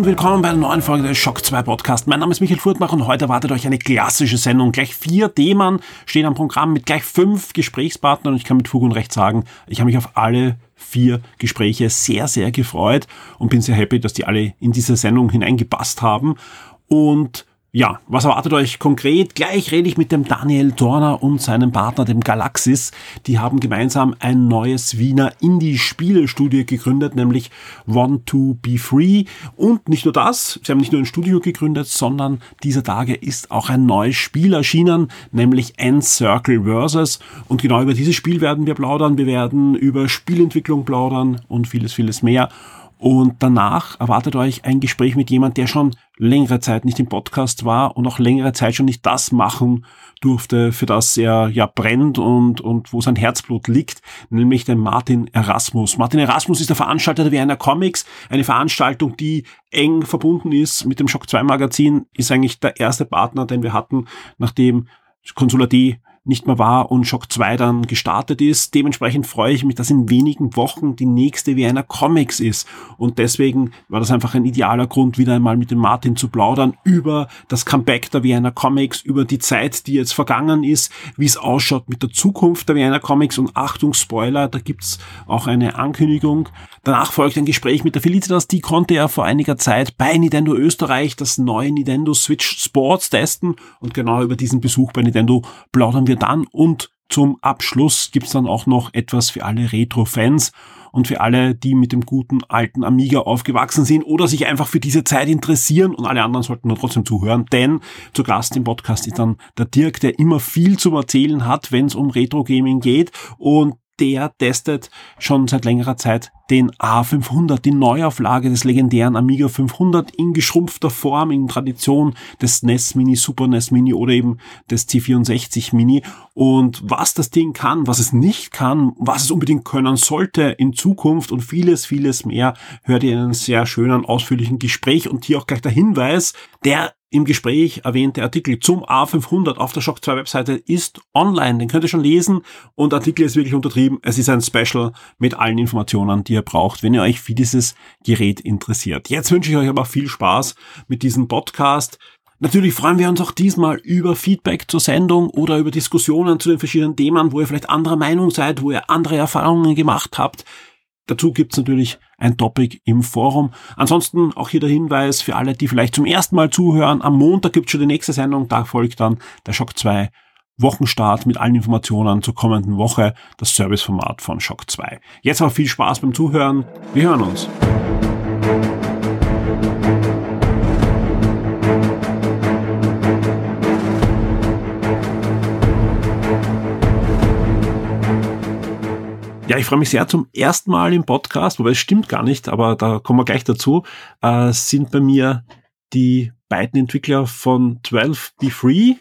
Und willkommen bei einer neuen Folge des Shock 2 Podcast. Mein Name ist Michael Furtmach und heute erwartet euch eine klassische Sendung. Gleich vier Themen stehen am Programm mit gleich fünf Gesprächspartnern und ich kann mit Fug und Recht sagen, ich habe mich auf alle vier Gespräche sehr, sehr gefreut und bin sehr happy, dass die alle in diese Sendung hineingepasst haben. Und ja, was erwartet euch konkret? Gleich rede ich mit dem Daniel Dorner und seinem Partner, dem Galaxis. Die haben gemeinsam ein neues Wiener Indie-Spielestudio gegründet, nämlich Want to Be Free. Und nicht nur das, sie haben nicht nur ein Studio gegründet, sondern dieser Tage ist auch ein neues Spiel erschienen, nämlich End Circle Versus. Und genau über dieses Spiel werden wir plaudern. Wir werden über Spielentwicklung plaudern und vieles, vieles mehr. Und danach erwartet euch ein Gespräch mit jemand, der schon längere Zeit nicht im Podcast war und auch längere Zeit schon nicht das machen durfte, für das er ja brennt und, und wo sein Herzblut liegt, nämlich den Martin Erasmus. Martin Erasmus ist der Veranstalter der Vienna Comics, eine Veranstaltung, die eng verbunden ist mit dem Shock 2 Magazin, ist eigentlich der erste Partner, den wir hatten, nachdem Consular D nicht mehr war und Shock 2 dann gestartet ist. Dementsprechend freue ich mich, dass in wenigen Wochen die nächste Vienna Comics ist. Und deswegen war das einfach ein idealer Grund, wieder einmal mit dem Martin zu plaudern über das Comeback der Vienna Comics, über die Zeit, die jetzt vergangen ist, wie es ausschaut mit der Zukunft der Vienna Comics und Achtung, Spoiler, da gibt's auch eine Ankündigung. Danach folgt ein Gespräch mit der Felicitas, die konnte ja vor einiger Zeit bei Nintendo Österreich das neue Nintendo Switch Sports testen und genau über diesen Besuch bei Nintendo plaudern wir dann und zum Abschluss gibt's dann auch noch etwas für alle Retro-Fans und für alle, die mit dem guten alten Amiga aufgewachsen sind oder sich einfach für diese Zeit interessieren und alle anderen sollten dann trotzdem zuhören, denn zu Gast im Podcast ist dann der Dirk, der immer viel zu erzählen hat, wenn es um Retro-Gaming geht und der testet schon seit längerer Zeit den A500, die Neuauflage des legendären Amiga 500 in geschrumpfter Form, in Tradition des NES Mini, Super NES Mini oder eben des C64 Mini. Und was das Ding kann, was es nicht kann, was es unbedingt können sollte in Zukunft und vieles, vieles mehr, hört ihr in einem sehr schönen, ausführlichen Gespräch. Und hier auch gleich der Hinweis, der im Gespräch erwähnte Artikel zum A500 auf der Shock 2 Webseite ist online. Den könnt ihr schon lesen und Artikel ist wirklich untertrieben. Es ist ein Special mit allen Informationen, die ihr braucht, wenn ihr euch für dieses Gerät interessiert. Jetzt wünsche ich euch aber viel Spaß mit diesem Podcast. Natürlich freuen wir uns auch diesmal über Feedback zur Sendung oder über Diskussionen zu den verschiedenen Themen, wo ihr vielleicht anderer Meinung seid, wo ihr andere Erfahrungen gemacht habt. Dazu gibt's natürlich ein Topic im Forum. Ansonsten auch hier der Hinweis für alle, die vielleicht zum ersten Mal zuhören. Am Montag gibt's schon die nächste Sendung. Da folgt dann der Shock 2 Wochenstart mit allen Informationen zur kommenden Woche, das Serviceformat von Shock 2. Jetzt aber viel Spaß beim Zuhören. Wir hören uns. Ja, ich freue mich sehr zum ersten Mal im Podcast, wobei es stimmt gar nicht, aber da kommen wir gleich dazu, äh, sind bei mir die beiden Entwickler von 12 Be Free.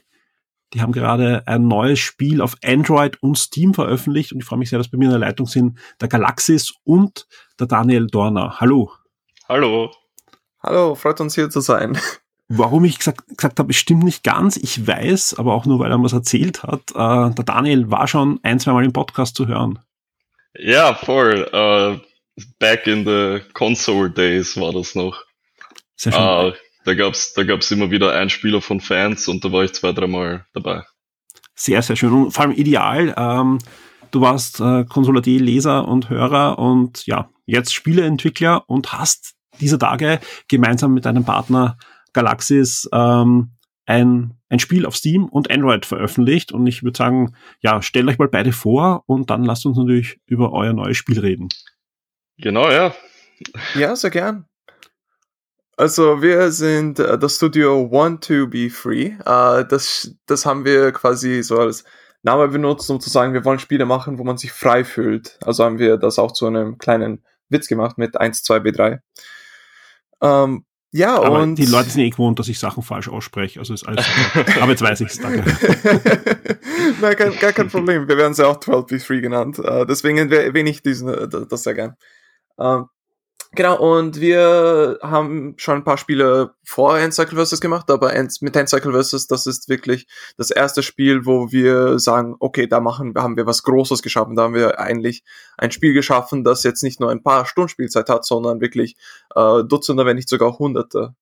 Die haben gerade ein neues Spiel auf Android und Steam veröffentlicht und ich freue mich sehr, dass bei mir in der Leitung sind der Galaxis und der Daniel Dorner. Hallo. Hallo. Hallo, freut uns hier zu sein. Warum ich gesagt, gesagt habe, es stimmt nicht ganz. Ich weiß, aber auch nur, weil er was erzählt hat. Äh, der Daniel war schon ein, zwei Mal im Podcast zu hören. Ja, voll. Uh, back in the console days war das noch. Sehr schön. Uh, da gab's, da gab's immer wieder Einspieler von Fans und da war ich zwei, dreimal dabei. Sehr, sehr schön. Und vor allem ideal. Ähm, du warst äh, Konsolidee-Leser und Hörer und ja, jetzt Spieleentwickler und hast diese Tage gemeinsam mit deinem Partner Galaxis ähm, ein, ein Spiel auf Steam und Android veröffentlicht. Und ich würde sagen, ja, stellt euch mal beide vor und dann lasst uns natürlich über euer neues Spiel reden. Genau, ja. Ja, sehr gern. Also wir sind äh, das Studio Want to Be Free. Äh, das, das haben wir quasi so als Name benutzt, um zu sagen, wir wollen Spiele machen, wo man sich frei fühlt. Also haben wir das auch zu einem kleinen Witz gemacht mit 1, 2, B3. Ähm, Ja, Aber und die Leute sind eh gewohnt, dass ich Sachen falsch ausspreche. Also ist alles. Aber jetzt weiß ich's, danke. Nein, kein, gar kein Problem. Wir werden sie auch 12b3 genannt. Äh, deswegen erwähne ich diesen, äh, das sehr gern. Ähm, genau, und wir haben schon ein paar Spiele vor Endcycle vs. gemacht, aber mit Endcycle vs. das ist wirklich das erste Spiel, wo wir sagen, okay, da machen, haben wir was Großes geschaffen. Da haben wir eigentlich ein Spiel geschaffen, das jetzt nicht nur ein paar Stunden Spielzeit hat, sondern wirklich äh, Dutzende, wenn nicht sogar Hunderte.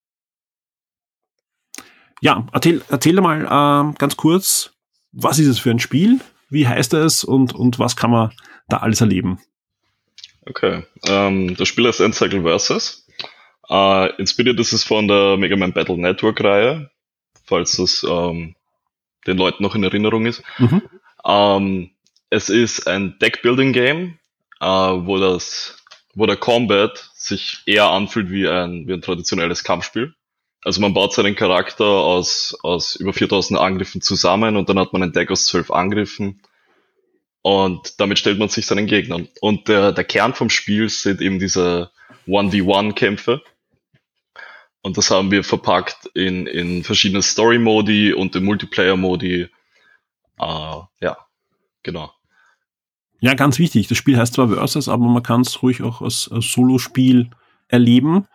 Ja, erzähl, erzähl mal ähm, ganz kurz, was ist es für ein Spiel? Wie heißt es und, und was kann man da alles erleben? Okay, ähm, das Spiel heißt Endcycle Versus. Äh, inspiriert ist es von der Mega Man Battle Network Reihe, falls das ähm, den Leuten noch in Erinnerung ist. Mhm. Ähm, es ist ein Deck-Building-Game, äh, wo das, wo der Combat sich eher anfühlt wie ein, wie ein traditionelles Kampfspiel. Also man baut seinen Charakter aus, aus über 4000 Angriffen zusammen und dann hat man ein Deck aus 12 Angriffen. Und damit stellt man sich seinen Gegnern. Und der, der Kern vom Spiel sind eben diese 1v1-Kämpfe. Und das haben wir verpackt in, in verschiedene Story-Modi und in Multiplayer-Modi. Äh, ja, genau. Ja, ganz wichtig. Das Spiel heißt zwar Versus, aber man kann es ruhig auch als, als Solo-Spiel erleben.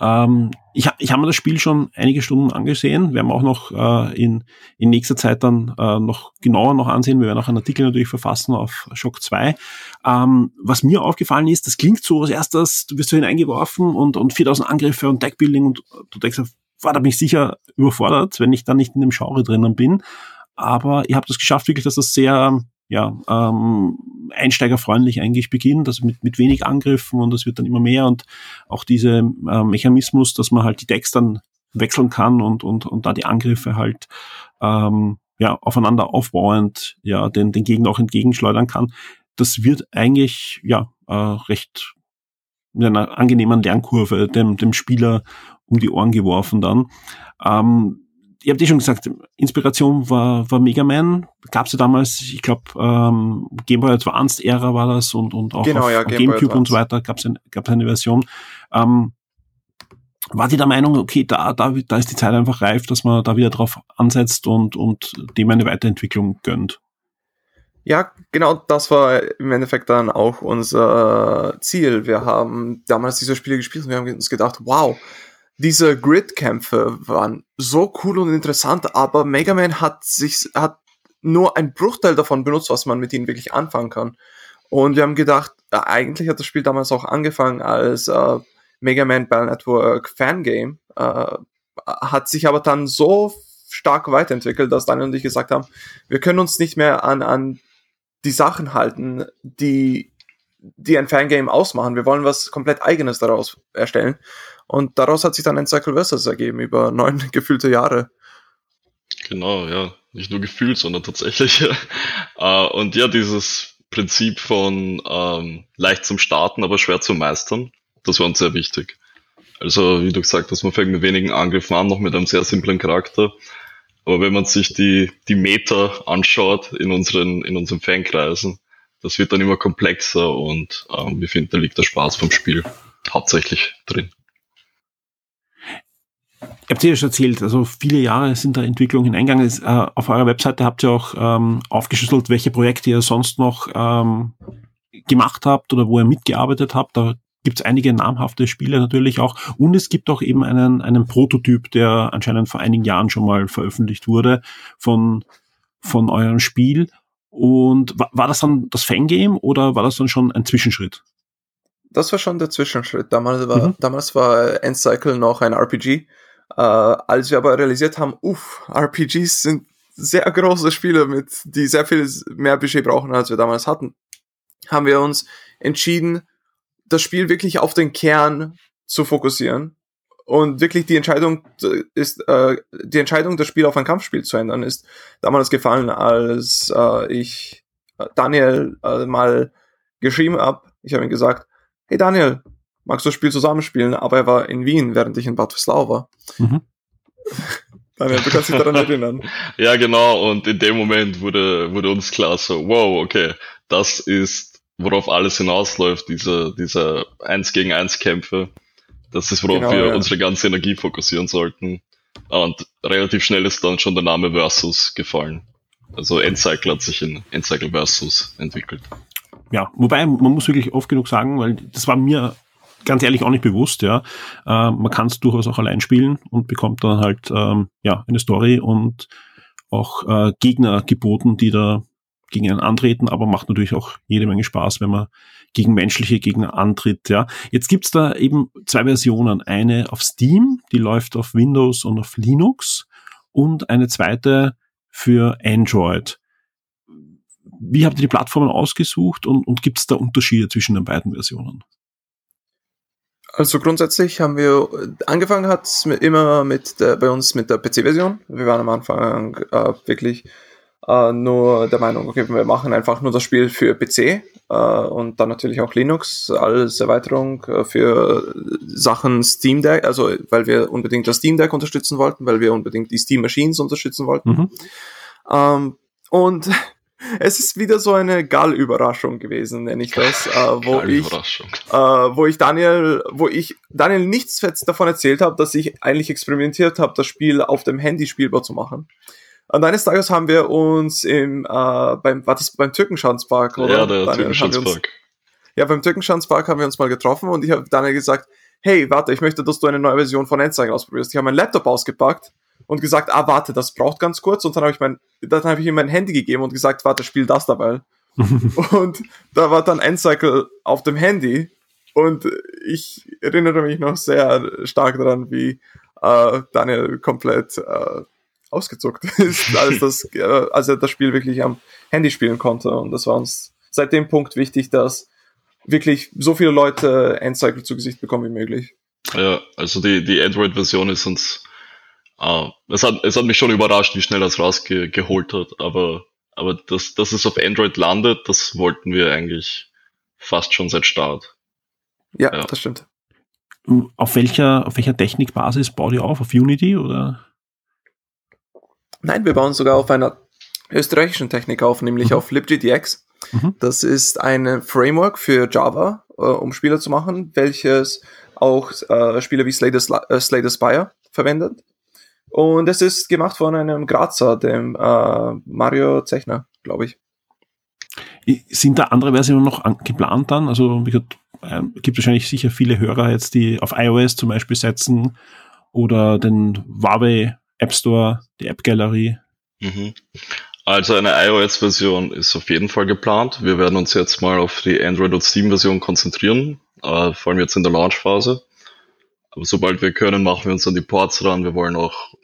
Ähm, ich ich habe mir das Spiel schon einige Stunden angesehen. werden Wir auch noch äh, in, in nächster Zeit dann äh, noch genauer noch ansehen. Wir werden auch einen Artikel natürlich verfassen auf Shock 2. Ähm, was mir aufgefallen ist, das klingt so als erstes, du wirst so hineingeworfen und, und 4000 Angriffe und Deckbuilding und du denkst, war da bin ich sicher überfordert, wenn ich da nicht in dem Genre drinnen bin. Aber ihr habt es geschafft, wirklich, dass das sehr ja, ähm, einsteigerfreundlich eigentlich beginnt, also mit, mit wenig Angriffen und es wird dann immer mehr und auch diese äh, Mechanismus, dass man halt die Decks dann wechseln kann und, und, und da die Angriffe halt ähm, ja, aufeinander aufbauend ja, den, den Gegner auch entgegenschleudern kann. Das wird eigentlich ja äh, recht mit einer angenehmen Lernkurve dem, dem Spieler um die Ohren geworfen dann. Ähm, ihr habt eh schon gesagt, Inspiration war, war Mega Man. Gab es ja damals, ich glaube, ähm, Game Boy Advance Ära war das und, und auch Genau, auf, ja, auf Game Gamecube und so weiter gab es ein, gab's eine Version. Ähm, war die der Meinung, okay, da, da, da ist die Zeit einfach reif, dass man da wieder drauf ansetzt und, und dem eine Weiterentwicklung gönnt? Ja, genau das war im Endeffekt dann auch unser Ziel. Wir haben damals diese Spiele gespielt und wir haben uns gedacht, wow, diese Grid-Kämpfe waren so cool und interessant, aber Mega Man hat sich, hat nur ein Bruchteil davon benutzt, was man mit ihnen wirklich anfangen kann. Und wir haben gedacht, äh, eigentlich hat das Spiel damals auch angefangen als äh, Mega Man Battle Network Fangame, äh, hat sich aber dann so stark weiterentwickelt, dass Daniel und ich gesagt haben, wir können uns nicht mehr an, an die Sachen halten, die, die ein Fangame ausmachen. Wir wollen was komplett eigenes daraus erstellen. Und daraus hat sich dann ein Cycle Versus ergeben über neun gefühlte Jahre. Genau, ja. Nicht nur gefühlt, sondern tatsächlich. äh, und ja, dieses Prinzip von ähm, leicht zum Starten, aber schwer zu meistern, das war uns sehr wichtig. Also, wie du gesagt hast, man fängt mit wenigen Angriffen an, noch mit einem sehr simplen Charakter. Aber wenn man sich die, die Meter anschaut in unseren, in unseren Fankreisen, das wird dann immer komplexer und ähm, wir finden, da liegt der Spaß vom Spiel hauptsächlich drin. Ihr habt ja schon erzählt, also viele Jahre sind da Entwicklungen hineingegangen. Es, Äh, auf eurer Webseite habt ihr auch ähm, aufgeschlüsselt, welche Projekte ihr sonst noch ähm, gemacht habt oder wo ihr mitgearbeitet habt. Da gibt es einige namhafte Spiele natürlich auch. Und es gibt auch eben einen, einen Prototyp, der anscheinend vor einigen Jahren schon mal veröffentlicht wurde von, von eurem Spiel. Und wa war das dann das Fangame oder war das dann schon ein Zwischenschritt? Das war schon der Zwischenschritt. Damals war, Mhm. damals war Endcycle noch ein RPG. Äh, als wir aber realisiert haben, uff, RPGs sind sehr große Spiele, mit, die sehr viel mehr Budget brauchen, als wir damals hatten, haben wir uns entschieden, das Spiel wirklich auf den Kern zu fokussieren. Und wirklich die Entscheidung ist, äh, die Entscheidung, das Spiel auf ein Kampfspiel zu ändern, ist damals gefallen, als äh, ich äh, Daniel äh, mal geschrieben habe. Ich habe ihm gesagt, hey Daniel, magst du das Spiel zusammenspielen? Aber er war in Wien, während ich in Bad Visslau war. Mhm. Daniel, du kannst dich daran erinnern. Ja, genau. Und in dem Moment wurde, wurde uns klar so, wow, okay, das ist, worauf alles hinausläuft, diese, diese 1 gegen 1 Kämpfe. Das ist, worauf Genau, wir ja. unsere ganze Energie fokussieren sollten. Und relativ schnell ist dann schon der Name Versus gefallen. Also Endcycle hat sich in Endcycle Versus entwickelt. Ja, wobei man muss wirklich oft genug sagen, weil das war mir ganz ehrlich auch nicht bewusst, ja. Äh, man kann es durchaus auch allein spielen und bekommt dann halt ähm, ja eine Story und auch äh, Gegner geboten, die da gegen einen antreten, aber macht natürlich auch jede Menge Spaß, wenn man gegen menschliche Gegner antritt. Ja, jetzt gibt's da eben zwei Versionen: eine auf Steam, die läuft auf Windows und auf Linux, und eine zweite für Android. Wie habt ihr die Plattformen ausgesucht und, und gibt es da Unterschiede zwischen den beiden Versionen? Also grundsätzlich haben wir angefangen hat immer mit der, bei uns mit der PC-Version. Wir waren am Anfang äh, wirklich äh, nur der Meinung, okay, wir machen einfach nur das Spiel für PC äh, und dann natürlich auch Linux als Erweiterung äh, für Sachen Steam Deck, also weil wir unbedingt das Steam Deck unterstützen wollten, weil wir unbedingt die Steam Machines unterstützen wollten. Mhm. Ähm, und es ist wieder so eine Gall-Überraschung gewesen, nenne ich das, äh, wo ich äh, wo ich Daniel, wo ich Daniel nichts davon erzählt habe, dass ich eigentlich experimentiert habe, das Spiel auf dem Handy spielbar zu machen. Und eines Tages haben wir uns im, äh, beim, war das beim Türkenschanzpark, oder? Ja, der Türkenschanzpark. Ja, beim Türkenschanzpark haben wir uns mal getroffen und ich habe Daniel gesagt, hey, warte, ich möchte, dass du eine neue Version von Endzeichen ausprobierst. Ich habe meinen Laptop ausgepackt und gesagt, ah, warte, das braucht ganz kurz. Und dann habe ich mein, dann habe ich ihm mein Handy gegeben und gesagt, warte, spiel das dabei. und da war dann Endcycle auf dem Handy und ich erinnere mich noch sehr stark daran, wie äh, Daniel komplett äh, ausgezuckt ist, als, das, äh, als er das Spiel wirklich am Handy spielen konnte. Und das war uns seit dem Punkt wichtig, dass wirklich so viele Leute Endcycle zu Gesicht bekommen wie möglich. Ja, also die, die Android-Version ist uns, äh, es, hat, es hat mich schon überrascht, wie schnell das rausgeholt hat, aber, aber dass, dass es auf Android landet, das wollten wir eigentlich fast schon seit Start. Ja, Ja. das stimmt. Auf welcher, auf welcher Technikbasis baut ihr auf? Auf Unity oder? Nein, wir bauen sogar auf einer österreichischen Technik auf, nämlich Mhm. auf libgdx. Mhm. Das ist ein Framework für Java, äh, um Spiele zu machen, welches auch äh, Spiele wie Slay the, Sli- äh, Slay the Spire verwendet. Und es ist gemacht von einem Grazer, dem äh, Mario Zechner, glaube ich. Sind da andere Versionen noch an, geplant dann? Also wie gesagt, ähm, gibt wahrscheinlich sicher viele Hörer jetzt, die auf iOS zum Beispiel setzen oder den Huawei App Store, die App Gallery. Mhm. Also eine iOS-Version ist auf jeden Fall geplant. Wir werden uns jetzt mal auf die Android- und Steam-Version konzentrieren, äh, vor allem jetzt in der Launch-Phase. Aber sobald wir können, machen wir uns an die Ports ran. Wir wollen auch,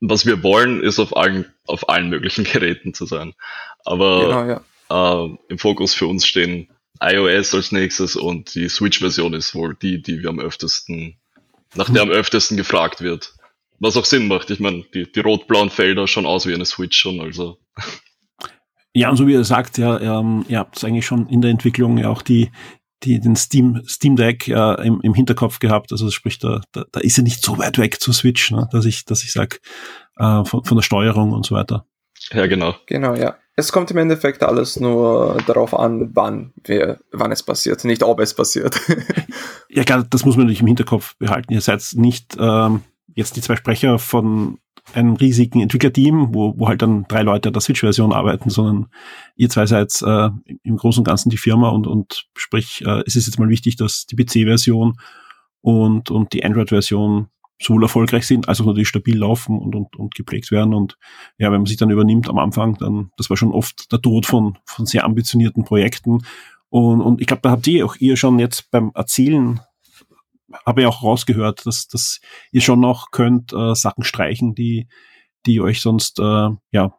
was wir wollen, ist auf allen, auf allen möglichen Geräten zu sein. Aber Genau, ja. äh, im Fokus für uns stehen iOS als nächstes und die Switch-Version ist wohl die, die wir am öftesten, nach der am öftesten gefragt wird. Was auch Sinn macht. Ich meine, die, die rot-blauen Felder schauen aus wie eine Switch schon, also. Ja, und so wie er sagt, ja, ähm, ihr habt eigentlich schon in der Entwicklung ja auch die, die, den Steam, Steam Deck ja, im, im Hinterkopf gehabt. Also sprich, da, da, da ist er nicht so weit weg zu Switch, ne, dass ich, dass ich sag, äh, von, von der Steuerung und so weiter. Ja, genau. Genau, ja. Es kommt im Endeffekt alles nur darauf an, wann, wir, wann es passiert, nicht ob es passiert. Ja, klar, das muss man natürlich im Hinterkopf behalten. Ihr seid nicht ähm, jetzt die zwei Sprecher von einem riesigen Entwicklerteam, wo, wo halt dann drei Leute an der Switch-Version arbeiten, sondern ihr zwei seid äh, im Großen und Ganzen die Firma und, und sprich, äh, es ist jetzt mal wichtig, dass die PC-Version und, und die Android-Version sowohl erfolgreich sind, als auch natürlich stabil laufen und, und, und gepflegt werden. Und ja, wenn man sich dann übernimmt am Anfang, dann, das war schon oft der Tod von, von sehr ambitionierten Projekten. Und, und ich glaube, da habt ihr auch ihr schon jetzt beim Erzählen, habe ich auch rausgehört, dass, dass ihr schon noch könnt äh, Sachen streichen, die, die euch sonst äh, ja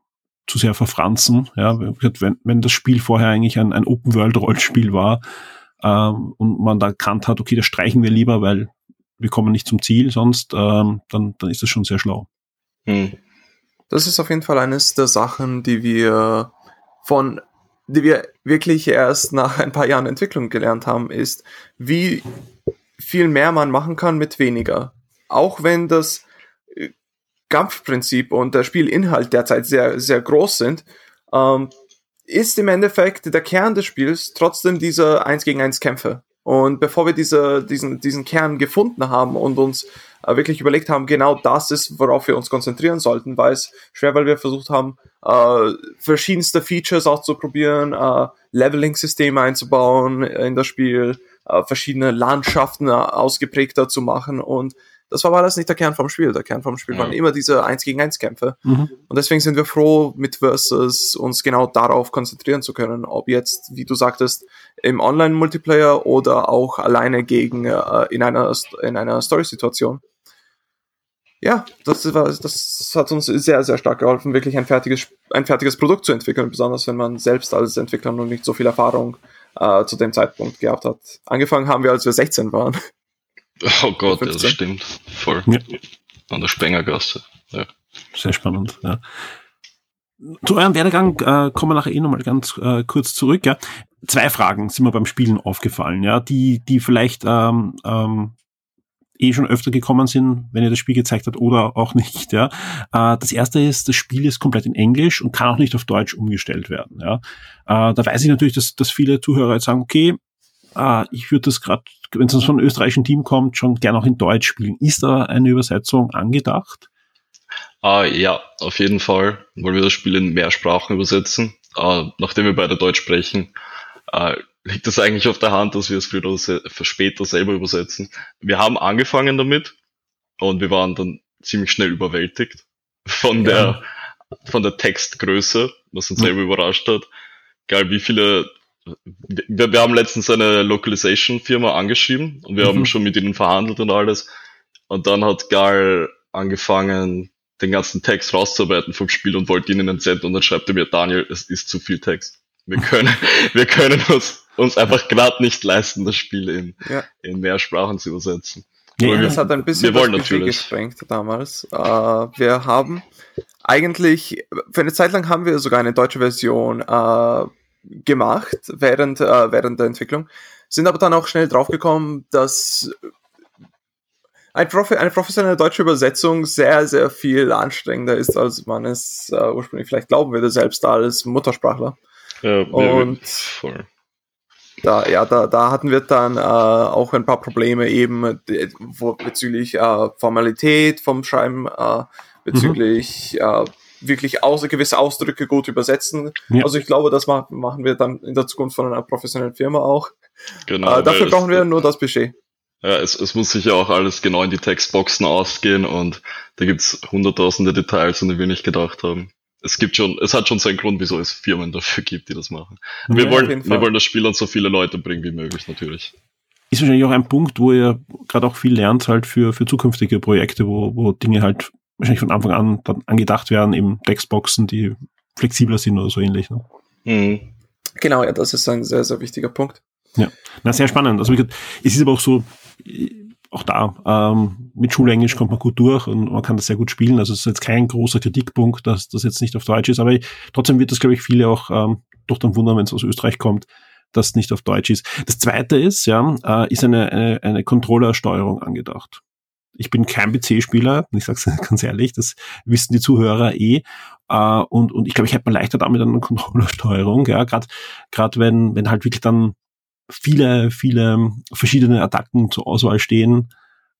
zu sehr verfranzen. Ja, wenn, wenn das Spiel vorher eigentlich ein, ein Open-World-Rollenspiel war ähm, und man da erkannt hat, okay, das streichen wir lieber, weil wir kommen nicht zum Ziel, sonst ähm, dann, dann ist das schon sehr schlau. Hm. Das ist auf jeden Fall eines der Sachen, die wir von, die wir wirklich erst nach ein paar Jahren Entwicklung gelernt haben, ist, wie viel mehr man machen kann mit weniger. Auch wenn das äh, Kampfprinzip und der Spielinhalt derzeit sehr, sehr groß sind, ähm, ist im Endeffekt der Kern des Spiels trotzdem diese 1 gegen 1 Kämpfe. Und bevor wir diese, diesen, diesen Kern gefunden haben und uns äh, wirklich überlegt haben, genau das ist, worauf wir uns konzentrieren sollten, war es schwer, weil wir versucht haben, äh, verschiedenste Features auszuprobieren, äh, Leveling-Systeme einzubauen in das Spiel, äh, verschiedene Landschaften äh, ausgeprägter zu machen und das war alles nicht der Kern vom Spiel. Der Kern vom Spiel Ja. waren immer diese 1 gegen 1 Kämpfe. Mhm. Und deswegen sind wir froh, mit Versus uns genau darauf konzentrieren zu können. Ob jetzt, wie du sagtest, im Online-Multiplayer oder auch alleine gegen äh, in einer in einer Story-Situation. Ja, das, war, das hat uns sehr, sehr stark geholfen, wirklich ein fertiges, ein fertiges Produkt zu entwickeln, besonders wenn man selbst als Entwickler noch nicht so viel Erfahrung äh, zu dem Zeitpunkt gehabt hat. Angefangen haben wir, als wir 16 waren. Oh Gott, ja, das 15. stimmt. Voll. Ja. An der Spengergasse. Ja. Sehr spannend, ja. Zu eurem Werdegang äh, kommen wir nachher eh nochmal ganz äh, kurz zurück. Ja. Zwei Fragen sind mir beim Spielen aufgefallen, ja, die, die vielleicht ähm, ähm, eh schon öfter gekommen sind, wenn ihr das Spiel gezeigt habt oder auch nicht. Ja. Äh, das erste ist, das Spiel ist komplett in Englisch und kann auch nicht auf Deutsch umgestellt werden. Ja. Äh, da weiß ich natürlich, dass, dass viele Zuhörer jetzt sagen, okay, äh, ich würde das gerade, wenn es von einem österreichischen Team kommt, schon gerne auch in Deutsch spielen. Ist da eine Übersetzung angedacht? Ah, ja, auf jeden Fall, weil wir das Spiel in mehr Sprachen übersetzen. Äh, nachdem wir beide Deutsch sprechen, äh, liegt das eigentlich auf der Hand, dass wir es früher oder später selber übersetzen. Wir haben angefangen damit und wir waren dann ziemlich schnell überwältigt von der, von der Textgröße, was uns Mhm. selber überrascht hat. Geil, wie viele, wir, wir haben letztens eine Localization-Firma angeschrieben und wir Mhm. haben schon mit ihnen verhandelt und alles. Und dann hat Gal angefangen, den ganzen Text rauszuarbeiten vom Spiel und wollte ihn ihnen senden und dann schreibt er mir, Daniel, es ist zu viel Text. Wir können, wir können uns, uns einfach glatt nicht leisten, das Spiel in, Ja. in mehr Sprachen zu übersetzen. Ja, wir- Das hat ein bisschen wir wollen das Budget natürlich. gesprengt damals. Äh, wir haben eigentlich, für eine Zeit lang haben wir sogar eine deutsche Version äh, gemacht, während, äh, während der Entwicklung, sind aber dann auch schnell draufgekommen, dass ein Profi eine professionelle deutsche Übersetzung sehr, sehr viel anstrengender ist, als man es äh, ursprünglich vielleicht glauben würde, selbst als Muttersprachler. Ja, Und- voll. Da, ja, da, da hatten wir dann äh, auch ein paar Probleme eben wo, bezüglich äh, Formalität vom Schreiben, äh, bezüglich äh, wirklich aus, gewisse Ausdrücke gut übersetzen. Ja. Also ich glaube, das ma machen wir dann in der Zukunft von einer professionellen Firma auch. Genau. äh, dafür brauchen wir nur das Budget. Ja, es, es muss sich ja auch alles genau in die Textboxen ausgehen und da gibt's hunderttausende Details, an die wir nicht gedacht haben. Es gibt schon, es hat schon seinen Grund, wieso es Firmen dafür gibt, die das machen. Wir Ja, auf wollen, wir wollen das Spiel an so viele Leute bringen wie möglich, natürlich. ist wahrscheinlich auch ein Punkt, wo ihr gerade auch viel lernt halt für, für zukünftige Projekte, wo, wo Dinge halt wahrscheinlich von Anfang an dann angedacht werden, eben Textboxen, die flexibler sind oder so ähnlich. Ne? Mhm. Genau, ja, das ist ein sehr, sehr wichtiger Punkt. Na, sehr spannend. Also es ist aber auch so, auch da, ähm, mit Schulenglisch kommt man gut durch und man kann das sehr gut spielen. Also es ist jetzt kein großer Kritikpunkt, dass das jetzt nicht auf Deutsch ist, aber trotzdem wird das, glaube ich, viele auch ähm, doch dann wundern, wenn es aus Österreich kommt, dass es nicht auf Deutsch ist. Das zweite ist, ja, äh, ist eine, eine, eine Controllersteuerung angedacht. Ich bin kein PC-Spieler, ich sag's ganz ehrlich, das wissen die Zuhörer eh. Äh, und, und ich glaube, ich hätte mir leichter damit eine Controllersteuerung, ja, gerade gerade wenn, wenn halt wirklich dann viele, viele verschiedene Attacken zur Auswahl stehen.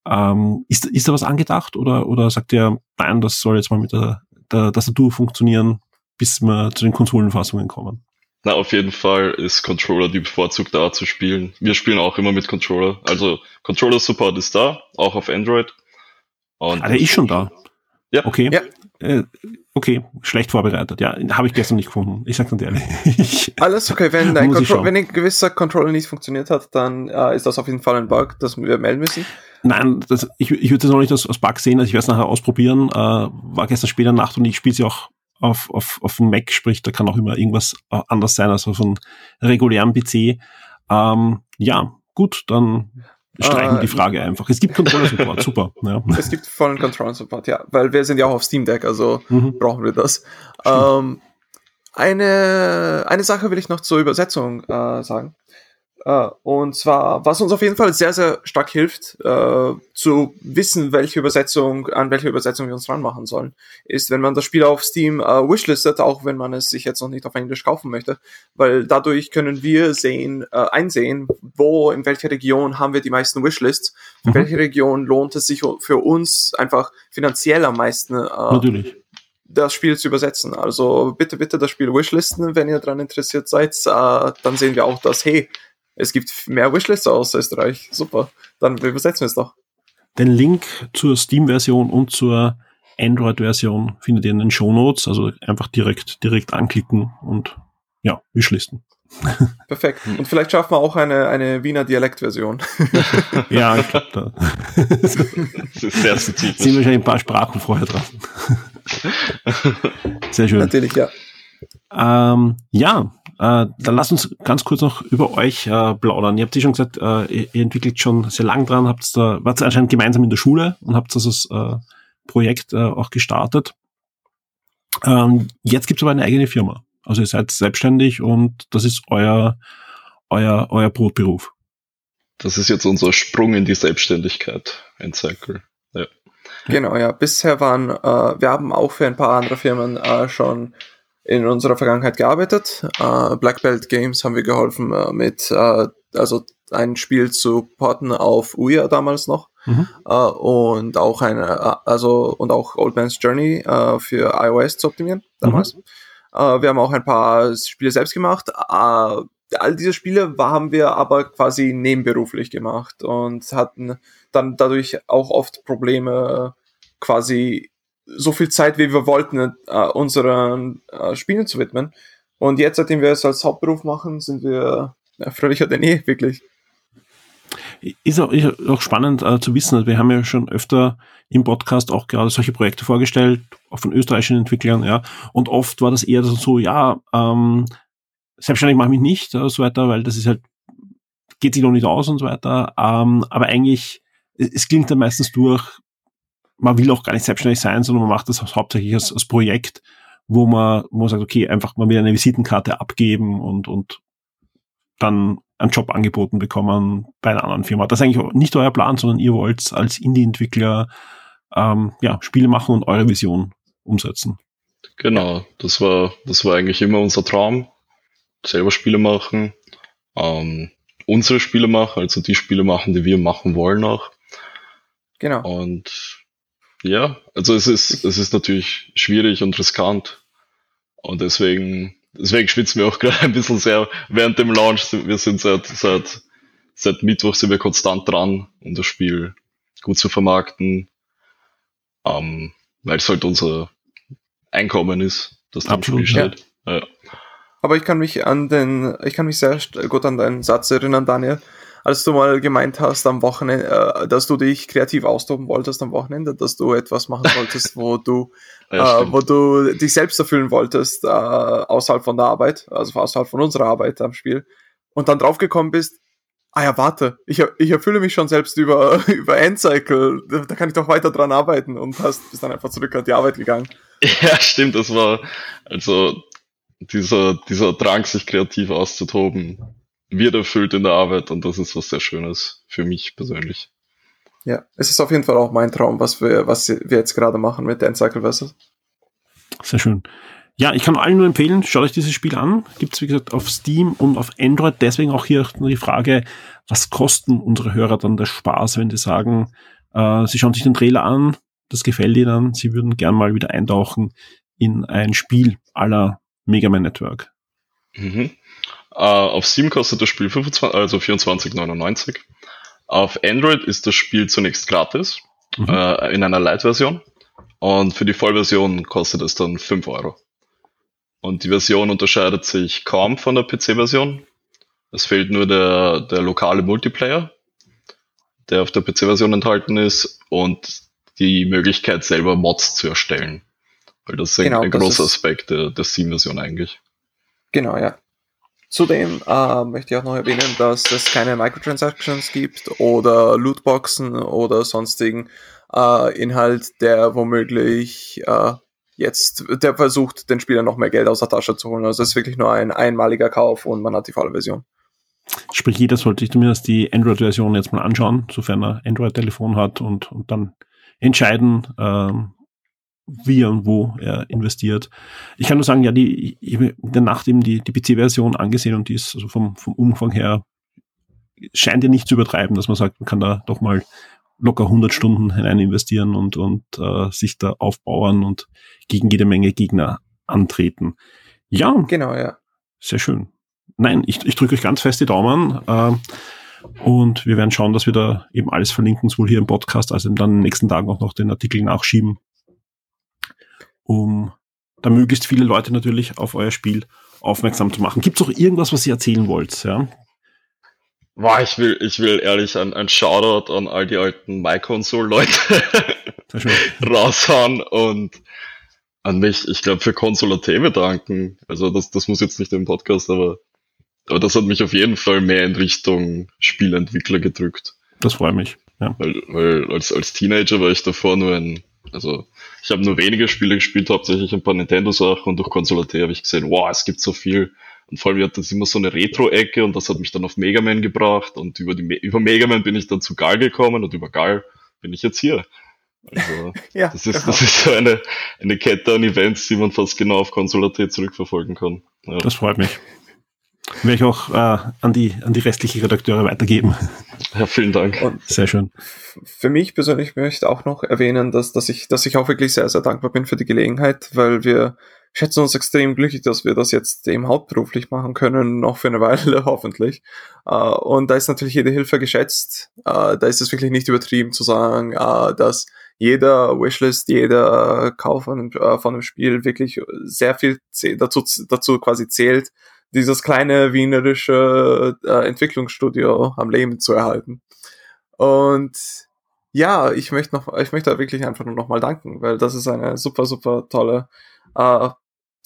Ähm, ist, ist da was angedacht oder, oder sagt ihr, nein, das soll jetzt mal mit der, der Tastatur funktionieren, bis wir zu den Konsolenfassungen kommen? Na, auf jeden Fall ist Controller die bevorzugte Art zu spielen. Wir spielen auch immer mit Controller. Also Controller Support ist da, auch auf Android. Und Ah, der ist schon da. Ja. Okay. Ja. Äh, okay, schlecht vorbereitet. Ja, habe ich gestern nicht gefunden. Ich sag ganz ehrlich. Alles okay, wenn ein, wenn ein gewisser Controller nicht funktioniert hat, dann äh, ist das auf jeden Fall ein Bug, das wir melden müssen. Nein, das, ich, ich würde das noch nicht als, als Bug sehen, also ich werde es nachher ausprobieren. Äh, war gestern später Nacht und ich spiele sie auch auf, auf, auf dem Mac, sprich, da kann auch immer irgendwas äh, anders sein als auf einem regulären PC. Ähm, ja, gut, dann streichen Äh, die Frage einfach. Es gibt Controller-Support, super. Ja. Es gibt vollen Controller-Support, ja, weil wir sind ja auch auf Steam Deck, also Mhm. brauchen wir das. Ähm, eine, eine Sache will ich noch zur Übersetzung äh, sagen. Uh, und zwar, was uns auf jeden Fall sehr, sehr stark hilft, uh, zu wissen, welche Übersetzung, an welche Übersetzung wir uns ranmachen sollen, ist, wenn man das Spiel auf Steam uh, wishlistet, auch wenn man es sich jetzt noch nicht auf Englisch kaufen möchte, weil dadurch können wir sehen, einsehen, wo, in welcher Region haben wir die meisten Wishlists, in mhm. welche Region lohnt es sich für uns einfach finanziell am meisten, Natürlich das Spiel zu übersetzen. Also bitte, bitte das Spiel wishlisten, wenn ihr daran interessiert seid. Äh, dann sehen wir auch, dass, hey, es gibt mehr Wishlists aus Österreich. Super. Dann übersetzen wir es doch. Den Link zur Steam-Version und zur Android-Version findet ihr in den Show Notes. Also einfach direkt, direkt anklicken und ja, Wishlisten. Perfekt. Und vielleicht schaffen wir auch eine, eine Wiener Dialektversion. ja, ich glaube, da das ist sehr spezifisch. Sind wahrscheinlich ein paar Sprachen vorher dran. Sehr schön. Natürlich, ja. Ähm, ja, äh, dann lasst uns ganz kurz noch über euch äh, plaudern. Ihr habt ja schon gesagt, äh, ihr, ihr, entwickelt schon sehr lang dran, habt da, wart anscheinend gemeinsam in der Schule und habt das äh, Projekt äh, auch gestartet. Ähm, jetzt gibt es aber eine eigene Firma. Also ihr seid selbstständig und das ist euer, euer, euer Brotberuf. Das ist jetzt unser Sprung in die Selbstständigkeit, ein Cycle. Ja. Genau, ja. Bisher waren, äh, wir haben auch für ein paar andere Firmen äh, schon in unserer Vergangenheit gearbeitet. Äh, Black Belt Games haben wir geholfen äh, mit, äh, also ein Spiel zu porten auf Ouya damals noch. Mhm. Äh, und auch eine, äh, also und auch Old Man's Journey äh, für iOS zu optimieren damals. Mhm. Wir haben auch ein paar Spiele selbst gemacht. All diese Spiele haben wir aber quasi nebenberuflich gemacht und hatten dann dadurch auch oft Probleme, quasi so viel Zeit, wie wir wollten, äh, unseren äh, Spielen zu widmen. Und jetzt, seitdem wir es als Hauptberuf machen, sind wir ja, fröhlicher denn eh, wirklich. Ist auch, ist auch spannend äh, zu wissen, wir haben ja schon öfter im Podcast auch gerade solche Projekte vorgestellt, auch von österreichischen Entwicklern, ja. Und oft war das eher so, ja, ähm, selbstständig mache ich mich nicht, äh, so weiter, weil das ist halt, geht sich noch nicht aus und so weiter. Ähm, aber eigentlich, es klingt dann meistens durch, man will auch gar nicht selbstständig sein, sondern man macht das hauptsächlich als, als Projekt, wo man, wo man sagt, okay, einfach man will eine Visitenkarte abgeben und, und dann einen Job angeboten bekommen bei einer anderen Firma. Das ist eigentlich nicht euer Plan, sondern ihr wollt als Indie-Entwickler ähm, ja, Spiele machen und eure Vision umsetzen. Genau, das war, das war eigentlich immer unser Traum. Selber Spiele machen, ähm, unsere Spiele machen, also die Spiele machen, die wir machen wollen auch. Genau. Und ja, also es ist, es ist natürlich schwierig und riskant. Und deswegen, deswegen schwitzen wir auch gerade ein bisschen sehr während dem Launch. Wir sind seit, seit, seit Mittwoch sind wir konstant dran, um das Spiel gut zu vermarkten. Ähm, weil es halt unser Einkommen ist, das da im Spiel steht. Ja. Ja. Aber ich kann mich an den, ich kann mich sehr gut an deinen Satz erinnern, Daniel als du mal gemeint hast am Wochenende, äh, dass du dich kreativ austoben wolltest am Wochenende, dass du etwas machen wolltest, wo du, ja, äh, wo du dich selbst erfüllen wolltest, äh, außerhalb von der Arbeit, also außerhalb von unserer Arbeit am Spiel, und dann draufgekommen bist, ah ja, warte, ich, ich erfülle mich schon selbst über, über Endcycle, da kann ich doch weiter dran arbeiten und hast, bist dann einfach zurück an die Arbeit gegangen. Ja, stimmt, das war, also, dieser, dieser Drang, sich kreativ auszutoben, wird erfüllt in der Arbeit und das ist was sehr Schönes für mich persönlich. Ja, es ist auf jeden Fall auch mein Traum, was wir, was wir jetzt gerade machen mit Dance Cycle. Sehr schön. Ja, ich kann allen nur empfehlen, schaut euch dieses Spiel an. Gibt es, wie gesagt, auf Steam und auf Android. Deswegen auch hier die Frage, was kosten unsere Hörer dann der Spaß, wenn die sagen, äh, sie schauen sich den Trailer an, das gefällt ihnen, sie würden gern mal wieder eintauchen in ein Spiel aller Mega Man Network. Mhm. Uh, auf Steam kostet das Spiel 25, also 24,99. Auf Android ist das Spiel zunächst gratis, mhm. uh, in einer Light-Version. Und für die Vollversion kostet es dann 5 Euro. Und die Version unterscheidet sich kaum von der PC-Version. Es fehlt nur der, der lokale Multiplayer, der auf der PC-Version enthalten ist, und die Möglichkeit, selber Mods zu erstellen. Weil das ist genau, ein, großer Aspekt der, der Steam-Version eigentlich. Genau, ja. Zudem äh, möchte ich auch noch erwähnen, dass es keine Microtransactions gibt oder Lootboxen oder sonstigen äh, Inhalt, der womöglich äh, jetzt, der versucht, den Spieler noch mehr Geld aus der Tasche zu holen. Also es ist wirklich nur ein einmaliger Kauf und man hat die volle Version. Sprich, jeder sollte sich zumindest die Android-Version jetzt mal anschauen, sofern er Android-Telefon hat und, und dann entscheiden, ähm, wie und wo er investiert. Ich kann nur sagen, ja, die, ich habe in der Nacht eben die, die PC-Version angesehen und die ist also vom, vom Umfang her scheint ja nicht zu übertreiben, dass man sagt, man kann da doch mal locker 100 Stunden hinein investieren und, und äh, sich da aufbauen und gegen jede Menge Gegner antreten. Ja. Genau, ja. Sehr schön. Nein, ich, ich drücke euch ganz fest die Daumen. Äh, und wir werden schauen, dass wir da eben alles verlinken, sowohl hier im Podcast als eben dann in den nächsten Tagen auch noch den Artikel nachschieben, um da möglichst viele Leute natürlich auf euer Spiel aufmerksam zu machen. Gibt es auch irgendwas, was ihr erzählen wollt? Ja? Boah, ich will, ich will ehrlich ein, ein Shoutout an all die alten MyConsole-Leute raushauen und an mich, ich glaube, für Console.at bedanken. Also das, das muss jetzt nicht im Podcast, aber, aber das hat mich auf jeden Fall mehr in Richtung Spielentwickler gedrückt. Das freut mich. Ja. Weil, weil als, als Teenager war ich davor nur ein, also ich habe nur wenige Spiele gespielt, hauptsächlich ein paar Nintendo-Sachen und durch Console.at habe ich gesehen, wow, es gibt so viel und vor allem hat das immer so eine Retro-Ecke und das hat mich dann auf Mega Man gebracht und über, die, über Mega Man bin ich dann zu Gal gekommen und über Gal bin ich jetzt hier. Also, ja, das, ist, genau. das ist so eine, eine Kette an Events, die man fast genau auf Console.at zurückverfolgen kann. Ja. Das freut mich. Werde ich auch äh, an, die, an die restlichen Redakteure weitergeben. Ja, vielen Dank. Und sehr schön. Für mich persönlich möchte ich auch noch erwähnen, dass, dass, ich, dass ich auch wirklich sehr, sehr dankbar bin für die Gelegenheit, weil wir schätzen uns extrem glücklich, dass wir das jetzt eben hauptberuflich machen können, noch für eine Weile hoffentlich. Uh, und da ist natürlich jede Hilfe geschätzt. Uh, da ist es wirklich nicht übertrieben zu sagen, uh, dass jeder Wishlist, jeder Kauf von, von einem Spiel wirklich sehr viel dazu, dazu quasi zählt, dieses kleine wienerische Entwicklungsstudio am Leben zu erhalten. Und ja, ich möchte noch, ich möchte wirklich einfach nur nochmal danken, weil das ist eine super, super tolle äh,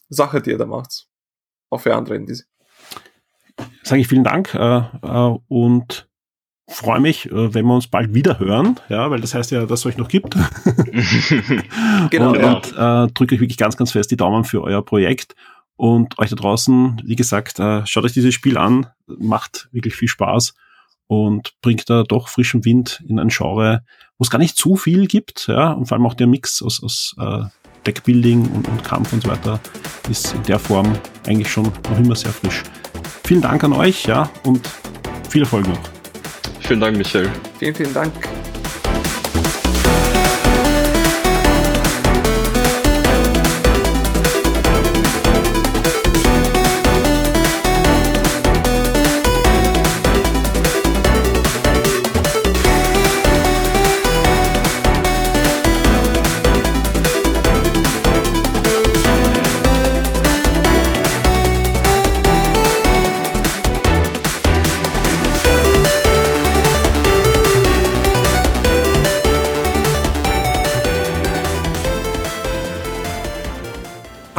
Sache, die ihr da macht. Auch für andere in diese. Sage ich vielen Dank äh, äh, und freue mich, äh, wenn wir uns bald wieder hören, ja, weil das heißt ja, dass es euch noch gibt. genau. Und, ja. und äh, drücke euch wirklich ganz, ganz fest die Daumen für euer Projekt. Und euch da draußen, wie gesagt, äh, schaut euch dieses Spiel an, macht wirklich viel Spaß und bringt da doch frischen Wind in ein Genre, wo es gar nicht zu viel gibt, ja, und vor allem auch der Mix aus, aus äh, Deckbuilding und, und Kampf und so weiter ist in der Form eigentlich schon noch immer sehr frisch. Vielen Dank an euch, ja, und viel Erfolg noch. Vielen Dank, Michael. Vielen, vielen Dank.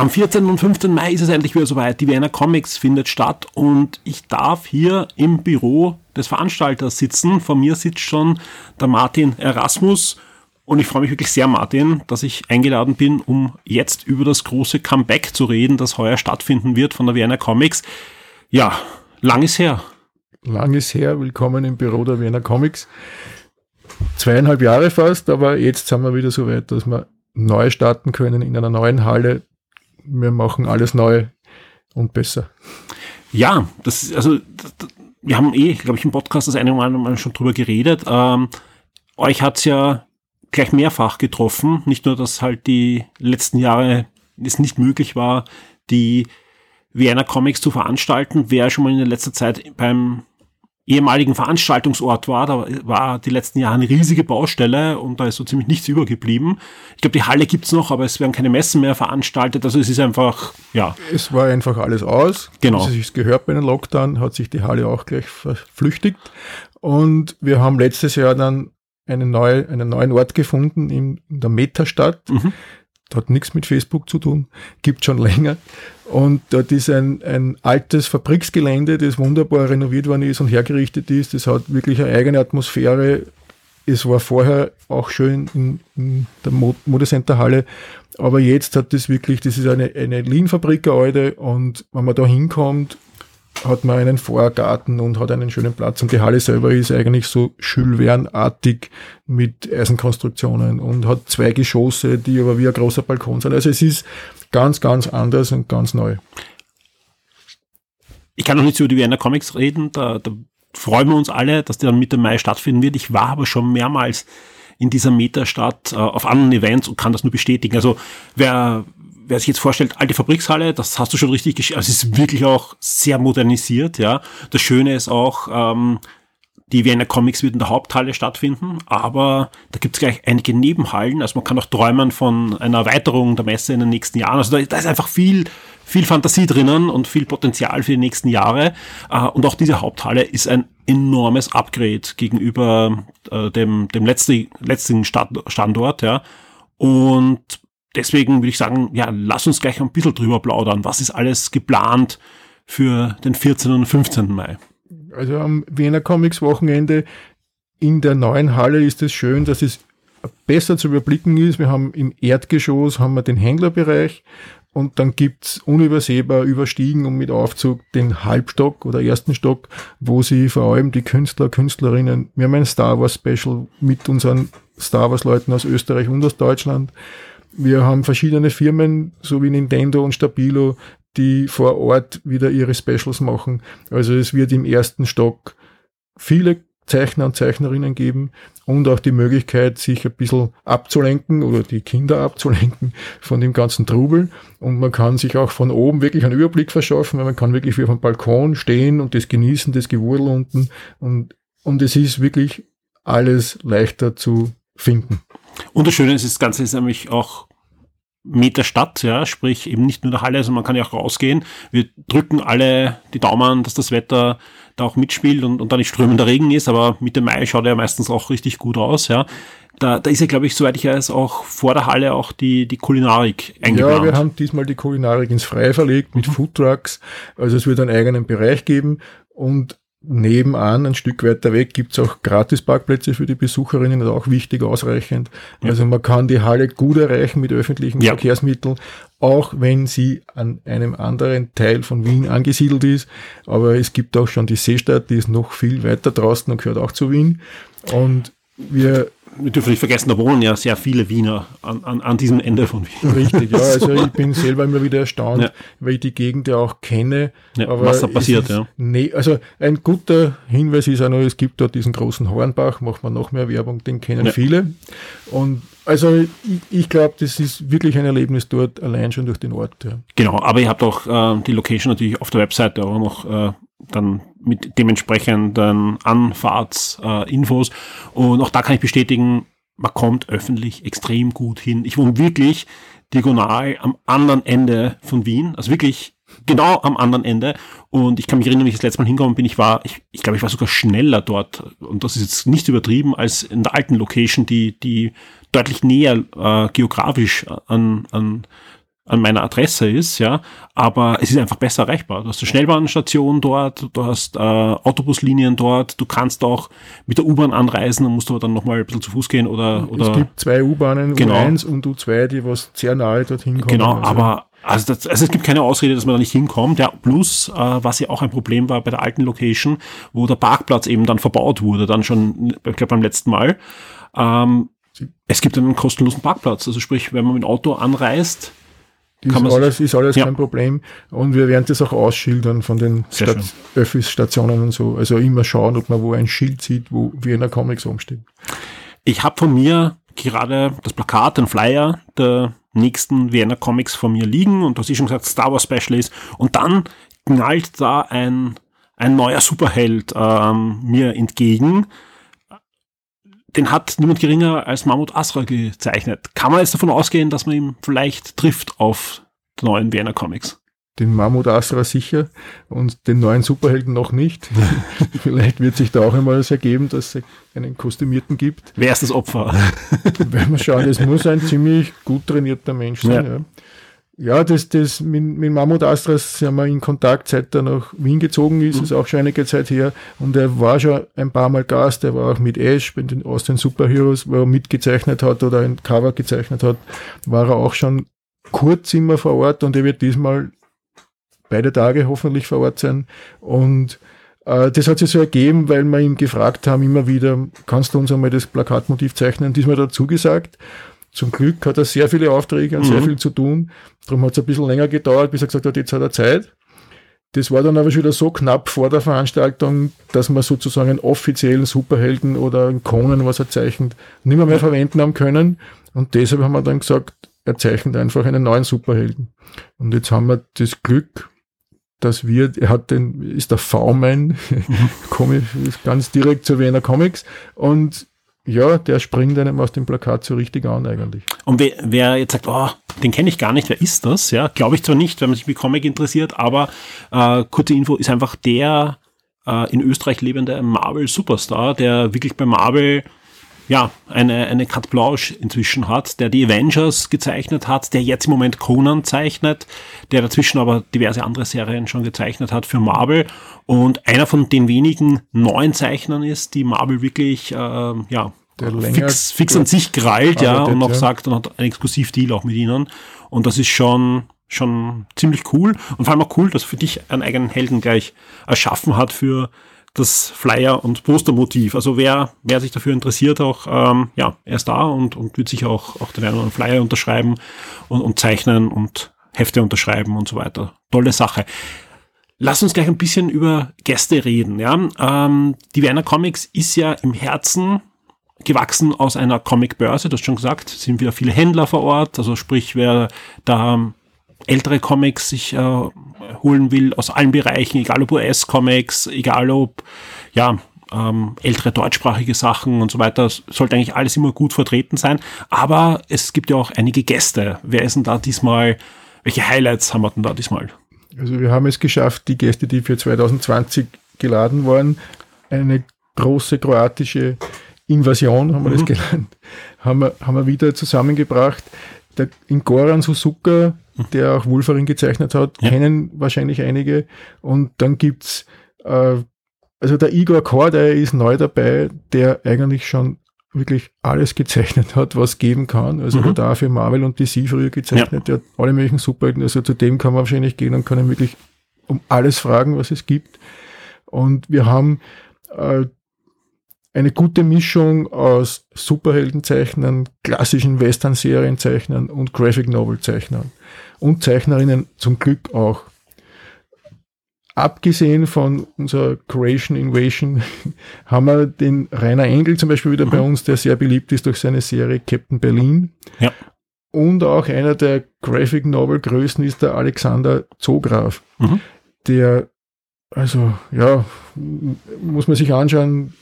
Am 14. und 15. Mai ist es endlich wieder soweit. Die Vienna Comics findet statt und ich darf hier im Büro des Veranstalters sitzen. Vor mir sitzt schon der Martin Erasmus und ich freue mich wirklich sehr, Martin, dass ich eingeladen bin, um jetzt über das große Comeback zu reden, das heuer stattfinden wird von der Vienna Comics. Ja, lang ist her. Lang ist her. Willkommen im Büro der Vienna Comics. Zweieinhalb Jahre fast, aber jetzt sind wir wieder so weit, dass wir neu starten können in einer neuen Halle, wir machen alles neu und besser. Ja, das also wir haben eh, glaube ich, im Podcast das eine oder andere Mal schon drüber geredet. Ähm, euch hat's ja gleich mehrfach getroffen. Nicht nur, dass halt die letzten Jahre es nicht möglich war, die Vienna Comics zu veranstalten. Wer schon mal in der letzten Zeit beim ehemaligen Veranstaltungsort war. Da war die letzten Jahre eine riesige Baustelle und da ist so ziemlich nichts übergeblieben. Ich glaube, die Halle gibt's noch, aber es werden keine Messen mehr veranstaltet. Also es ist einfach, ja. Es war einfach alles aus. Genau. Es ist gehört bei einem Lockdown, hat sich die Halle auch gleich verflüchtigt. Und wir haben letztes Jahr dann einen, neue, einen neuen Ort gefunden in, in der Metastadt. Mhm hat nichts mit Facebook zu tun, gibt schon länger. Und dort ist ein, ein altes Fabriksgelände, das wunderbar renoviert worden ist und hergerichtet ist. Das hat wirklich eine eigene Atmosphäre. Es war vorher auch schön in, in der Modecenterhalle, aber jetzt hat das wirklich, das ist eine, eine Lean-Fabrik, eine alte, und wenn man da hinkommt, hat man einen Vorgarten und hat einen schönen Platz und die Halle selber ist eigentlich so Jules Verne-artig mit Eisenkonstruktionen und hat zwei Geschosse, die aber wie ein großer Balkon sind. Also es ist ganz, ganz anders und ganz neu. Ich kann noch nicht über die Vienna Comics reden, da, da freuen wir uns alle, dass die dann Mitte Mai stattfinden wird. Ich war aber schon mehrmals in dieser Metastadt äh, auf anderen Events und kann das nur bestätigen. Also wer, wer sich jetzt vorstellt, alte Fabrikshalle, das hast du schon richtig geschrieben. Also es ist wirklich auch sehr modernisiert, ja. Das Schöne ist auch, ähm, die Vienna Comics wird in der Haupthalle stattfinden, aber da gibt es gleich einige Nebenhallen. Also man kann auch träumen von einer Erweiterung der Messe in den nächsten Jahren. Also da, da ist einfach viel, viel Fantasie drinnen und viel Potenzial für die nächsten Jahre. Äh, und auch diese Haupthalle ist ein enormes Upgrade gegenüber äh, dem, dem letzten, letzten Standort. Ja. Und deswegen würde ich sagen, ja, lass uns gleich ein bisschen drüber plaudern. Was ist alles geplant für den 14. und 15. Mai? Also am Wiener Comics Wochenende in der neuen Halle ist es schön, dass es besser zu überblicken ist. Wir haben im Erdgeschoss haben wir den Händlerbereich und dann gibt's unübersehbar überstiegen und mit Aufzug den Halbstock oder ersten Stock, wo sie vor allem die Künstler, Künstlerinnen, wir haben ein Star Wars Special mit unseren Star Wars Leuten aus Österreich und aus Deutschland. Wir haben verschiedene Firmen, so wie Nintendo und Stabilo, die vor Ort wieder ihre Specials machen. Also es wird im ersten Stock viele Zeichner und Zeichnerinnen geben und auch die Möglichkeit, sich ein bisschen abzulenken oder die Kinder abzulenken von dem ganzen Trubel. Und man kann sich auch von oben wirklich einen Überblick verschaffen, weil man kann wirklich wie auf dem Balkon stehen und das genießen, das Gewurl unten. Und, und es ist wirklich alles leichter zu finden. Und das Schöne ist, das Ganze ist nämlich auch Meter Stadt, ja, sprich eben nicht nur der Halle, sondern man kann ja auch rausgehen. Wir drücken alle die Daumen, dass das Wetter da auch mitspielt und, und da nicht strömender Regen ist, aber Mitte Mai schaut er meistens auch richtig gut aus, ja. Da, da ist ja, glaube ich, soweit ich weiß, auch vor der Halle auch die, die Kulinarik eingeplant. Ja, wir haben diesmal die Kulinarik ins Freie verlegt mit mhm. Foodtrucks. Also es wird einen eigenen Bereich geben und nebenan, ein Stück weiter weg, gibt's auch Gratisparkplätze für die Besucherinnen, das ist auch wichtig, ausreichend. Ja. Also man kann die Halle gut erreichen mit öffentlichen ja. Verkehrsmitteln, auch wenn sie an einem anderen Teil von Wien angesiedelt ist. Aber es gibt auch schon die Seestadt, die ist noch viel weiter draußen und gehört auch zu Wien. Und wir wir dürfen nicht vergessen, da wohnen ja sehr viele Wiener an, an, an diesem Ende von Wien. Richtig, ja. Also ich bin selber immer wieder erstaunt, ja. weil ich die Gegend ja auch kenne. Ja, was da passiert, ja. Nee, also ein guter Hinweis ist auch noch, es gibt dort diesen großen Hornbach, macht man noch mehr Werbung, den kennen ja. viele. Und also ich, ich glaube, das ist wirklich ein Erlebnis dort, allein schon durch den Ort. Ja. Genau, aber ihr habt auch äh, die Location natürlich auf der Webseite auch noch äh, dann mit dementsprechenden Anfahrtsinfos. Und auch da kann ich bestätigen, man kommt öffentlich extrem gut hin. Ich wohne wirklich diagonal am anderen Ende von Wien, also wirklich genau am anderen Ende. Und ich kann mich erinnern, wie ich das letzte Mal hingekommen bin, ich war, ich, ich glaube, ich war sogar schneller dort. Und das ist jetzt nicht übertrieben als in der alten Location, die, die deutlich näher äh, geografisch an, an an meiner Adresse ist, ja, aber es ist einfach besser erreichbar. Du hast eine Schnellbahnstation dort, du hast äh, Autobuslinien dort, du kannst auch mit der U-Bahn anreisen, dann musst du aber dann nochmal ein bisschen zu Fuß gehen oder, oder. Es gibt zwei U-Bahnen, genau. U1 und U2, die was sehr nahe dorthin kommen. Genau, also. aber also, das, also es gibt keine Ausrede, dass man da nicht hinkommt. Ja, plus, äh, was ja auch ein Problem war bei der alten Location, wo der Parkplatz eben dann verbaut wurde, dann schon, ich glaube beim letzten Mal. Ähm, es gibt einen kostenlosen Parkplatz. Also sprich, wenn man mit dem Auto anreist, ist alles, ist alles ja. kein Problem. Und wir werden das auch ausschildern von den Stat Öffis-Stationen und so. Also immer schauen, ob man wo ein Schild sieht, wo Wiener Comics rumsteht. Ich habe von mir gerade das Plakat, den Flyer der nächsten Wiener Comics von mir liegen und was ich schon gesagt, Star Wars Special ist. Und dann knallt da ein, ein neuer Superheld ähm, mir entgegen den hat niemand geringer als Mahmoud Asra gezeichnet. Kann man jetzt davon ausgehen, dass man ihn vielleicht trifft auf die neuen Vienna Comics? Den Mahmoud Asra sicher und den neuen Superhelden noch nicht. vielleicht wird sich da auch einmal das ergeben, dass es einen Kostümierten gibt. Wer ist das Opfer? Werden wir schauen, es muss ein ziemlich gut trainierter Mensch sein. Ja. ja. Ja, das, das mit, mit Mammut Astras sind wir in Kontakt, seit er nach Wien gezogen ist, mhm. ist auch schon einige Zeit her. Und er war schon ein paar Mal Gast, er war auch mit Ash bei den Austin Superheroes, wo er mitgezeichnet hat oder ein Cover gezeichnet hat, war er auch schon kurz immer vor Ort und er wird diesmal beide Tage hoffentlich vor Ort sein. Und äh, das hat sich so ergeben, weil wir ihm gefragt haben, immer wieder, kannst du uns einmal das Plakatmotiv zeichnen? Diesmal dazu gesagt. Zum Glück hat er sehr viele Aufträge und mhm. sehr viel zu tun. Darum hat es ein bisschen länger gedauert, bis er gesagt hat, jetzt hat er Zeit. Das war dann aber schon wieder so knapp vor der Veranstaltung, dass wir sozusagen einen offiziellen Superhelden oder einen Conan, was er zeichnet, nicht mehr, mehr verwenden haben können. Und deshalb haben wir dann gesagt, er zeichnet einfach einen neuen Superhelden. Und jetzt haben wir das Glück, dass wir, er hat den, ist der V-Man, mhm. ganz direkt zu Wiener Comics. Und ja, der springt einem aus dem Plakat so richtig an eigentlich. Und wer, wer jetzt sagt, oh, den kenne ich gar nicht, wer ist das? Ja, glaube ich zwar nicht, wenn man sich mit Comic interessiert, aber äh, kurze Info ist einfach der äh, in Österreich lebende Marvel Superstar, der wirklich bei Marvel ja, eine, eine Carte Blanche inzwischen hat, der die Avengers gezeichnet hat, der jetzt im Moment Conan zeichnet, der dazwischen aber diverse andere Serien schon gezeichnet hat für Marvel und einer von den wenigen neuen Zeichnern ist, die Marvel wirklich, äh, ja, fix, fix an sich krallt, ja, und noch ja. sagt, und hat einen Exklusivdeal auch mit ihnen. Und das ist schon, schon ziemlich cool. Und vor allem auch cool, dass für dich einen eigenen Helden gleich erschaffen hat für das Flyer- und Postermotiv. Also wer, wer sich dafür interessiert, auch, ähm, ja, er ist da und, und wird sich auch, auch den einen oder anderen Flyer unterschreiben und, und zeichnen und Hefte unterschreiben und so weiter. Tolle Sache. Lass uns gleich ein bisschen über Gäste reden. Ja? Ähm, die Werner Comics ist ja im Herzen gewachsen aus einer Comic-Börse, hast schon gesagt, sind wieder viele Händler vor Ort, also sprich, wer da ältere Comics sich äh, holen will aus allen Bereichen, egal ob US-Comics, egal ob ja ähm, ältere deutschsprachige Sachen und so weiter, sollte eigentlich alles immer gut vertreten sein. Aber es gibt ja auch einige Gäste. Wer ist denn da diesmal? Welche Highlights haben wir denn da diesmal? Also wir haben es geschafft, die Gäste, die für 2020 geladen waren, eine große kroatische Invasion, haben wir mhm. das genannt, haben wir, haben wir wieder zusammengebracht. Der, in Goran Suzuka der auch Wolferin gezeichnet hat, ja. kennen wahrscheinlich einige. Und dann gibt's äh, also der Igor Kor, der ist neu dabei, der eigentlich schon wirklich alles gezeichnet hat, was geben kann. Also mhm. hat für Marvel und DC früher gezeichnet, ja. der hat alle möglichen Superhelden. Also zu dem kann man wahrscheinlich gehen und kann ihn wirklich um alles fragen, was es gibt. Und wir haben äh, eine gute Mischung aus Superheldenzeichnern, klassischen Western-Serienzeichnern und Graphic Novel-Zeichnern und Zeichnerinnen zum Glück auch. Abgesehen von unserer Creation Invasion haben wir den Rainer Engel zum Beispiel wieder mhm. bei uns, der sehr beliebt ist durch seine Serie Captain Berlin. Ja. Und auch einer der Graphic Novel Größen ist der Alexander Zograf, mhm. der, also ja, muss man sich anschauen,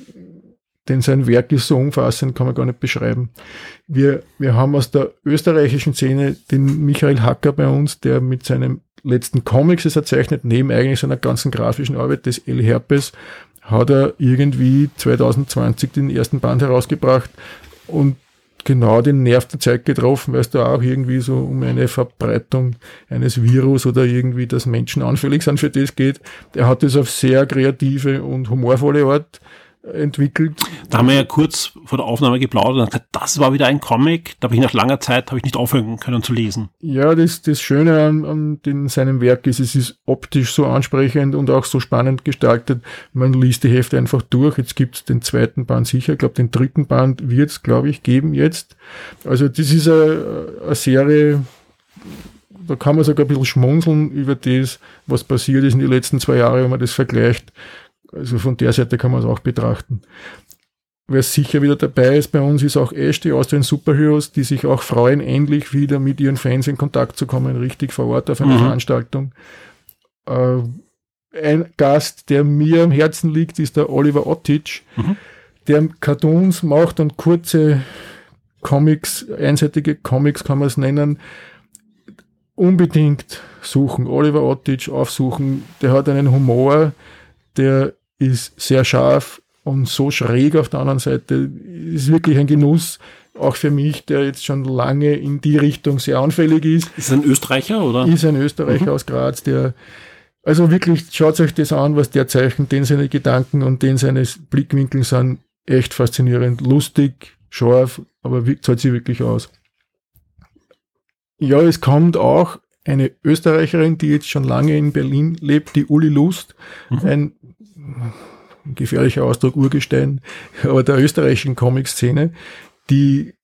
denn sein Werk ist so umfassend, kann man gar nicht beschreiben. Wir, wir haben aus der österreichischen Szene den Michael Hacker bei uns, der mit seinem letzten Comics, das er zeichnet, neben eigentlich seiner ganzen grafischen Arbeit des El Herpes, hat er irgendwie 2020 den ersten Band herausgebracht und genau den Nerv der Zeit getroffen, weil es da auch irgendwie so um eine Verbreitung eines Virus oder irgendwie, dass Menschen anfällig sind für das geht. Er hat das auf sehr kreative und humorvolle Art entwickelt. Da haben wir ja kurz vor der Aufnahme geplaudert und gesagt, das war wieder ein Comic, da habe ich nach langer Zeit habe ich nicht aufhören können zu lesen. Ja, das, das Schöne an, an den, seinem Werk ist, es ist optisch so ansprechend und auch so spannend gestaltet. Man liest die Hefte einfach durch. Jetzt gibt es den zweiten Band sicher. Ich glaube, den dritten Band wird es, glaube ich, geben jetzt. Also das ist eine Serie, da kann man sogar ein bisschen schmunzeln über das, was passiert ist in den letzten zwei Jahren, wenn man das vergleicht also von der Seite kann man es auch betrachten. Wer sicher wieder dabei ist bei uns, ist auch Ash, die Austrian Superheroes, die sich auch freuen, endlich wieder mit ihren Fans in Kontakt zu kommen, richtig vor Ort auf einer mhm. Veranstaltung. Äh, ein Gast, der mir am Herzen liegt, ist der Oliver Ottich, mhm. der Cartoons macht und kurze Comics, einseitige Comics kann man es nennen, unbedingt suchen. Oliver Ottich aufsuchen. Der hat einen Humor, der ist sehr scharf und so schräg auf der anderen Seite. Ist wirklich ein Genuss, auch für mich, der jetzt schon lange in die Richtung sehr anfällig ist. Ist ein Österreicher, oder? Ist ein Österreicher mhm. aus Graz, der, also wirklich, schaut euch das an, was der zeichnet, den seine Gedanken und den seines Blickwinkel sind echt faszinierend, lustig, scharf, aber zahlt sich wirklich aus. Ja, es kommt auch eine Österreicherin, die jetzt schon lange in Berlin lebt, die Uli Lust, mhm. ein gefährlicher Ausdruck Urgestein, aber der österreichischen Comic-Szene, die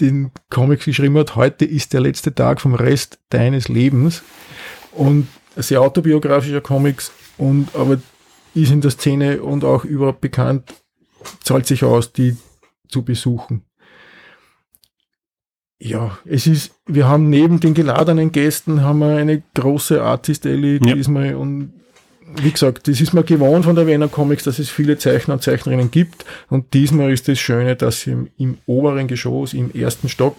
den Comics geschrieben hat, heute ist der letzte Tag vom Rest deines Lebens und sehr autobiografischer Comics und aber ist in der Szene und auch überhaupt bekannt, zahlt sich aus, die zu besuchen. Ja, es ist, wir haben neben den geladenen Gästen haben wir eine große Artist Alley ja. diesmal und wie gesagt, das ist mir gewohnt von der Wiener Comics, dass es viele Zeichner und Zeichnerinnen gibt. Und diesmal ist das Schöne, dass sie im, im oberen Geschoss, im ersten Stock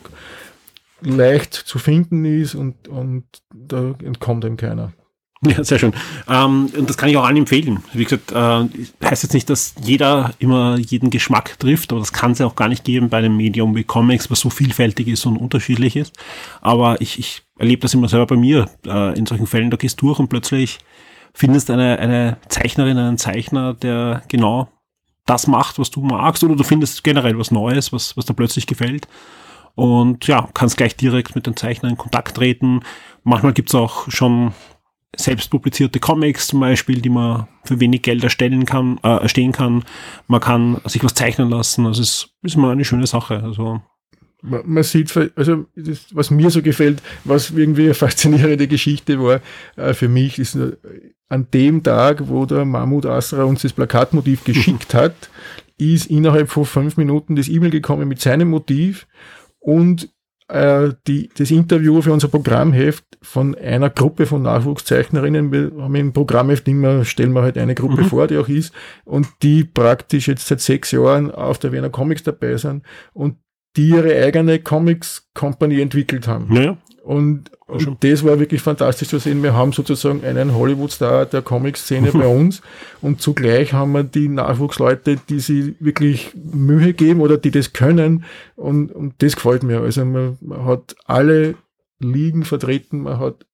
leicht zu finden ist und, und da entkommt ihm keiner. Ja, sehr schön. Ähm, und das kann ich auch allen empfehlen. Wie gesagt, äh, heißt jetzt nicht, dass jeder immer jeden Geschmack trifft, aber das kann es ja auch gar nicht geben bei einem Medium wie Comics, was so vielfältig ist und unterschiedlich ist. Aber ich, ich erlebe das immer selber bei mir. Äh, in solchen Fällen, da gehst du durch und plötzlich findest eine, eine Zeichnerin, einen Zeichner, der genau das macht, was du magst, oder du findest generell was Neues, was, was da plötzlich gefällt. Und ja, kannst gleich direkt mit den Zeichnern in Kontakt treten. Manchmal gibt's auch schon selbst publizierte Comics zum Beispiel, die man für wenig Geld erstellen kann, äh, erstehen kann. Man kann sich was zeichnen lassen. Also es ist immer eine schöne Sache. Also man, man sieht, also das, was mir so gefällt, was irgendwie eine faszinierende Geschichte war äh, für mich, ist äh, an dem Tag, wo der Mahmoud Asra uns das Plakatmotiv geschickt hat, ist innerhalb von fünf Minuten das E-Mail gekommen mit seinem Motiv und äh, die, das Interview für unser Programmheft von einer Gruppe von Nachwuchszeichnerinnen. Wir haben im Programmheft immer, stellen wir halt eine Gruppe mhm. vor, die auch ist, und die praktisch jetzt seit sechs Jahren auf der Wiener Comics dabei sind und die ihre eigene Comics Company entwickelt haben. Ja. Und, und das war wirklich fantastisch zu sehen. Wir haben sozusagen einen Hollywood-Star der Comic-Szene bei uns und zugleich haben wir die Nachwuchsleute, die sich wirklich Mühe geben oder die das können und, und das gefällt mir. Also man, man hat alle Ligen vertreten, man hat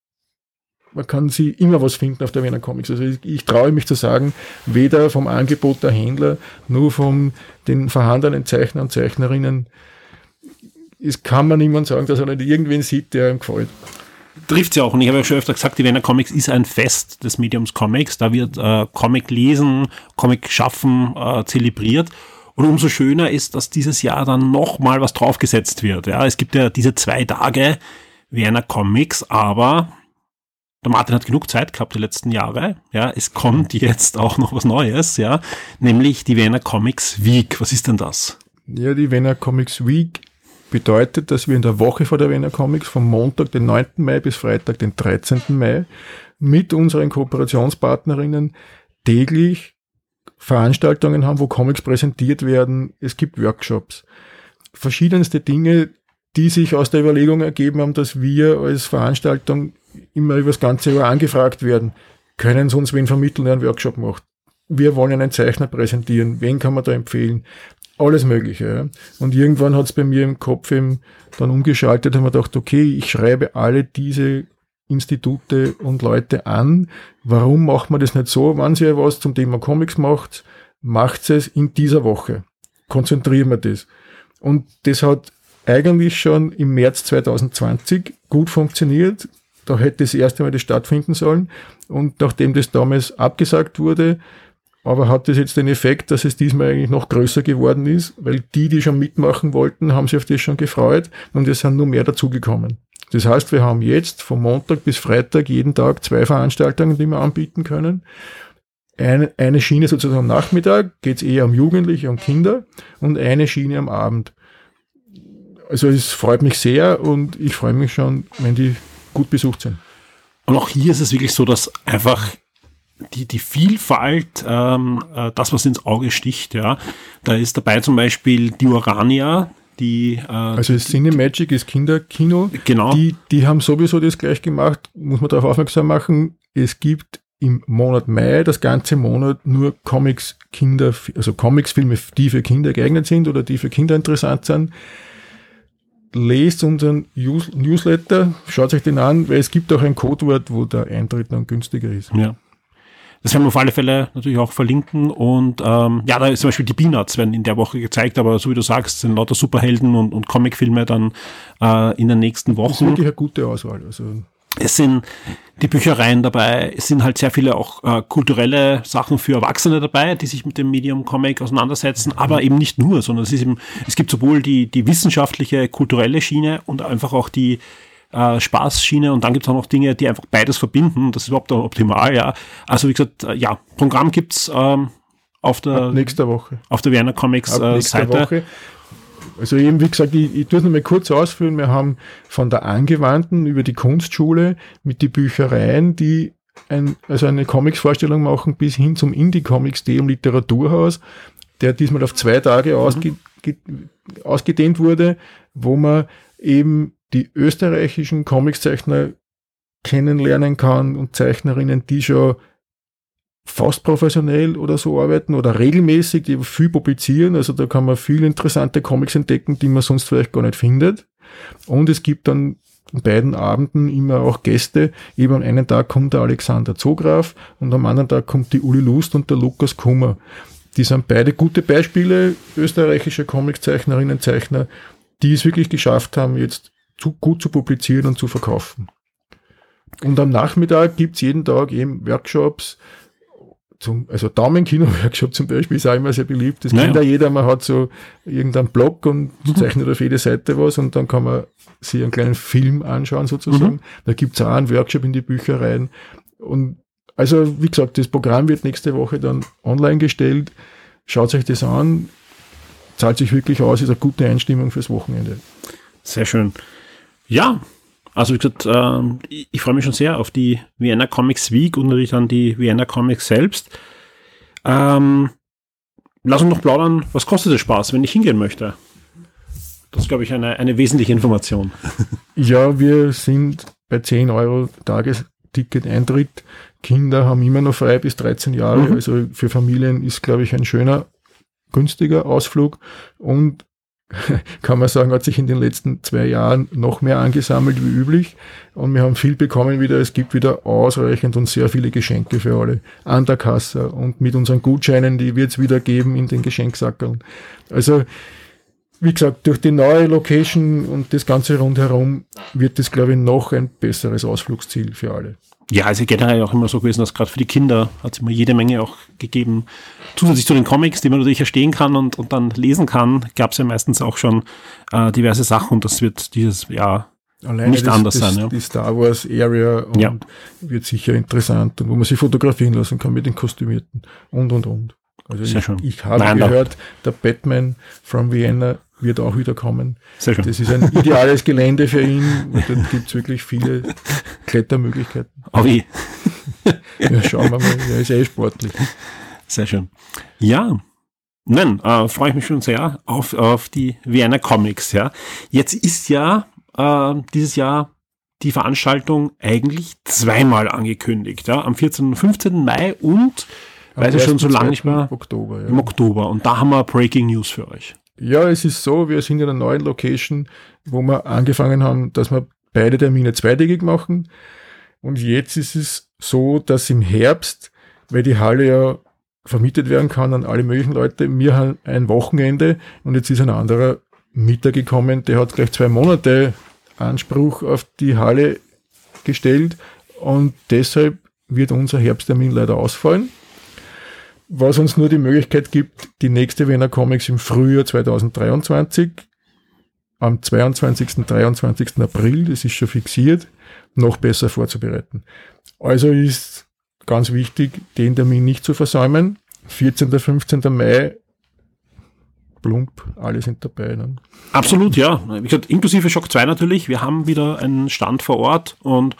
man kann sie immer was finden auf der Wiener Comics. Also ich, ich traue mich zu sagen, weder vom Angebot der Händler, nur von den vorhandenen Zeichner und Zeichnerinnen es kann man niemand sagen, dass er nicht irgendwen sieht, der ihm gefällt. Trifft ja auch. Und ich habe ja schon öfter gesagt, die Wiener Comics ist ein Fest des Mediums Comics. Da wird äh, Comic lesen, Comic schaffen äh, zelebriert. Und umso schöner ist, dass dieses Jahr dann nochmal was draufgesetzt wird. Ja, es gibt ja diese zwei Tage Wiener Comics, aber der Martin hat genug Zeit gehabt die letzten Jahre. Ja, es kommt jetzt auch noch was Neues, ja, nämlich die Wiener Comics Week. Was ist denn das? Ja, die Wiener Comics Week bedeutet, dass wir in der Woche vor der Wiener Comics vom Montag, den 9. Mai bis Freitag, den 13. Mai mit unseren Kooperationspartnerinnen täglich Veranstaltungen haben, wo Comics präsentiert werden. Es gibt Workshops. Verschiedenste Dinge, die sich aus der Überlegung ergeben haben, dass wir als Veranstaltung immer über das ganze Jahr angefragt werden. Können Sie uns wen vermitteln, der einen Workshop macht? Wir wollen einen Zeichner präsentieren. Wen kann man da empfehlen? Alles Mögliche. Ja. Und irgendwann hat es bei mir im Kopf eben dann umgeschaltet und man gedacht, okay, ich schreibe alle diese Institute und Leute an. Warum macht man das nicht so? Wenn ihr was zum Thema Comics macht, macht es in dieser Woche. Konzentrieren wir das. Und das hat eigentlich schon im März 2020 gut funktioniert. Da hätte das erste Mal das stattfinden sollen. Und nachdem das damals abgesagt wurde, aber hat das jetzt den Effekt, dass es diesmal eigentlich noch größer geworden ist, weil die, die schon mitmachen wollten, haben sich auf das schon gefreut und es sind nur mehr dazugekommen. Das heißt, wir haben jetzt von Montag bis Freitag jeden Tag zwei Veranstaltungen, die wir anbieten können. Eine, eine Schiene sozusagen am Nachmittag, geht es eher um Jugendliche und Kinder und eine Schiene am Abend. Also es freut mich sehr und ich freue mich schon, wenn die gut besucht sind. Und auch hier ist es wirklich so, dass einfach die, die Vielfalt, ähm, äh, das, was ins Auge sticht, ja. Da ist dabei zum Beispiel die Urania, die, äh, also Cinemagic ist Kinderkino. Genau. Die, die haben sowieso das gleich gemacht, muss man darauf aufmerksam machen. Es gibt im Monat Mai, das ganze Monat, nur Comics, Kinder, also Comics-Filme, die für Kinder geeignet sind oder die für Kinder interessant sind. Lest unseren Newsletter, schaut euch den an, weil es gibt auch ein Codewort, wo der Eintritt dann günstiger ist. Ja. Das werden wir auf alle Fälle natürlich auch verlinken. Und ähm, ja, da ist zum Beispiel die Peanuts werden in der Woche gezeigt, aber so wie du sagst, sind lauter Superhelden und, und Comicfilme dann äh, in den nächsten Wochen. Das ist wirklich eine gute Auswahl. Also Es sind die Büchereien dabei, es sind halt sehr viele auch äh, kulturelle Sachen für Erwachsene dabei, die sich mit dem Medium Comic auseinandersetzen, aber eben nicht nur, sondern es ist eben, es gibt sowohl die, die wissenschaftliche, kulturelle Schiene und einfach auch die äh, Spaßschiene und dann gibt es auch noch Dinge, die einfach beides verbinden. Das ist überhaupt auch optimal, ja. Also wie gesagt, äh, ja, Programm gibt's ähm, auf der Ab nächster Woche. Auf der Werner Comics äh, Seite. Woche. Also eben, wie gesagt, ich, ich tue es nochmal kurz ausführen. Wir haben von der Angewandten über die Kunstschule mit die Büchereien, die ein, also eine Comics-Vorstellung machen, bis hin zum Indie-Comics-Day im Literaturhaus, der diesmal auf zwei Tage mhm. ausge, ge, ausgedehnt wurde, wo man eben die österreichischen Comicszeichner kennenlernen kann und Zeichnerinnen, die schon fast professionell oder so arbeiten oder regelmäßig, die viel publizieren. Also da kann man viel interessante Comics entdecken, die man sonst vielleicht gar nicht findet. Und es gibt dann an beiden Abenden immer auch Gäste. Eben am einen Tag kommt der Alexander Zograf und am anderen Tag kommt die Uli Lust und der Lukas Kummer. Die sind beide gute Beispiele österreichischer Comiczeichnerinnen, Zeichner, die es wirklich geschafft haben, jetzt zu, gut zu publizieren und zu verkaufen. Und am Nachmittag gibt's jeden Tag eben Workshops, zum, also Daumenkino-Workshop zum Beispiel ist auch immer sehr beliebt. Das naja. kennt ja jeder, man hat so irgendeinen Blog und zeichnet auf jede Seite was und dann kann man sich einen kleinen Film anschauen sozusagen. Mhm. Da gibt's auch einen Workshop in die Büchereien. Und also, wie gesagt, das Programm wird nächste Woche dann online gestellt. Schaut euch das an. Zahlt sich wirklich aus, ist eine gute Einstimmung fürs Wochenende. Sehr schön. Ja, also wie gesagt, äh, ich, ich freue mich schon sehr auf die Vienna Comics Week und natürlich dann die Vienna Comics selbst. Ähm, lass uns noch plaudern, was kostet es Spaß, wenn ich hingehen möchte? Das ist, glaube ich, eine, eine wesentliche Information. Ja, wir sind bei 10 Euro Tagesticket-Eintritt. Kinder haben immer noch frei bis 13 Jahre. Mhm. Also für Familien ist, glaube ich, ein schöner, günstiger Ausflug. Und kann man sagen, hat sich in den letzten zwei Jahren noch mehr angesammelt wie üblich. Und wir haben viel bekommen wieder. Es gibt wieder ausreichend und sehr viele Geschenke für alle an der Kasse und mit unseren Gutscheinen, die wird es wieder geben in den Geschenksackeln. Also, wie gesagt, durch die neue Location und das Ganze rundherum wird es, glaube ich, noch ein besseres Ausflugsziel für alle. Ja, also generell auch immer so gewesen, dass gerade für die Kinder hat es immer jede Menge auch gegeben. Zusätzlich zu den Comics, die man natürlich erstehen kann und, und dann lesen kann, gab es ja meistens auch schon äh, diverse Sachen und das wird dieses Jahr Alleine nicht das, anders das, sein. Ja. Die Star Wars Area und ja. wird sicher interessant und wo man sich fotografieren lassen kann mit den Kostümierten und und und. Also Sehr ich, schön. ich habe Nein, gehört, der Batman from Vienna wird auch wieder kommen. Sehr schön. Das ist ein ideales Gelände für ihn und dann gibt es wirklich viele Klettermöglichkeiten. Oh wie? ja, schauen wir mal, er ist eh sportlich. Sehr schön. Ja, Nein, äh, freue ich mich schon sehr auf, auf die Vienna Comics. Ja, jetzt ist ja äh, dieses Jahr die Veranstaltung eigentlich zweimal angekündigt. Ja, am 14. und 15. Mai und weil es schon so lange nicht mehr Oktober, ja. im Oktober. Und da haben wir Breaking News für euch. Ja, es ist so, wir sind in einer neuen Location, wo wir angefangen haben, dass wir beide Termine zweitägig machen. Und jetzt ist es so, dass im Herbst, weil die Halle ja vermietet werden kann an alle möglichen Leute, wir haben ein Wochenende und jetzt ist ein anderer Mieter gekommen, der hat gleich zwei Monate Anspruch auf die Halle gestellt und deshalb wird unser Herbsttermin leider ausfallen was uns nur die Möglichkeit gibt, die nächste Wiener Comics im Frühjahr 2023, am 22. und 23. April, das ist schon fixiert, noch besser vorzubereiten. Also ist ganz wichtig, den Termin nicht zu versäumen. 14. und 15. Mai, plump, alle sind dabei. Ne? Absolut, ja. Wie gesagt, inklusive Shock 2 natürlich. Wir haben wieder einen Stand vor Ort und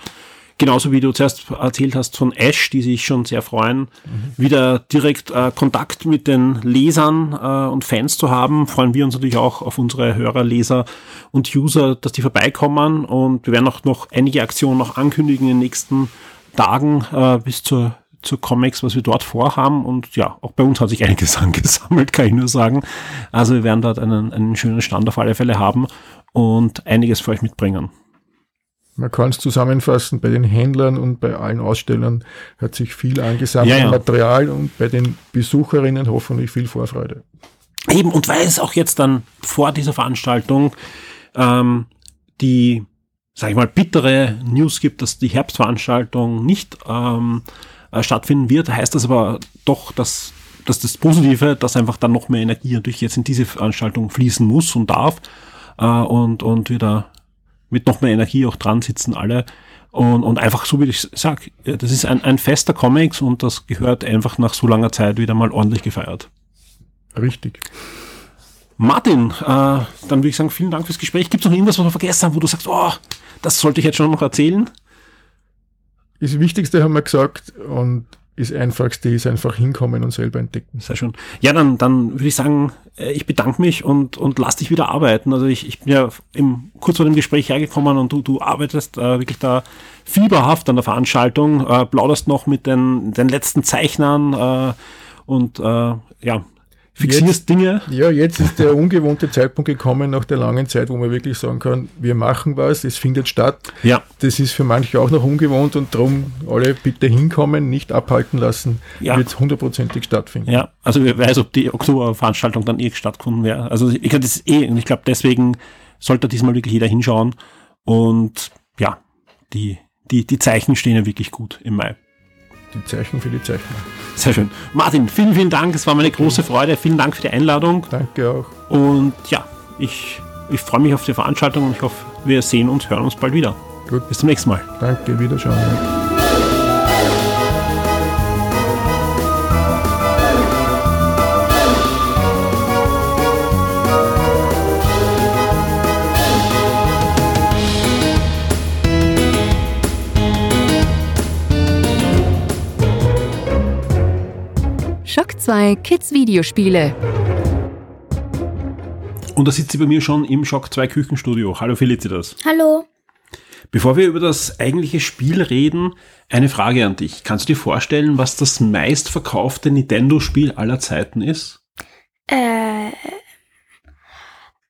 Genauso wie du zuerst erzählt hast von Ash, die sich schon sehr freuen, mhm. wieder direkt äh, Kontakt mit den Lesern äh, und Fans zu haben, freuen wir uns natürlich auch auf unsere Hörer, Leser und User, dass die vorbeikommen und wir werden auch noch einige Aktionen noch ankündigen in den nächsten Tagen äh, bis zur zu Comics, was wir dort vorhaben. Und ja, auch bei uns hat sich einiges angesammelt, kann ich nur sagen. Also wir werden dort einen, einen schönen Stand auf alle Fälle haben und einiges für euch mitbringen. Man kann es zusammenfassen, bei den Händlern und bei allen Ausstellern hat sich viel angesammelt ja, ja. Material und bei den Besucherinnen hoffentlich viel Vorfreude. Eben, und weil es auch jetzt dann vor dieser Veranstaltung ähm, die sag ich mal, bittere News gibt, dass die Herbstveranstaltung nicht ähm, äh, stattfinden wird, heißt das aber doch, dass, dass das Positive, dass einfach dann noch mehr Energie natürlich jetzt in diese Veranstaltung fließen muss und darf äh, und, und wieder mit noch mehr Energie auch dran sitzen alle. Und, und einfach so wie ich sag, das ist ein, ein fester Comics und das gehört einfach nach so langer Zeit wieder mal ordentlich gefeiert. Richtig. Martin, äh, dann würde ich sagen, vielen Dank fürs Gespräch. Gibt es noch irgendwas, was wir vergessen haben, wo du sagst, oh, das sollte ich jetzt schon noch erzählen? Das Wichtigste haben wir gesagt und das Einfachste ist einfach hinkommen und selber entdecken. Sehr schön. Ja, dann, dann würde ich sagen, äh, ich bedanke mich und, und lass dich wieder arbeiten. Also ich, ich bin ja im, kurz vor dem Gespräch hergekommen und du, du arbeitest äh, wirklich da fieberhaft an der Veranstaltung, äh, plauderst noch mit den, den letzten Zeichnern äh, und äh, ja, fixierst jetzt, Dinge. Ja, jetzt ist der ungewohnte Zeitpunkt gekommen nach der langen Zeit, wo man wirklich sagen kann, wir machen was, es findet statt. Ja. Das ist für manche auch noch ungewohnt und darum alle bitte hinkommen, nicht abhalten lassen, Ja. wird hundertprozentig stattfinden. Ja, also wer weiß, ob die Oktoberveranstaltung dann eh stattgefunden wäre. Also ich glaube, das ist eh, und ich glaube, deswegen sollte diesmal wirklich jeder hinschauen. Und ja, die, die, die Zeichen stehen ja wirklich gut im Mai. Die Zeichen für die Zeichner. Sehr schön. Martin, vielen, vielen Dank. Es war mir eine große Freude. Vielen Dank für die Einladung. Danke auch. Und ja, ich, ich freue mich auf die Veranstaltung und ich hoffe, wir sehen uns, hören uns bald wieder. Gut. Bis zum nächsten Mal. Danke, Wiederschauen. Schock 2 Kids Videospiele. Und da sitzt sie bei mir schon im Schock 2 Küchenstudio. Hallo Felicitas. Hallo. Bevor wir über das eigentliche Spiel reden, eine Frage an dich. Kannst du dir vorstellen, was das meistverkaufte Nintendo-Spiel aller Zeiten ist? Äh,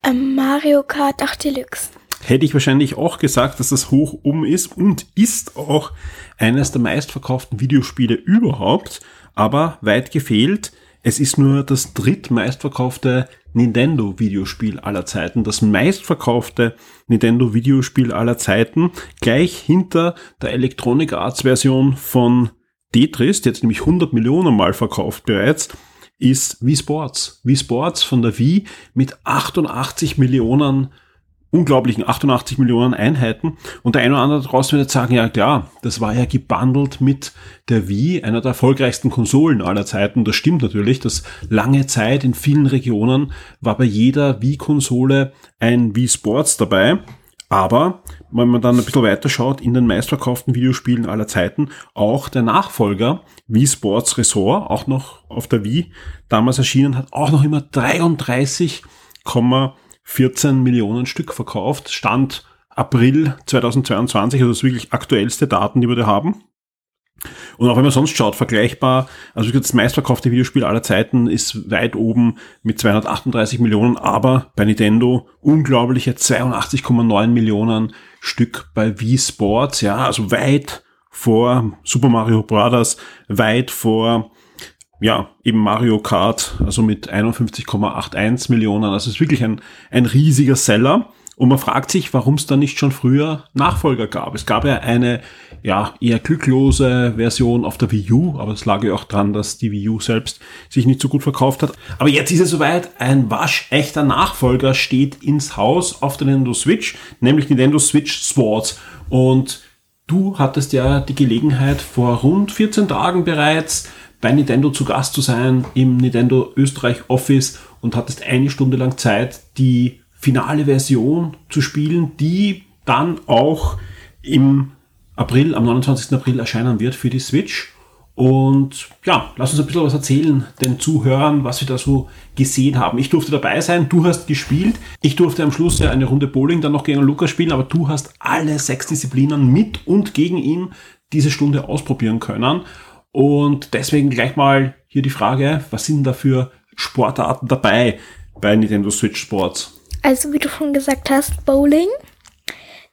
äh, Mario Kart 8 Deluxe. Hätte ich wahrscheinlich auch gesagt, dass das hoch um ist und ist auch eines der meistverkauften Videospiele überhaupt, aber weit gefehlt. Es ist nur das drittmeistverkaufte Nintendo-Videospiel aller Zeiten, das meistverkaufte Nintendo-Videospiel aller Zeiten, gleich hinter der Electronic Arts-Version von Tetris, die jetzt nämlich 100 Millionen Mal verkauft bereits, ist Wii Sports. Wii Sports von der Wii mit 88 Millionen unglaublichen 88 Millionen Einheiten. Und der eine oder andere draußen wird jetzt sagen, ja klar, das war ja gebundelt mit der Wii, einer der erfolgreichsten Konsolen aller Zeiten. Das stimmt natürlich, dass lange Zeit in vielen Regionen war bei jeder Wii-Konsole ein Wii Sports dabei. Aber wenn man dann ein bisschen weiter schaut, in den meistverkauften Videospielen aller Zeiten, auch der Nachfolger Wii Sports Resort, auch noch auf der Wii damals erschienen, hat auch noch immer 33,14 Millionen Stück verkauft. Stand April 2022, also das wirklich aktuellste Daten, die wir da haben. Und auch wenn man sonst schaut, vergleichbar, also das meistverkaufte Videospiel aller Zeiten ist weit oben mit 238 Millionen, aber bei Nintendo unglaubliche 82,9 Millionen Stück bei Wii Sports, ja, also weit vor Super Mario Bros., weit vor, ja, eben Mario Kart, also mit 51,81 Millionen, also es ist wirklich ein, ein riesiger Seller. Und man fragt sich, warum es da nicht schon früher Nachfolger gab. Es gab ja eine ja, eher glücklose Version auf der Wii U, aber es lag ja auch dran, dass die Wii U selbst sich nicht so gut verkauft hat. Aber jetzt ist es soweit, ein waschechter Nachfolger steht ins Haus auf der Nintendo Switch, nämlich Nintendo Switch Sports. Und du hattest ja die Gelegenheit, vor rund 14 Tagen bereits bei Nintendo zu Gast zu sein im Nintendo Österreich Office und hattest eine Stunde lang Zeit, die finale Version zu spielen, die dann auch im April, am 29. April erscheinen wird für die Switch. Und ja, lass uns ein bisschen was erzählen, den Zuhörern, was wir da so gesehen haben. Ich durfte dabei sein, du hast gespielt. Ich durfte am Schluss ja eine Runde Bowling dann noch gegen Lukas spielen, aber du hast alle sechs Disziplinen mit und gegen ihn diese Stunde ausprobieren können. Und deswegen gleich mal hier die Frage, was sind da für Sportarten dabei bei Nintendo Switch Sports? Also wie du schon gesagt hast, Bowling.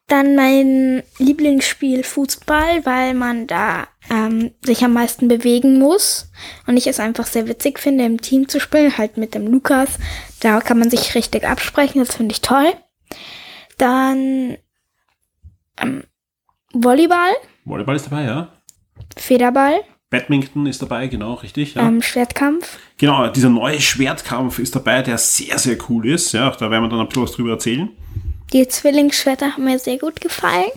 Dann mein Lieblingsspiel Fußball, weil man da ähm, sich am meisten bewegen muss. Und ich es einfach sehr witzig finde, im Team zu spielen, halt mit dem Lukas. Da kann man sich richtig absprechen, das finde ich toll. Dann ähm, Volleyball, Volleyball ist dabei, ja. Federball, Badminton ist dabei, genau, richtig. Ja. ähm, Schwertkampf. Genau, dieser neue Schwertkampf ist dabei, der sehr, sehr cool ist. Ja, da werden wir dann ein bisschen was drüber erzählen. Die Zwillingsschwerter haben mir sehr gut gefallen.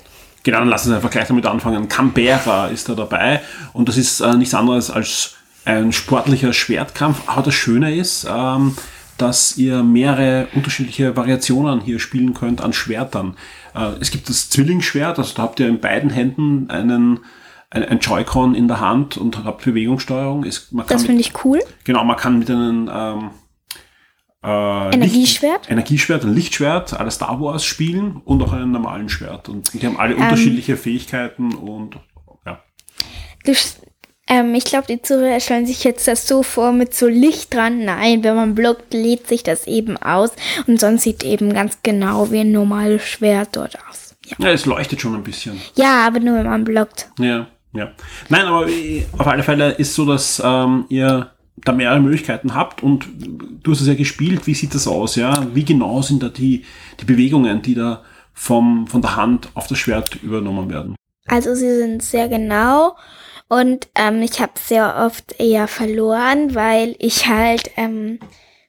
Genau, dann lassen Sie einfach gleich damit anfangen. Canberra ist da dabei und das ist äh, nichts anderes als ein sportlicher Schwertkampf. Aber das Schöne ist, ähm, dass ihr mehrere unterschiedliche Variationen hier spielen könnt an Schwertern. Äh, es gibt das Zwillingsschwert, also da habt ihr in beiden Händen einen ein, ein Joy-Con in der Hand und habt Bewegungssteuerung. Es, man kann Das finde ich cool. Genau, man kann mit einem ähm, äh, Energieschwert? Licht, Energieschwert, ein Lichtschwert, alle Star Wars spielen und auch einen normalen Schwert. Und die haben alle Ähm. unterschiedliche Fähigkeiten und ja. Du, ähm, ich glaube, die Zuhörer stellen sich jetzt das so vor mit so Licht dran. Nein, wenn man blockt, lädt sich das eben aus. Und sonst sieht eben ganz genau wie ein normales Schwert dort aus. Ja, ja, es leuchtet schon ein bisschen. ja aber nur wenn man blockt. Ja, ja. Nein, aber äh, auf alle Fälle ist so, dass ähm, ihr da mehrere Möglichkeiten habt und du hast es ja gespielt. Wie sieht das aus? Ja, wie genau sind da die, die Bewegungen, die da vom, von der Hand auf das Schwert übernommen werden? Also sie sind sehr genau. Und ähm, ich habe sehr oft eher verloren, weil ich halt ähm,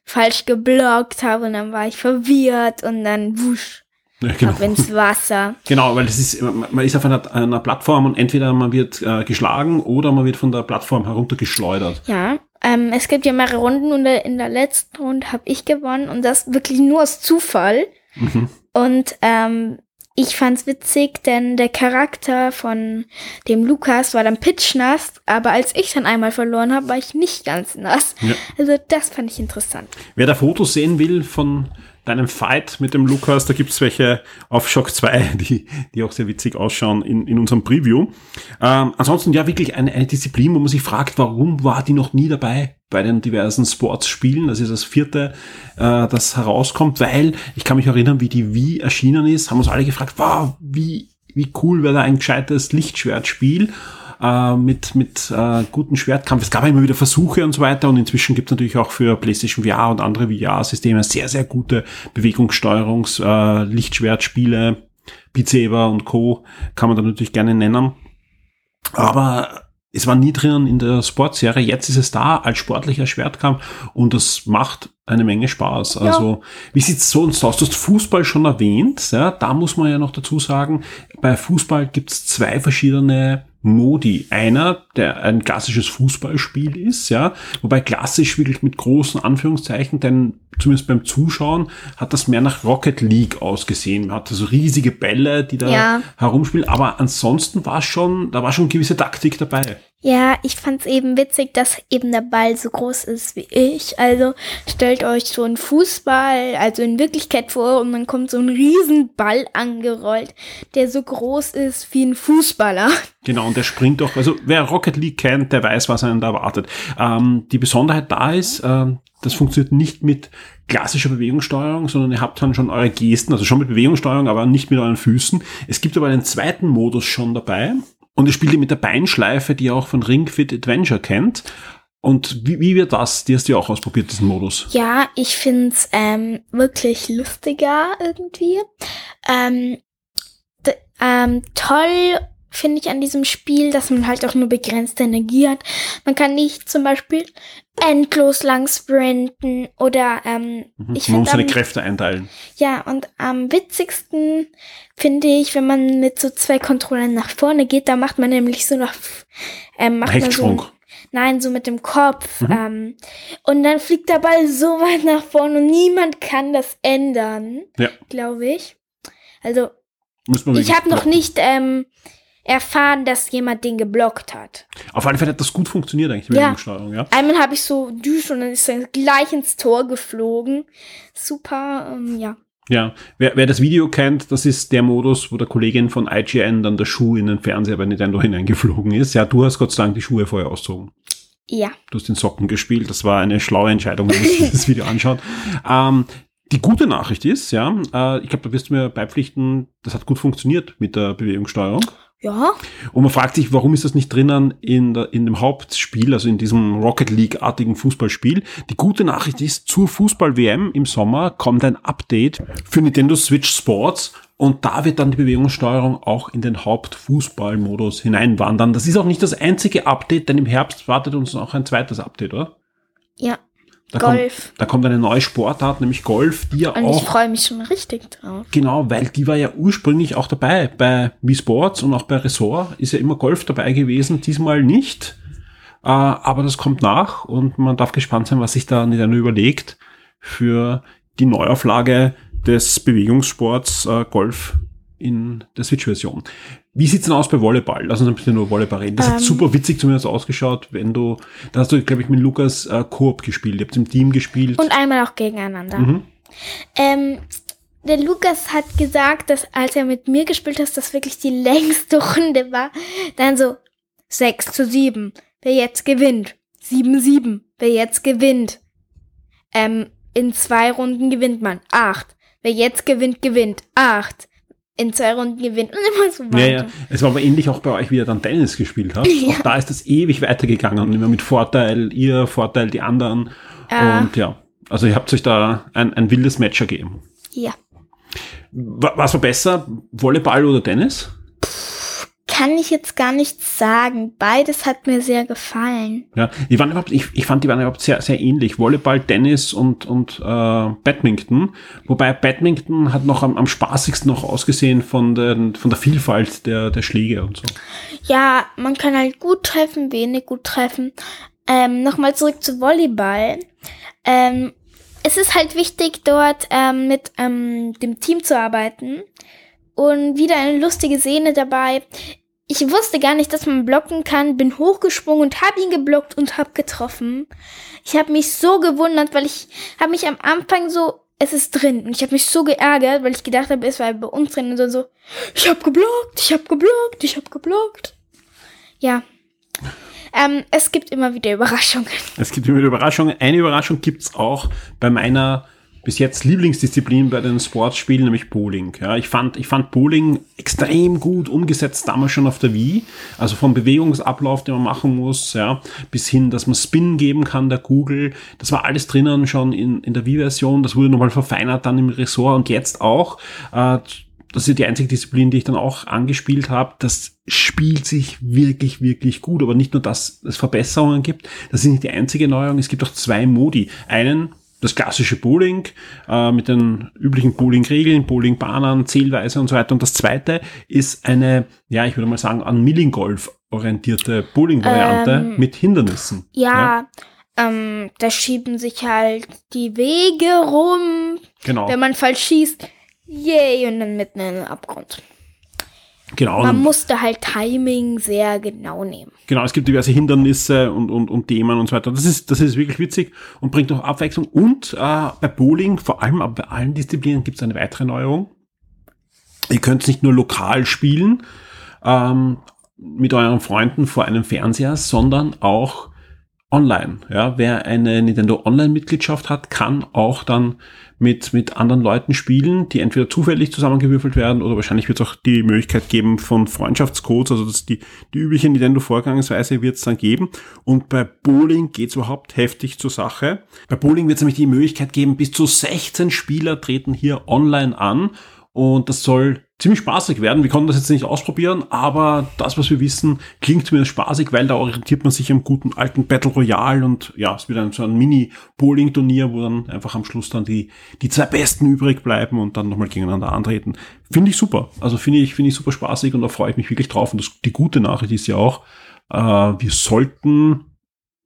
falsch geblockt habe und dann war ich verwirrt und dann wusch Ja, ab ins Wasser. Genau, weil das ist, man ist auf einer, einer Plattform und entweder man wird äh, geschlagen oder man wird von der Plattform heruntergeschleudert. Ja, ähm, es gibt ja mehrere Runden und in der letzten Runde habe ich gewonnen und das wirklich nur aus Zufall. Mhm. Und ähm, ich fand's witzig, denn der Charakter von dem Lukas war dann pitchnass, aber als ich dann einmal verloren habe, war ich nicht ganz nass. Ja. Also das fand ich interessant. Wer da Fotos sehen will von deinem Fight mit dem Lukas, da gibt's welche auf Shock 2, die, die auch sehr witzig ausschauen in, in unserem Preview. Ähm, ansonsten ja wirklich eine, eine Disziplin, wo man sich fragt, warum war die noch nie dabei bei den diversen Sportsspielen? Das ist das vierte, äh, das herauskommt, weil ich kann mich erinnern, wie die Wii erschienen ist, haben uns alle gefragt, wow, wie, wie cool wäre da ein gescheites Lichtschwertspiel äh, mit, mit äh, guten Schwertkampf. Es gab ja immer wieder Versuche und so weiter und inzwischen gibt es natürlich auch für PlayStation VR und andere VR-Systeme sehr, sehr gute Bewegungssteuerungs-, äh, Lichtschwertspiele, Beat Saber und Co. kann man da natürlich gerne nennen. Aber es war nie drinnen in der Sportserie. Jetzt ist es da als sportlicher Schwertkampf und das macht eine Menge Spaß. Also, wie sieht's so aus? Du hast Fußball schon erwähnt. Ja, da muss man ja noch dazu sagen, bei Fußball gibt's zwei verschiedene Modi. Einer, der ein klassisches Fußballspiel ist, ja, wobei klassisch wirklich mit großen Anführungszeichen, denn zumindest beim Zuschauen hat das mehr nach Rocket League ausgesehen. Man hatte so riesige Bälle, die da Ja. herumspielen, aber ansonsten war schon, da war schon gewisse Taktik dabei. Ja, ich fand's eben witzig, dass eben der Ball so groß ist wie ich. Also stellt euch so einen Fußball, also in Wirklichkeit vor, und dann kommt so ein riesen Ball angerollt, der so groß ist wie ein Fußballer. Genau, und der springt doch, also wer Rocket League kennt, der weiß, was einen da erwartet. Ähm, die Besonderheit da ist, ähm, das funktioniert nicht mit klassischer Bewegungssteuerung, sondern ihr habt dann schon eure Gesten, also schon mit Bewegungssteuerung, aber nicht mit euren Füßen. Es gibt aber einen zweiten Modus schon dabei und ihr spielt ihr mit der Beinschleife, die ihr auch von Ring Fit Adventure kennt. Und wie, wie wird das? Die hast du ja auch ausprobiert, diesen Modus. Ja, ich find's ähm, wirklich lustiger irgendwie. Ähm, ähm, toll finde ich an diesem Spiel, dass man halt auch nur begrenzte Energie hat. Man kann nicht zum Beispiel endlos lang sprinten oder ähm, Mhm. ich Man muss seine Kräfte einteilen. ja und am witzigsten finde ich, wenn man mit so zwei Controllern nach vorne geht, da macht man nämlich so nach ähm, macht man Hechtsprung. so Nein, so mit dem Kopf. Mhm. Ähm, und dann fliegt der Ball so weit nach vorne und niemand kann das ändern, Ja, glaube ich. Also, ich habe noch nicht ähm, erfahren, dass jemand den geblockt hat. Auf alle Fälle hat das gut funktioniert eigentlich, die Ja. Bewegungssteuerung, ja. Einmal habe ich so düsch und dann ist er gleich ins Tor geflogen. Super, ähm, ja. Ja, wer, wer das Video kennt, das ist der Modus, wo der Kollegin von IGN dann der Schuh in den Fernseher bei Nintendo hineingeflogen ist. Ja, du hast Gott sei Dank die Schuhe vorher ausgezogen. Ja. Du hast den Socken gespielt. Das war eine schlaue Entscheidung, wenn man sich das Video anschaut. Ähm, die gute Nachricht ist, ja, äh, ich glaube, da wirst du mir beipflichten, das hat gut funktioniert mit der Bewegungssteuerung. Ja. Und man fragt sich, warum ist das nicht drinnen in, der, in dem Hauptspiel, also in diesem Rocket League-artigen Fußballspiel? Die gute Nachricht ist, zur Fußball-WM im Sommer kommt ein Update für Nintendo Switch Sports und da wird dann die Bewegungssteuerung auch in den Hauptfußballmodus hineinwandern. Das ist auch nicht das einzige Update, denn im Herbst wartet uns noch ein zweites Update, oder? Ja. Da Golf. Kommt, da kommt eine neue Sportart, nämlich Golf, die ja Und auch ich freue mich schon richtig drauf. Genau, weil die war ja ursprünglich auch dabei. Bei Wii Sports und auch bei Ressort ist ja immer Golf dabei gewesen, diesmal nicht. Äh, aber das kommt nach und man darf gespannt sein, was sich da Nintendo überlegt für die Neuauflage des Bewegungssports äh, Golf in der Switch-Version. Wie sieht's denn aus bei Volleyball? Lass uns ein bisschen über Volleyball reden. Das hat Ähm. super witzig zumindest ausgeschaut, wenn du, da hast du, glaube ich, mit Lukas äh, Koop gespielt. Ihr habt im Team gespielt. Und einmal auch gegeneinander. Mhm. Ähm, der Lukas hat gesagt, dass als er mit mir gespielt hat, das wirklich die längste Runde war. Dann so 6 zu 7. Wer jetzt gewinnt? 7-7. Wer jetzt gewinnt? Ähm, in zwei Runden gewinnt man. 8. Wer jetzt gewinnt, gewinnt. 8. In zwei Runden gewinnt. Und immer so weiter. Ja, ja. Es war aber ähnlich auch bei euch, wie ihr dann Tennis gespielt habt. Ja. Auch da ist das ewig weitergegangen und immer mit Vorteil, ihr Vorteil, die anderen. Ja. Und ja, also ihr habt euch da ein, ein wildes Match ergeben. ja. Wa- Was war besser, Volleyball oder Tennis? Kann ich jetzt gar nicht sagen. Beides hat mir sehr gefallen. Ja, die waren überhaupt, ich, ich fand, die waren überhaupt sehr, sehr ähnlich. Volleyball, Tennis und, und äh, Badminton. Wobei Badminton hat noch am, am spaßigsten noch ausgesehen von, den, von der Vielfalt der, der Schläge und so. Ja, man kann halt gut treffen, wenig gut treffen. Ähm, Nochmal zurück zu Volleyball. Ähm, es ist halt wichtig, dort ähm, mit ähm, dem Team zu arbeiten. Und wieder eine lustige Szene dabei. Ich wusste gar nicht, dass man blocken kann, bin hochgesprungen und habe ihn geblockt und habe getroffen. Ich habe mich so gewundert, weil ich habe mich am Anfang so, es ist drin. Und ich habe mich so geärgert, weil ich gedacht habe, es war bei uns drin und so, so ich habe geblockt, ich habe geblockt, ich habe geblockt. Ja. Ähm, es gibt immer wieder Überraschungen. Es gibt immer wieder Überraschungen. Eine Überraschung gibt's auch bei meiner bis jetzt Lieblingsdisziplin bei den Sportspielen, nämlich Bowling. Ja, ich fand, ich fand Bowling extrem gut umgesetzt, damals schon auf der Wii. Also vom Bewegungsablauf, den man machen muss, ja, bis hin, dass man Spin geben kann, der Google. Das war alles drinnen schon in, in der Wii-Version. Das wurde nochmal verfeinert dann im Ressort und jetzt auch. Äh, das ist die einzige Disziplin, die ich dann auch angespielt habe. Das spielt sich wirklich, wirklich gut. Aber nicht nur, dass es Verbesserungen gibt. Das ist nicht die einzige Neuerung. Es gibt auch zwei Modi. Einen, das klassische Bowling äh, mit den üblichen Bowling-Regeln, Bowlingbahnen, Zählweise und so weiter. Und das zweite ist eine, ja, ich würde mal sagen, an Millingolf orientierte Bowling-Variante Ähm, mit Hindernissen. Ja, ähm, da schieben sich halt die Wege rum. Genau. Wenn man falsch schießt, yay, und dann mitten in den Abgrund. Genau. Man musste halt Timing sehr genau nehmen. Genau, es gibt diverse Hindernisse und, und, und Themen und so weiter. Das ist, das ist wirklich witzig und bringt auch Abwechslung. Und äh, bei Bowling, vor allem aber bei allen Disziplinen, gibt es eine weitere Neuerung. Ihr könnt nicht nur lokal spielen ähm, mit euren Freunden vor einem Fernseher, sondern auch online. Ja, wer eine Nintendo Online-Mitgliedschaft hat, kann auch dann mit, mit anderen Leuten spielen, die entweder zufällig zusammengewürfelt werden oder wahrscheinlich wird es auch die Möglichkeit geben von Freundschaftscodes, also das die, die übliche Nintendo-Vorgangsweise wird es dann geben. Und bei Bowling geht es überhaupt heftig zur Sache. Bei Bowling wird es nämlich die Möglichkeit geben, bis zu 16 Spieler treten hier online an und das soll ziemlich spaßig werden. Wir konnten das jetzt nicht ausprobieren, aber das, was wir wissen, klingt zumindest spaßig, weil da orientiert man sich am guten alten Battle Royale und ja, es wird dann so ein Mini-Bowling-Turnier, wo dann einfach am Schluss dann die, die zwei Besten übrig bleiben und dann nochmal gegeneinander antreten. Finde ich super. Also finde ich, finde ich super spaßig und da freue ich mich wirklich drauf. Und das, die gute Nachricht ist ja auch, äh, wir sollten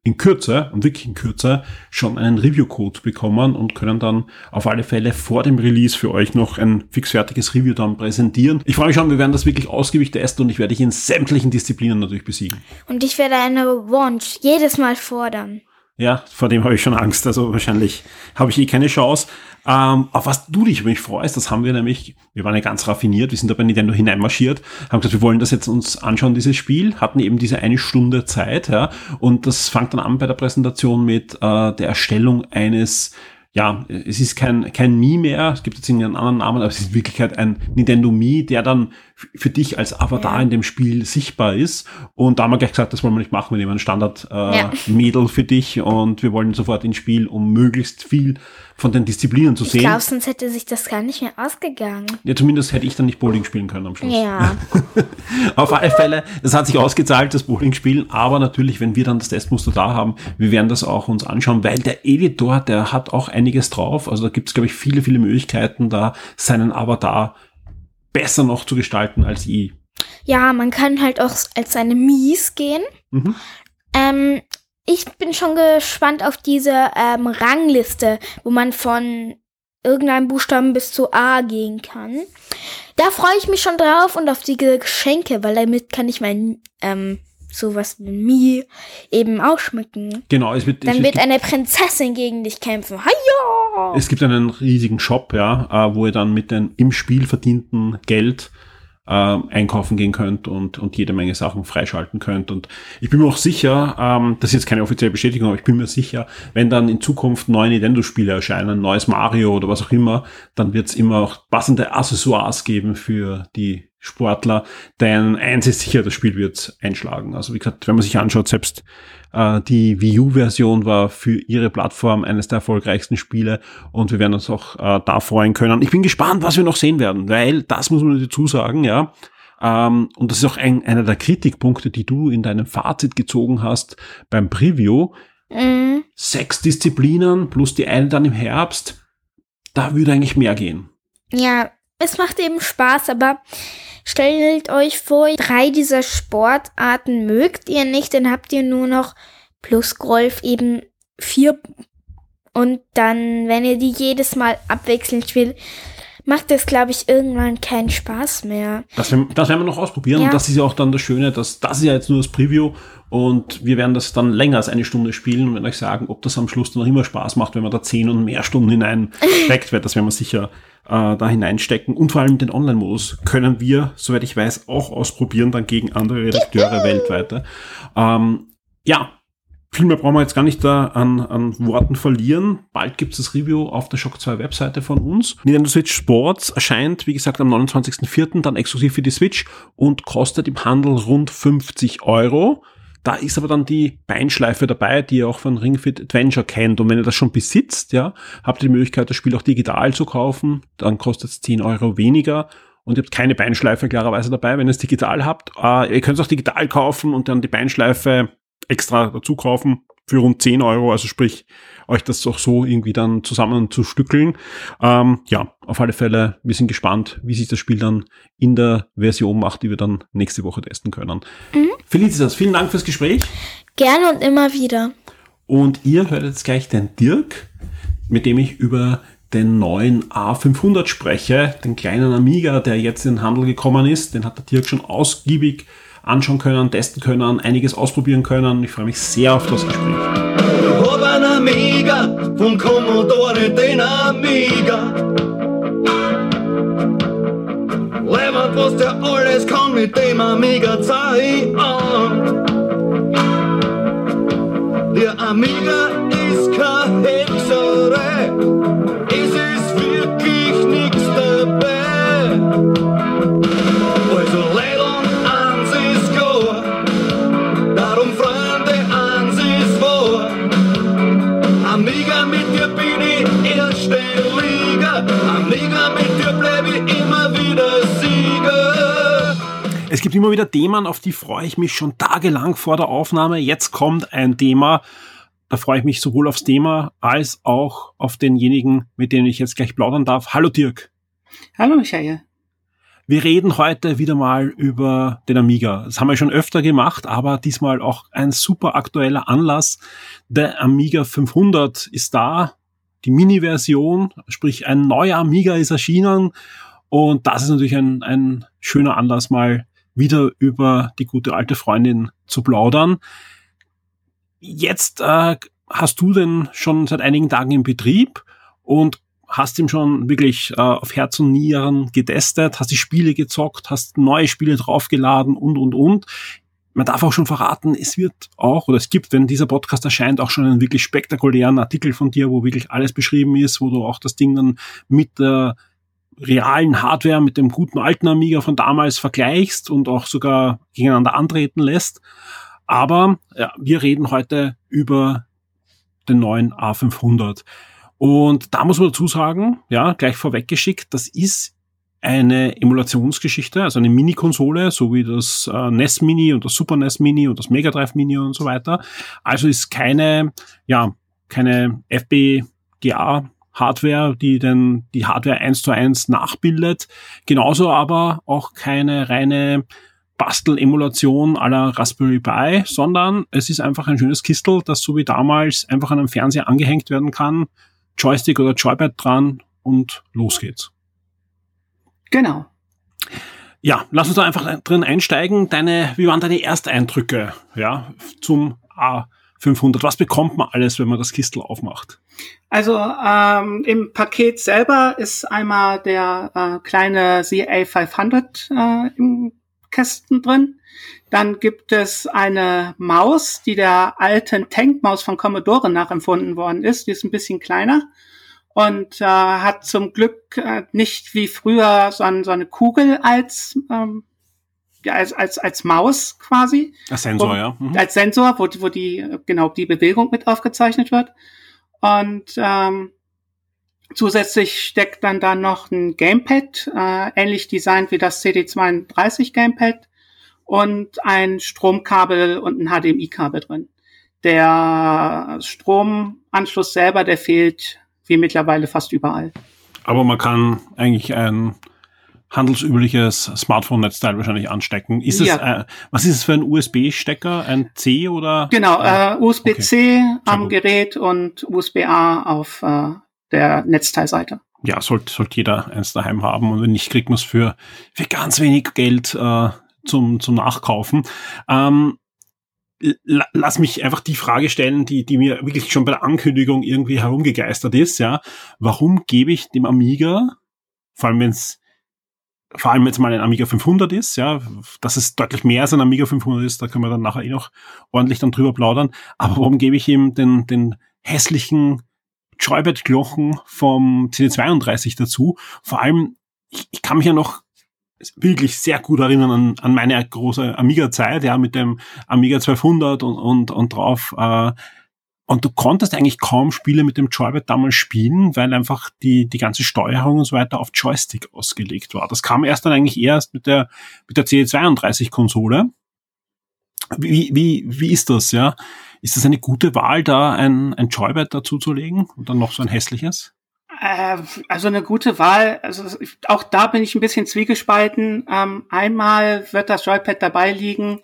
in Kürze, und wirklich in Kürze, schon einen Review-Code bekommen und können dann auf alle Fälle vor dem Release für euch noch ein fixfertiges Review dann präsentieren. Ich freue mich schon, wir werden das wirklich ausgiebig testen und ich werde dich in sämtlichen Disziplinen natürlich besiegen. Und ich werde eine Revanche jedes Mal fordern. Ja, vor dem habe ich schon Angst. Also wahrscheinlich habe ich eh keine Chance. Ähm, auf was du dich übrigens freust, das haben wir nämlich, wir waren ja ganz raffiniert, wir sind da bei Nintendo hineinmarschiert, haben gesagt, wir wollen das jetzt uns anschauen, dieses Spiel, hatten eben diese eine Stunde Zeit, ja, und das fängt dann an bei der Präsentation mit äh, der Erstellung eines ja, es ist kein, kein Mii mehr, es gibt jetzt einen anderen Namen, aber es ist in Wirklichkeit ein Nintendo Mii, der dann für dich als Avatar ja. in dem Spiel sichtbar ist. Und da haben wir gleich gesagt, das wollen wir nicht machen, wir nehmen ein Standard-Mädel äh, ja. für dich und wir wollen sofort ins Spiel, um möglichst viel von den Disziplinen zu sehen. Ich glaube, sonst hätte sich das gar nicht mehr ausgegangen. Ja, zumindest hätte ich dann nicht Bowling spielen können am Schluss. Ja. Auf alle Fälle, das hat sich ausgezahlt, das Bowling spielen, aber natürlich, wenn wir dann das Testmuster da haben, wir werden das auch uns anschauen, weil der Editor, der hat auch einiges drauf. Also da gibt es, glaube ich, viele, viele Möglichkeiten, da seinen Avatar besser noch zu gestalten als i. Ja, man kann halt auch als seine Mies gehen. Mhm. Ähm, ich bin schon gespannt auf diese ähm, Rangliste, wo man von irgendeinem Buchstaben bis zu A gehen kann. Da freue ich mich schon drauf und auf die Geschenke, weil damit kann ich mein ähm, sowas wie Mi eben ausschmücken. Genau, es wird. Dann es wird eine Prinzessin gegen dich kämpfen. Hiya! Es gibt einen riesigen Shop, ja, äh, wo ihr dann mit dem im Spiel verdienten Geld äh, einkaufen gehen könnt und, und jede Menge Sachen freischalten könnt. Und ich bin mir auch sicher, ähm, das ist jetzt keine offizielle Bestätigung, aber ich bin mir sicher, wenn dann in Zukunft neue Nintendo-Spiele erscheinen, neues Mario oder was auch immer, dann wird es immer auch passende Accessoires geben für die Sportler, denn eins ist sicher, das Spiel wird einschlagen. Also wie gesagt, wenn man sich anschaut, selbst äh, die Wii U-Version war für ihre Plattform eines der erfolgreichsten Spiele und wir werden uns auch äh, da freuen können. Ich bin gespannt, was wir noch sehen werden, weil das muss man dazu sagen, ja. Ähm, und das ist auch ein, einer der Kritikpunkte, die du in deinem Fazit gezogen hast beim Preview. Mhm. Sechs Disziplinen plus die eine dann im Herbst, da würde eigentlich mehr gehen. Ja, es macht eben Spaß, aber Stellt euch vor, drei dieser Sportarten mögt ihr nicht, dann habt ihr nur noch plus Golf eben vier. Und dann, wenn ihr die jedes Mal abwechselnd spielt, macht das, glaube ich, irgendwann keinen Spaß mehr. Das, das werden wir noch ausprobieren. Ja. Und das ist ja auch dann das Schöne, dass das ist ja jetzt nur das Preview und wir werden das dann länger als eine Stunde spielen und werden euch sagen, ob das am Schluss dann noch immer Spaß macht, wenn man da zehn und mehr Stunden hineinsteckt, weil das werden wir sicher äh, da hineinstecken. Und vor allem den Online-Modus können wir, soweit ich weiß, auch ausprobieren, dann gegen andere Redakteure weltweit. Ähm, ja, viel mehr brauchen wir jetzt gar nicht da an, an Worten verlieren. Bald gibt es das Review auf der Shock 2 Webseite von uns. Nintendo Switch Sports erscheint, wie gesagt, am 29.04. dann exklusiv für die Switch und kostet im Handel rund 50 Euro. Da ist aber dann die Beinschleife dabei, die ihr auch von Ring Fit Adventure kennt. Und wenn ihr das schon besitzt, ja, habt ihr die Möglichkeit, das Spiel auch digital zu kaufen. Dann kostet es 10 Euro weniger. Und ihr habt keine Beinschleife klarerweise dabei, wenn ihr es digital habt. Äh, ihr könnt es auch digital kaufen und dann die Beinschleife extra dazu kaufen für rund 10 Euro. Also sprich, euch das auch so irgendwie dann zusammen zu stückeln. Ähm, ja, auf alle Fälle, wir sind gespannt, wie sich das Spiel dann in der Version macht, die wir dann nächste Woche testen können. Mhm. Felicitas, vielen Dank fürs Gespräch. Gerne und immer wieder. Und ihr hört jetzt gleich den Dirk, mit dem ich über den neuen A500 spreche, den kleinen Amiga, der jetzt in den Handel gekommen ist. Den hat der Dirk schon ausgiebig anschauen können, testen können, einiges ausprobieren können. Ich freue mich sehr auf das Gespräch. Amiga vom Commodore, den Amiga. Levert, was der alles kann mit dem Amiga zeigen. Der Amiga ist kein Hexerei, Es gibt immer wieder Themen, auf die freue ich mich schon tagelang vor der Aufnahme. Jetzt kommt ein Thema, da freue ich mich sowohl aufs Thema als auch auf denjenigen, mit dem ich jetzt gleich plaudern darf. Hallo Dirk. Hallo Michael. Wir reden heute wieder mal über den Amiga. Das haben wir schon öfter gemacht, aber diesmal auch ein super aktueller Anlass. Der Amiga 500 ist da, die Mini-Version, sprich ein neuer Amiga ist erschienen und das ist natürlich ein, ein schöner Anlass, mal wieder über die gute alte Freundin zu plaudern. Jetzt äh, hast du den schon seit einigen Tagen im Betrieb und hast ihm schon wirklich äh, auf Herz und Nieren getestet, hast die Spiele gezockt, hast neue Spiele draufgeladen und, und, und. man darf auch schon verraten, es wird auch, oder es gibt, wenn dieser Podcast erscheint, auch schon einen wirklich spektakulären Artikel von dir, wo wirklich alles beschrieben ist, wo du auch das Ding dann mit der realen Hardware, mit dem guten alten Amiga von damals vergleichst und auch sogar gegeneinander antreten lässt. Aber ja, wir reden heute über den neuen A500. Und da muss man dazu sagen, ja, gleich vorweggeschickt, das ist eine Emulationsgeschichte, also eine Mini-Konsole, so wie das äh, NES Mini und das Super NES Mini und das Mega Drive Mini und so weiter. Also ist keine, ja, keine FPGA Hardware, die denn die Hardware eins zu eins nachbildet. Genauso aber auch keine reine Bastel-Emulation aller Raspberry Pi, sondern es ist einfach ein schönes Kistel, das so wie damals einfach an einem Fernseher angehängt werden kann, Joystick oder Joypad dran und los geht's. Genau. Ja, lass uns da einfach drin einsteigen. Deine, wie waren deine Ersteindrücke, ja, zum A500? Was bekommt man alles, wenn man das Kistel aufmacht? Also ähm, im Paket selber ist einmal der äh, kleine CA500 äh, im Kästen drin. Dann gibt es eine Maus, die der alten Tankmaus von Commodore nachempfunden worden ist. Die ist ein bisschen kleiner und äh, hat zum Glück äh, nicht wie früher so, ein, so eine Kugel als ähm, als, als, als Maus quasi. Als Sensor, wo, ja. Mhm. Als Sensor, wo, wo die, genau, die Bewegung mit aufgezeichnet wird. Und ähm, zusätzlich steckt dann da noch ein Gamepad, äh, ähnlich designt wie das CD32 Gamepad und ein Stromkabel und ein HDMI-Kabel drin. Der Stromanschluss selber, der fehlt wie mittlerweile fast überall. Aber man kann eigentlich ein handelsübliches Smartphone-Netzteil wahrscheinlich anstecken. Ist ja. es, äh, was ist es für ein USB-Stecker? Ein C oder? Genau, äh, USB-C okay. am Gerät und USB-A auf äh, der Netzteilseite. Ja, sollte, sollte jeder eins daheim haben und wenn nicht, kriegt man es für, für ganz wenig Geld äh, zum, zum Nachkaufen. Ähm, lass mich einfach die Frage stellen, die, die mir wirklich schon bei der Ankündigung irgendwie herumgegeistert ist, ja. Warum gebe ich dem Amiga, vor allem wenn es vor allem jetzt mal ein Amiga 500 ist, ja, dass es deutlich mehr als ein Amiga 500 ist, da können wir dann nachher eh noch ordentlich dann drüber plaudern. Aber warum gebe ich ihm den, den hässlichen Joybird-Glochen vom CD32 dazu? Vor allem, ich, ich kann mich ja noch wirklich sehr gut erinnern an, an meine große Amiga-Zeit, ja, mit dem Amiga 1200 und, und, und drauf. Äh, und du konntest eigentlich kaum Spiele mit dem Joybird damals spielen, weil einfach die, die ganze Steuerung und so weiter auf Joystick ausgelegt war. Das kam erst dann eigentlich erst mit der, mit der CD32-Konsole. Wie, wie, wie ist das, ja? Ist das eine gute Wahl, da ein, ein Joybird dazuzulegen und dann noch so ein hässliches? Äh, also eine gute Wahl. Also auch da bin ich ein bisschen zwiegespalten. Ähm, einmal wird das Joypad dabei liegen,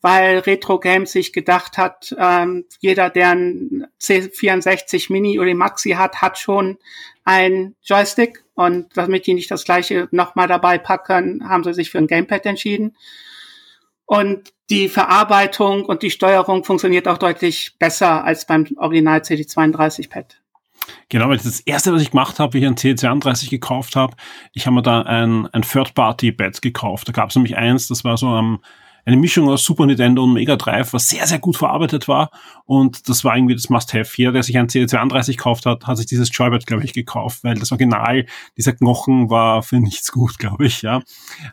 weil Retro Games sich gedacht hat, ähm, jeder, der ein C64 Mini oder Maxi hat, hat schon ein Joystick. Und damit die nicht das gleiche nochmal dabei packen, haben sie sich für ein Gamepad entschieden. Und die Verarbeitung und die Steuerung funktioniert auch deutlich besser als beim Original CD32 Pad. Genau, weil das erste, was ich gemacht habe, wie ich ein C32 gekauft habe, ich habe mir da ein, ein Third-Party-Bed gekauft. Da gab es nämlich eins, das war so am eine Mischung aus Super Nintendo und Mega Drive, was sehr, sehr gut verarbeitet war. Und das war irgendwie das Must-Have. Jeder, der sich ein CD32 gekauft hat, hat sich dieses Joybird, glaube ich, gekauft, weil das Original, dieser Knochen war für nichts gut, glaube ich, ja.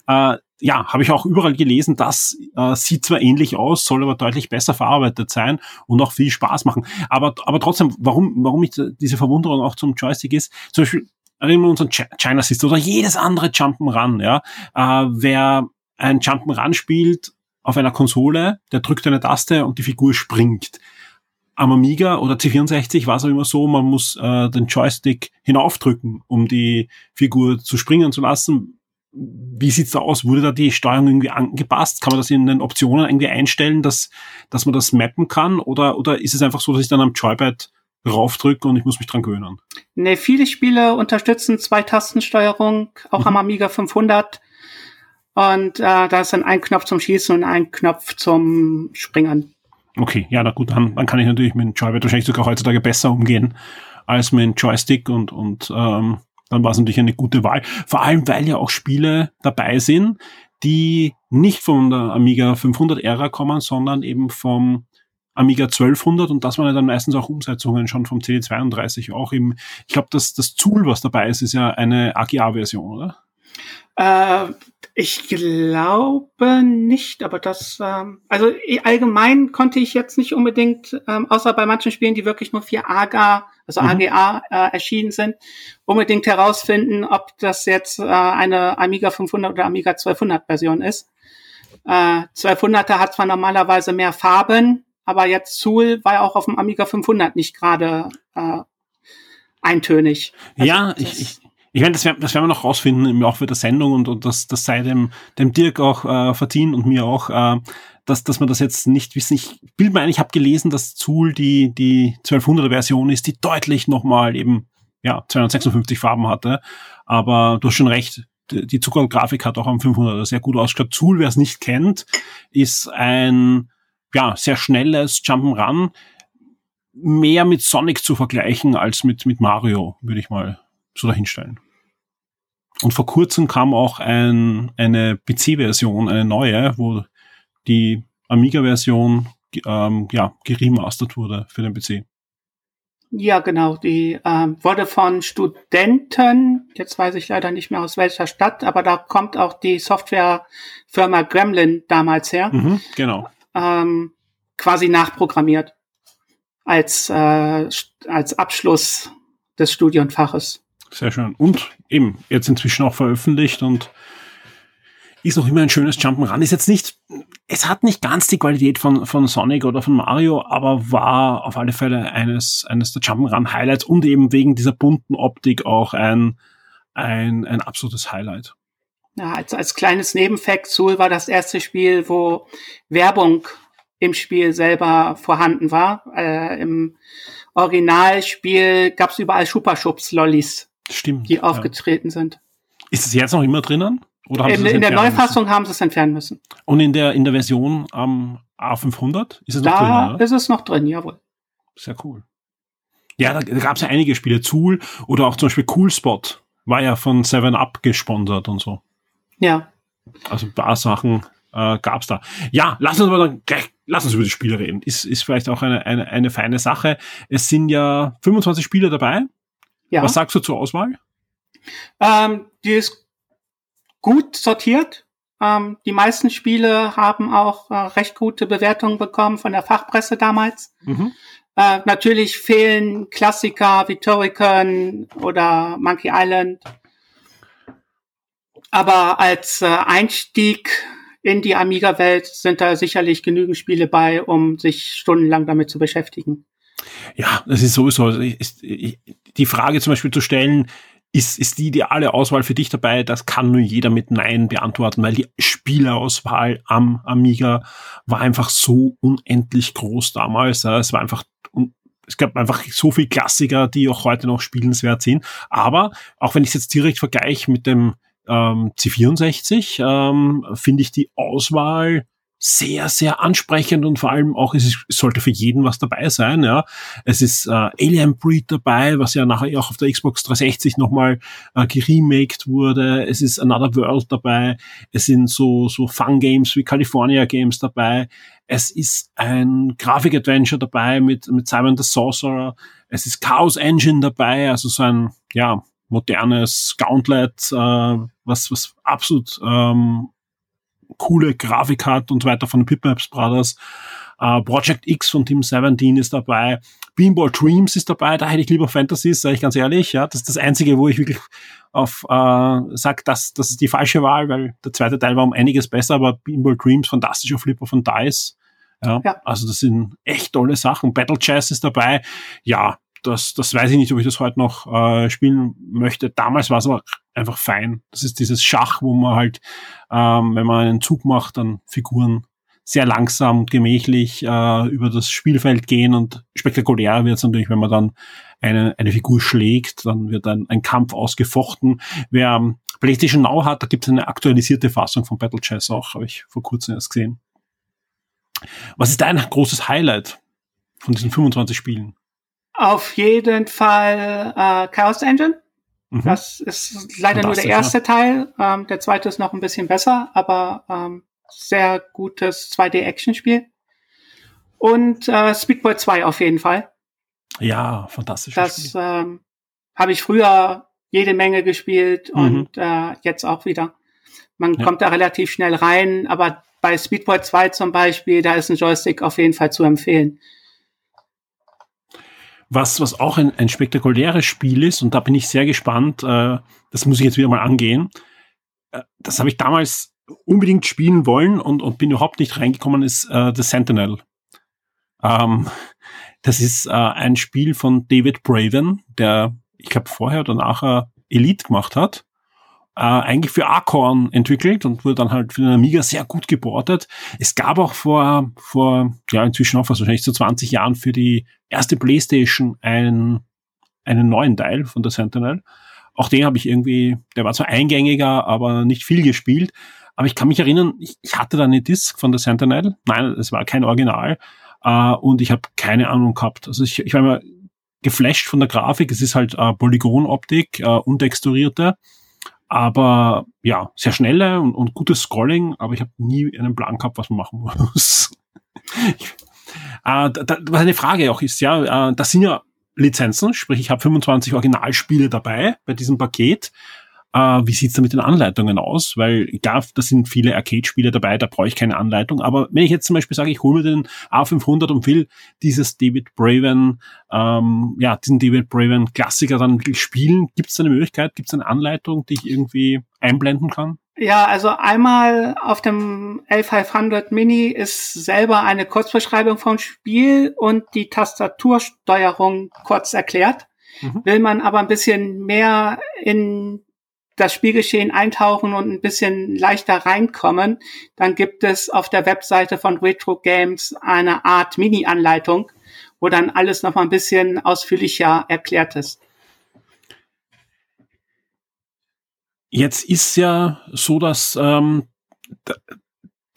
Äh, ja, habe ich auch überall gelesen, das äh, sieht zwar ähnlich aus, soll aber deutlich besser verarbeitet sein und auch viel Spaß machen. Aber, aber trotzdem, warum, warum ich diese Verwunderung auch zum Joystick ist, zum Beispiel erinnern wir uns an China System oder jedes andere Jump'n'Run, ja. Äh, wer ein Jump'n'Run spielt auf einer Konsole, der drückt eine Taste und die Figur springt. Am Amiga oder C64 war es auch immer so, man muss äh, den Joystick hinaufdrücken, um die Figur zu springen zu lassen wie sieht's da aus? Wurde da die Steuerung irgendwie angepasst? Kann man das in den Optionen irgendwie einstellen, dass, dass man das mappen kann? Oder, oder ist es einfach so, dass ich dann am Joypad raufdrücke und ich muss mich dran gewöhnen? Ne, viele Spiele unterstützen Zwei-Tastensteuerung, auch mhm. am Amiga 500. Und äh, da ist dann ein Knopf zum Schießen und ein Knopf zum Springen. Okay, ja, na gut, dann, dann kann ich natürlich mit dem Joypad wahrscheinlich sogar heutzutage besser umgehen als mit dem Joystick und, und ähm, dann war es natürlich eine gute Wahl. Vor allem, weil ja auch Spiele dabei sind, die nicht von der Amiga 500 Ära kommen, sondern eben vom Amiga 1200 und das waren ja dann meistens auch Umsetzungen schon vom CD32 auch im, ich glaube, das, das Tool, was dabei ist, ist ja eine AGA-Version, oder? Äh, ich glaube nicht, aber das, ähm, also allgemein konnte ich jetzt nicht unbedingt, ähm, außer bei manchen Spielen, die wirklich nur für AGA, also mhm. AGA äh, erschienen sind, unbedingt herausfinden, ob das jetzt äh, eine Amiga 500 oder Amiga 1200 Version ist. Äh, 1200er hat zwar normalerweise mehr Farben, aber jetzt Zool war ja auch auf dem Amiga 500 nicht gerade äh, eintönig. Also ja, ich, ich, ich meine, das werden, das werden wir noch rausfinden im Laufe der Sendung und, und das, das sei dem, dem Dirk auch äh, verziehen und mir auch, äh, dass, dass man das jetzt nicht wissen. Ich will mir eigentlich, ich habe gelesen, dass Zool die, die 1200er Version ist, die deutlich nochmal eben ja, 256 Farben hatte. Aber du hast schon recht, die Zuckergrafik hat auch am 500er sehr gut ausgeschaut. Zool, wer es nicht kennt, ist ein ja, sehr schnelles Jump'n'Run, mehr mit Sonic zu vergleichen als mit, mit Mario, würde ich mal so dahinstellen. Und vor kurzem kam auch ein, eine PC-Version, eine neue, wo die Amiga-Version ähm, ja, geremastert wurde für den PC. Ja, genau. Die ähm, wurde von Studenten, jetzt weiß ich leider nicht mehr aus welcher Stadt, aber da kommt auch die Softwarefirma Gremlin damals her. Mhm, genau ähm, quasi nachprogrammiert als, äh, als Abschluss des Studienfaches. Sehr schön. Und eben jetzt inzwischen auch veröffentlicht und ist noch immer ein schönes Jump'n'Run. Ist jetzt nicht, es hat nicht ganz die Qualität von, von Sonic oder von Mario, aber war auf alle Fälle eines, eines der Jump'n'Run Highlights und eben wegen dieser bunten Optik auch ein, ein, ein absolutes Highlight. Ja, als, als kleines Nebenfakt, Soul war das erste Spiel, wo Werbung im Spiel selber vorhanden war. Äh, Im Originalspiel gab es überall Schupa-Schubs-Lollis, Stimmt, die aufgetreten ja. sind. Ist es jetzt noch immer drinnen? Oder haben in, in der Neufassung müssen? haben sie es entfernen müssen. Und in der, in der Version am A500 ist es da noch drin? Da ist es noch drin, jawohl. Sehr cool. Ja, da, da gab es ja einige Spiele, Zool oder auch zum Beispiel Cool Spot war ja von 7-Up gesponsert und so. Ja. Also ein paar Sachen äh, gab da. Ja, lass uns aber dann gleich, lass uns über die Spiele reden. Ist, ist vielleicht auch eine, eine, eine feine Sache. Es sind ja 25 Spiele dabei. Ja. Was sagst du zur Auswahl? Ähm, die ist gut sortiert. Ähm, die meisten Spiele haben auch äh, recht gute Bewertungen bekommen von der Fachpresse damals. Mhm. Äh, natürlich fehlen Klassiker wie Turrican oder Monkey Island aber als äh, Einstieg in die Amiga-Welt sind da sicherlich genügend Spiele bei, um sich stundenlang damit zu beschäftigen. Ja, das ist sowieso ist, die Frage zum Beispiel zu stellen, ist, ist die ideale Auswahl für dich dabei? Das kann nur jeder mit Nein beantworten, weil die Spielerauswahl am Amiga war einfach so unendlich groß damals. Es war einfach es gab einfach so viel Klassiker, die auch heute noch spielenswert sind. Aber auch wenn ich es jetzt direkt vergleiche mit dem ähm, C64 ähm, finde ich die Auswahl sehr, sehr ansprechend und vor allem auch, es, ist, sollte für jeden was dabei sein. Ja, Es ist äh, Alien Breed dabei, was ja nachher auch auf der Xbox 360 nochmal äh, geremaked wurde. Es ist Another World dabei. Es sind so, so Fun-Games wie California Games dabei. Es ist ein Grafik-Adventure dabei mit, mit Simon the Sorcerer. Es ist Chaos Engine dabei, also so ein, ja, modernes Gauntlet, äh, was, was absolut ähm, coole Grafik hat und so weiter von den Pitmaps Brothers. Uh, Project X von Team 17 ist dabei. Beanball Dreams ist dabei. Da hätte ich lieber Fantasies, sage ich ganz ehrlich. Ja, das ist das Einzige, wo ich wirklich auf äh, sage, das, das ist die falsche Wahl, weil der zweite Teil war um einiges besser, aber Beanball Dreams, fantastischer Flipper von DICE. Ja, ja, also das sind echt tolle Sachen. Battle Chess ist dabei. Ja, das, das weiß ich nicht, ob ich das heute noch äh, spielen möchte. Damals war es aber einfach fein. Das ist dieses Schach, wo man halt, ähm, wenn man einen Zug macht, dann Figuren sehr langsam und gemächlich äh, über das Spielfeld gehen und spektakulär wird es natürlich, wenn man dann eine, eine Figur schlägt, dann wird ein, ein Kampf ausgefochten. Wer ähm, PlayStation Now hat, da gibt es eine aktualisierte Fassung von Battle Chess auch, habe ich vor kurzem erst gesehen. Was ist dein großes Highlight von diesen 25 Spielen? Auf jeden Fall äh, Chaos Engine. Mhm. Das ist leider nur der erste. Teil. Ähm, der zweite ist noch ein bisschen besser, aber ähm, sehr gutes 2D-Action-Spiel. Und äh, Speedboy 2 auf jeden Fall. Ja, fantastisch. Das ähm, habe ich früher jede Menge gespielt mhm. und äh, jetzt auch wieder. Man ja. kommt da relativ schnell rein, aber bei Speedboy 2 zum Beispiel, da ist ein Joystick auf jeden Fall zu empfehlen. Was, was auch ein, ein spektakuläres Spiel ist, und da bin ich sehr gespannt, äh, das muss ich jetzt wieder mal angehen. Äh, das habe ich damals unbedingt spielen wollen und, und bin überhaupt nicht reingekommen, ist äh, The Sentinel. Ähm, das ist äh, ein Spiel von David Braven, der, ich glaube, vorher oder nachher Elite gemacht hat. Äh, eigentlich für Acorn entwickelt und wurde dann halt für den Amiga sehr gut geportet. Es gab auch vor, vor, ja, inzwischen auch wahrscheinlich so 20 Jahren für die erste Playstation einen, einen neuen Teil von der Sentinel. Auch den habe ich irgendwie, der war zwar eingängiger, aber nicht viel gespielt. Aber ich kann mich erinnern, ich, ich hatte da eine Disc von der Sentinel. Nein, es war kein Original. Uh, und ich habe keine Ahnung gehabt. Also ich, ich war immer geflasht von der Grafik. Es ist halt uh, Polygonoptik, uh, untexturierte, aber ja, sehr schnelle und, und gutes Scrolling, aber ich habe nie einen Plan gehabt, was man machen muss. äh, da, da, was eine Frage auch ist, ja, äh, das sind ja Lizenzen, sprich ich habe 25 Originalspiele dabei bei diesem Paket. Äh, wie sieht's da mit den Anleitungen aus? Weil klar, da sind viele Arcade-Spiele dabei, da brauche ich keine Anleitung. Aber wenn ich jetzt zum Beispiel sage, ich hole mir den A500 und will dieses David Braven, ähm, ja, diesen David Braven Klassiker dann wirklich spielen, gibt es da eine Möglichkeit, gibt es eine Anleitung, die ich irgendwie einblenden kann? Ja, also einmal auf dem L500 Mini ist selber eine Kurzbeschreibung vom Spiel und die Tastatursteuerung kurz erklärt. Mhm. Will man aber ein bisschen mehr in das Spielgeschehen eintauchen und ein bisschen leichter reinkommen, dann gibt es auf der Webseite von Retro Games eine Art Mini-Anleitung, wo dann alles noch mal ein bisschen ausführlicher erklärt ist. Jetzt ist ja so, dass ähm,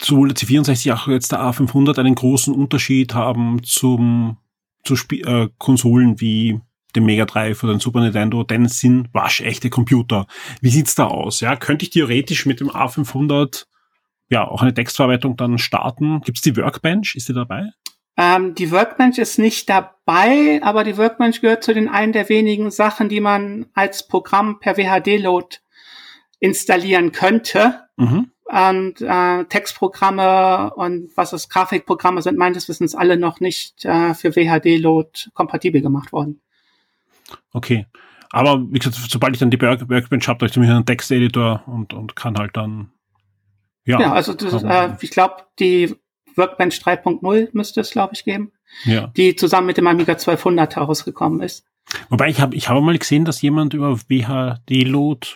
sowohl der C64 als auch jetzt der A500 einen großen Unterschied haben zum zu Sp äh, Konsolen wie dem Mega Drive oder dem Super Nintendo, denn es sind waschechte Computer. Wie sieht's da aus? Ja, könnte ich theoretisch mit dem A500 ja auch eine Textverarbeitung dann starten? Gibt's die Workbench? Ist die dabei? Ähm, die Workbench ist nicht dabei, aber die Workbench gehört zu den einen der wenigen Sachen, die man als Programm per WHD-Load installieren könnte. Mhm. Und äh, Textprogramme und was es Grafikprogramme sind, meines Wissens alle noch nicht äh, für WHD-Load kompatibel gemacht worden. Okay. Aber wie gesagt, sobald ich dann die Work Workbench habe, habe ich zumindest einen Texteditor und, und kann halt dann. Ja, ja also das, äh, ich glaube, die Workbench 3.0 müsste es, glaube ich, geben. Ja. Die zusammen mit dem Amiga 1200 herausgekommen ist. Wobei ich habe ich habe mal gesehen, dass jemand über WHD-Load,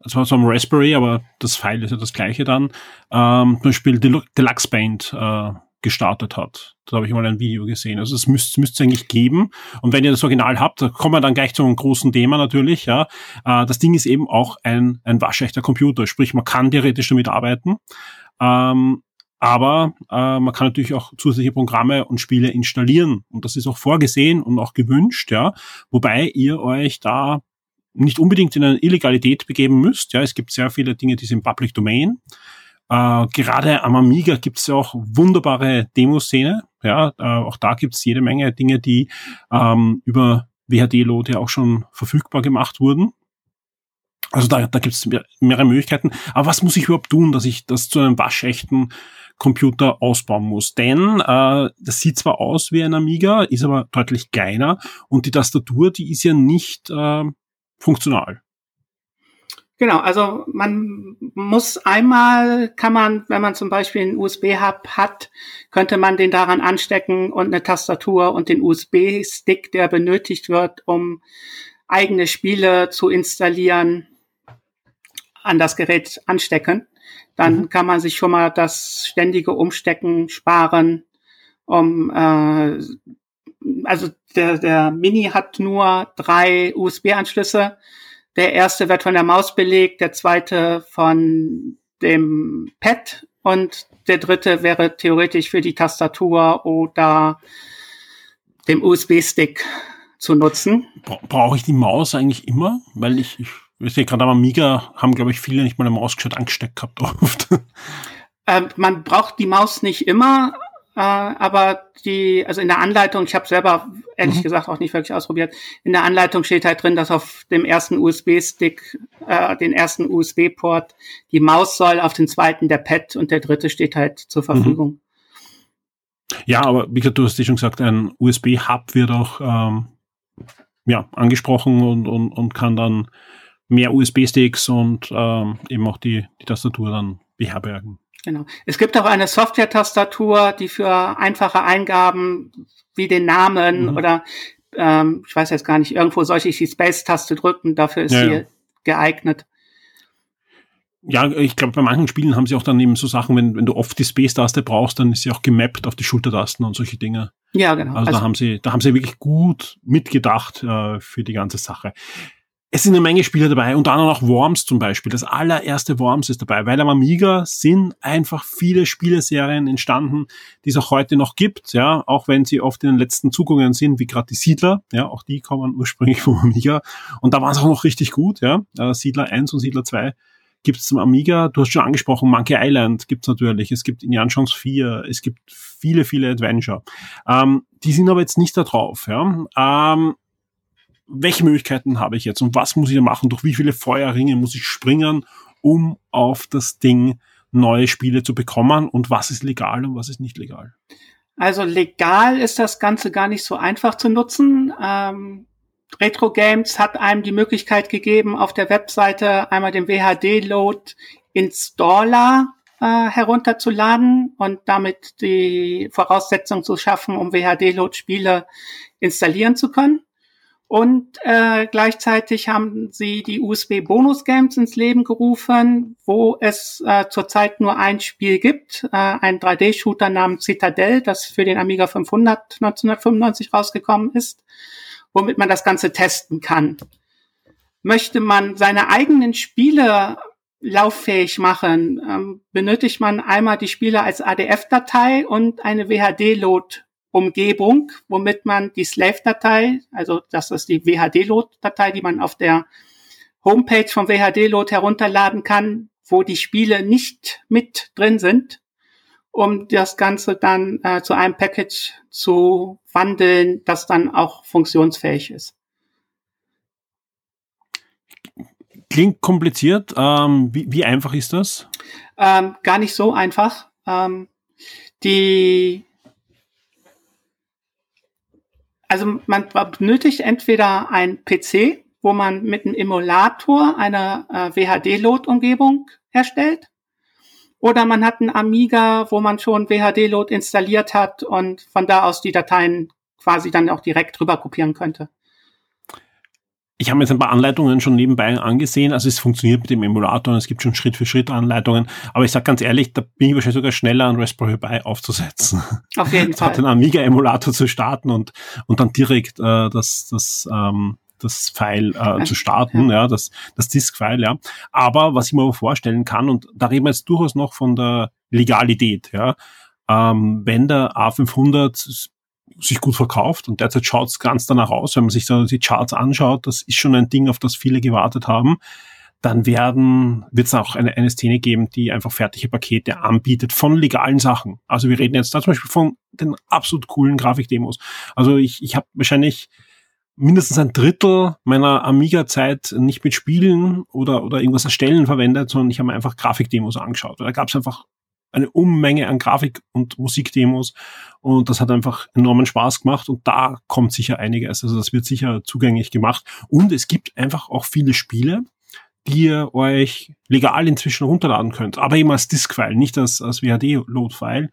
also war so am Raspberry, aber das File ist ja das gleiche dann, ähm, zum Beispiel Deluxe Paint äh, gestartet hat. Da habe ich mal ein Video gesehen. Also es müsste es eigentlich geben. Und wenn ihr das Original habt, da kommen wir dann gleich zu einem großen Thema natürlich. Ja, äh, das Ding ist eben auch ein ein waschechter Computer. Sprich, man kann theoretisch damit arbeiten. Ähm, aber äh, man kann natürlich auch zusätzliche Programme und Spiele installieren. Und das ist auch vorgesehen und auch gewünscht, ja. Wobei ihr euch da nicht unbedingt in eine Illegalität begeben müsst. Ja, es gibt sehr viele Dinge, die sind Public Domain. Äh, gerade am Amiga gibt es ja auch wunderbare Demoszene. Ja, äh, auch da gibt es jede Menge Dinge, die ähm, über WHD-Load ja auch schon verfügbar gemacht wurden. Also da, da gibt es mehr, mehrere Möglichkeiten. Aber was muss ich überhaupt tun, dass ich das zu einem waschechten Computer ausbauen muss? Denn äh, das sieht zwar aus wie ein Amiga, ist aber deutlich kleiner und die Tastatur, die ist ja nicht äh, funktional. Genau, also man muss einmal, kann man, wenn man zum Beispiel einen USB-Hub hat, könnte man den daran anstecken und eine Tastatur und den USB-Stick, der benötigt wird, um eigene Spiele zu installieren, an das Gerät anstecken. Dann mhm. kann man sich schon mal das ständige Umstecken sparen, um äh, also der, der Mini hat nur drei USB-Anschlüsse der erste wird von der Maus belegt, der zweite von dem Pad und der dritte wäre theoretisch für die Tastatur oder dem USB-Stick zu nutzen. Brauche ich die Maus eigentlich immer? Weil ich, ich, ich sehe gerade am Amiga haben, glaube ich, viele nicht mal eine Maus gescheit angesteckt gehabt oft. Ähm, man braucht die Maus nicht immer, äh, aber die, also in der Anleitung, ich habe selber ehrlich mhm. gesagt auch nicht wirklich ausprobiert, in der Anleitung steht halt drin, dass auf dem ersten USB-Stick, äh, den ersten USB-Port, die Maus soll, auf den zweiten der Pad und der dritte steht halt zur mhm. Verfügung. Mhm. Ja, aber wie gesagt, du hast ja schon gesagt, ein USB-Hub wird auch ähm, ja, angesprochen und, und, und kann dann mehr USB-Sticks und ähm, eben auch die, die Tastatur dann beherbergen. Genau. Es gibt auch eine Software-Tastatur, die für einfache Eingaben wie den Namen mhm. oder ähm, ich weiß jetzt gar nicht, irgendwo sollte ich die Space-Taste drücken, dafür ist ja, sie ja. geeignet. Ja, ich glaube, bei manchen Spielen haben sie auch dann eben so Sachen, wenn, wenn du oft die Space-Taste brauchst, dann ist sie auch gemappt auf die Schultertasten und solche Dinge. Ja, genau. Also, also da haben sie, da haben sie wirklich gut mitgedacht äh, für die ganze Sache es sind eine Menge Spiele dabei, unter anderem auch Worms zum Beispiel. Das allererste Worms ist dabei, weil am Amiga sind einfach viele Spieleserien entstanden, die es auch heute noch gibt, ja, auch wenn sie oft in den letzten Zugungen sind, wie gerade die Siedler, ja, auch die kommen ursprünglich vom Amiga. Und da waren es auch noch richtig gut, ja. Äh, Siedler 1 und Siedler 2 gibt es zum Amiga. Du hast schon angesprochen, Monkey Island gibt's natürlich. Es gibt Indiana Jones 4. Es gibt viele, viele Adventure. Ähm, die sind aber jetzt nicht da drauf, ja. Ähm, welche Möglichkeiten habe ich jetzt und was muss ich machen? Durch wie viele Feuerringe muss ich springen, um auf das Ding neue Spiele zu bekommen und was ist legal und was ist nicht legal? Also legal ist das Ganze gar nicht so einfach zu nutzen. Ähm, Retro Games hat einem die Möglichkeit gegeben, auf der Webseite einmal den WHD-Load Installer äh, herunterzuladen und damit die Voraussetzung zu schaffen, um WHD-Load-Spiele installieren zu können. Und äh, gleichzeitig haben sie die USB Bonus Games ins Leben gerufen, wo es äh, zurzeit nur ein Spiel gibt, äh, ein 3D-Shooter namens Citadel, das für den Amiga 500 1995 rausgekommen ist, womit man das Ganze testen kann. Möchte man seine eigenen Spiele lauffähig machen, ähm, benötigt man einmal die Spiele als ADF-Datei und eine WHD-Load Umgebung, womit man die Slave-Datei, also das ist die WHD-Load-Datei, die man auf der Homepage von WHD-Load herunterladen kann, wo die Spiele nicht mit drin sind, um das Ganze dann äh, zu einem Package zu wandeln, das dann auch funktionsfähig ist. Klingt kompliziert. Ähm, wie, wie, einfach ist das? Ähm, gar nicht so einfach. Ähm, die also man benötigt entweder ein PC, wo man mit einem Emulator eine äh, WHD-Load-Umgebung erstellt, oder man hat einen Amiga, wo man schon WHD-Load installiert hat und von da aus die Dateien quasi dann auch direkt rüber kopieren könnte. Ich habe mir jetzt ein paar Anleitungen schon nebenbei angesehen. Also es funktioniert mit dem Emulator und es gibt schon Schritt für Schritt Anleitungen. Aber ich sage ganz ehrlich, da bin ich wahrscheinlich sogar schneller, einen Raspberry Pi aufzusetzen. Auf jeden Fall. Den Amiga-Emulator zu starten und, und dann direkt äh, das, das, ähm, das File äh, zu starten, ja, das, das Disk-File, ja. Aber was ich mir aber vorstellen kann, und da reden wir jetzt durchaus noch von der Legalität, ja, ähm, wenn der A500 sich gut verkauft und derzeit schaut es ganz danach aus, wenn man sich so die Charts anschaut, das ist schon ein Ding, auf das viele gewartet haben, dann werden, wird es auch eine, eine Szene geben, die einfach fertige Pakete anbietet von legalen Sachen. Also wir reden jetzt da zum Beispiel von den absolut coolen Grafikdemos. Also ich, ich habe wahrscheinlich mindestens ein Drittel meiner Amiga-Zeit nicht mit Spielen oder, oder irgendwas erstellen verwendet, sondern ich habe mir einfach Grafikdemos angeschaut. Da gab es einfach eine Unmenge an Grafik- und Musikdemos. Und das hat einfach enormen Spaß gemacht. Und da kommt sicher einiges. Also das wird sicher zugänglich gemacht. Und es gibt einfach auch viele Spiele, die ihr euch legal inzwischen runterladen könnt, aber eben als Disk-File, nicht als, als WHD-Load-File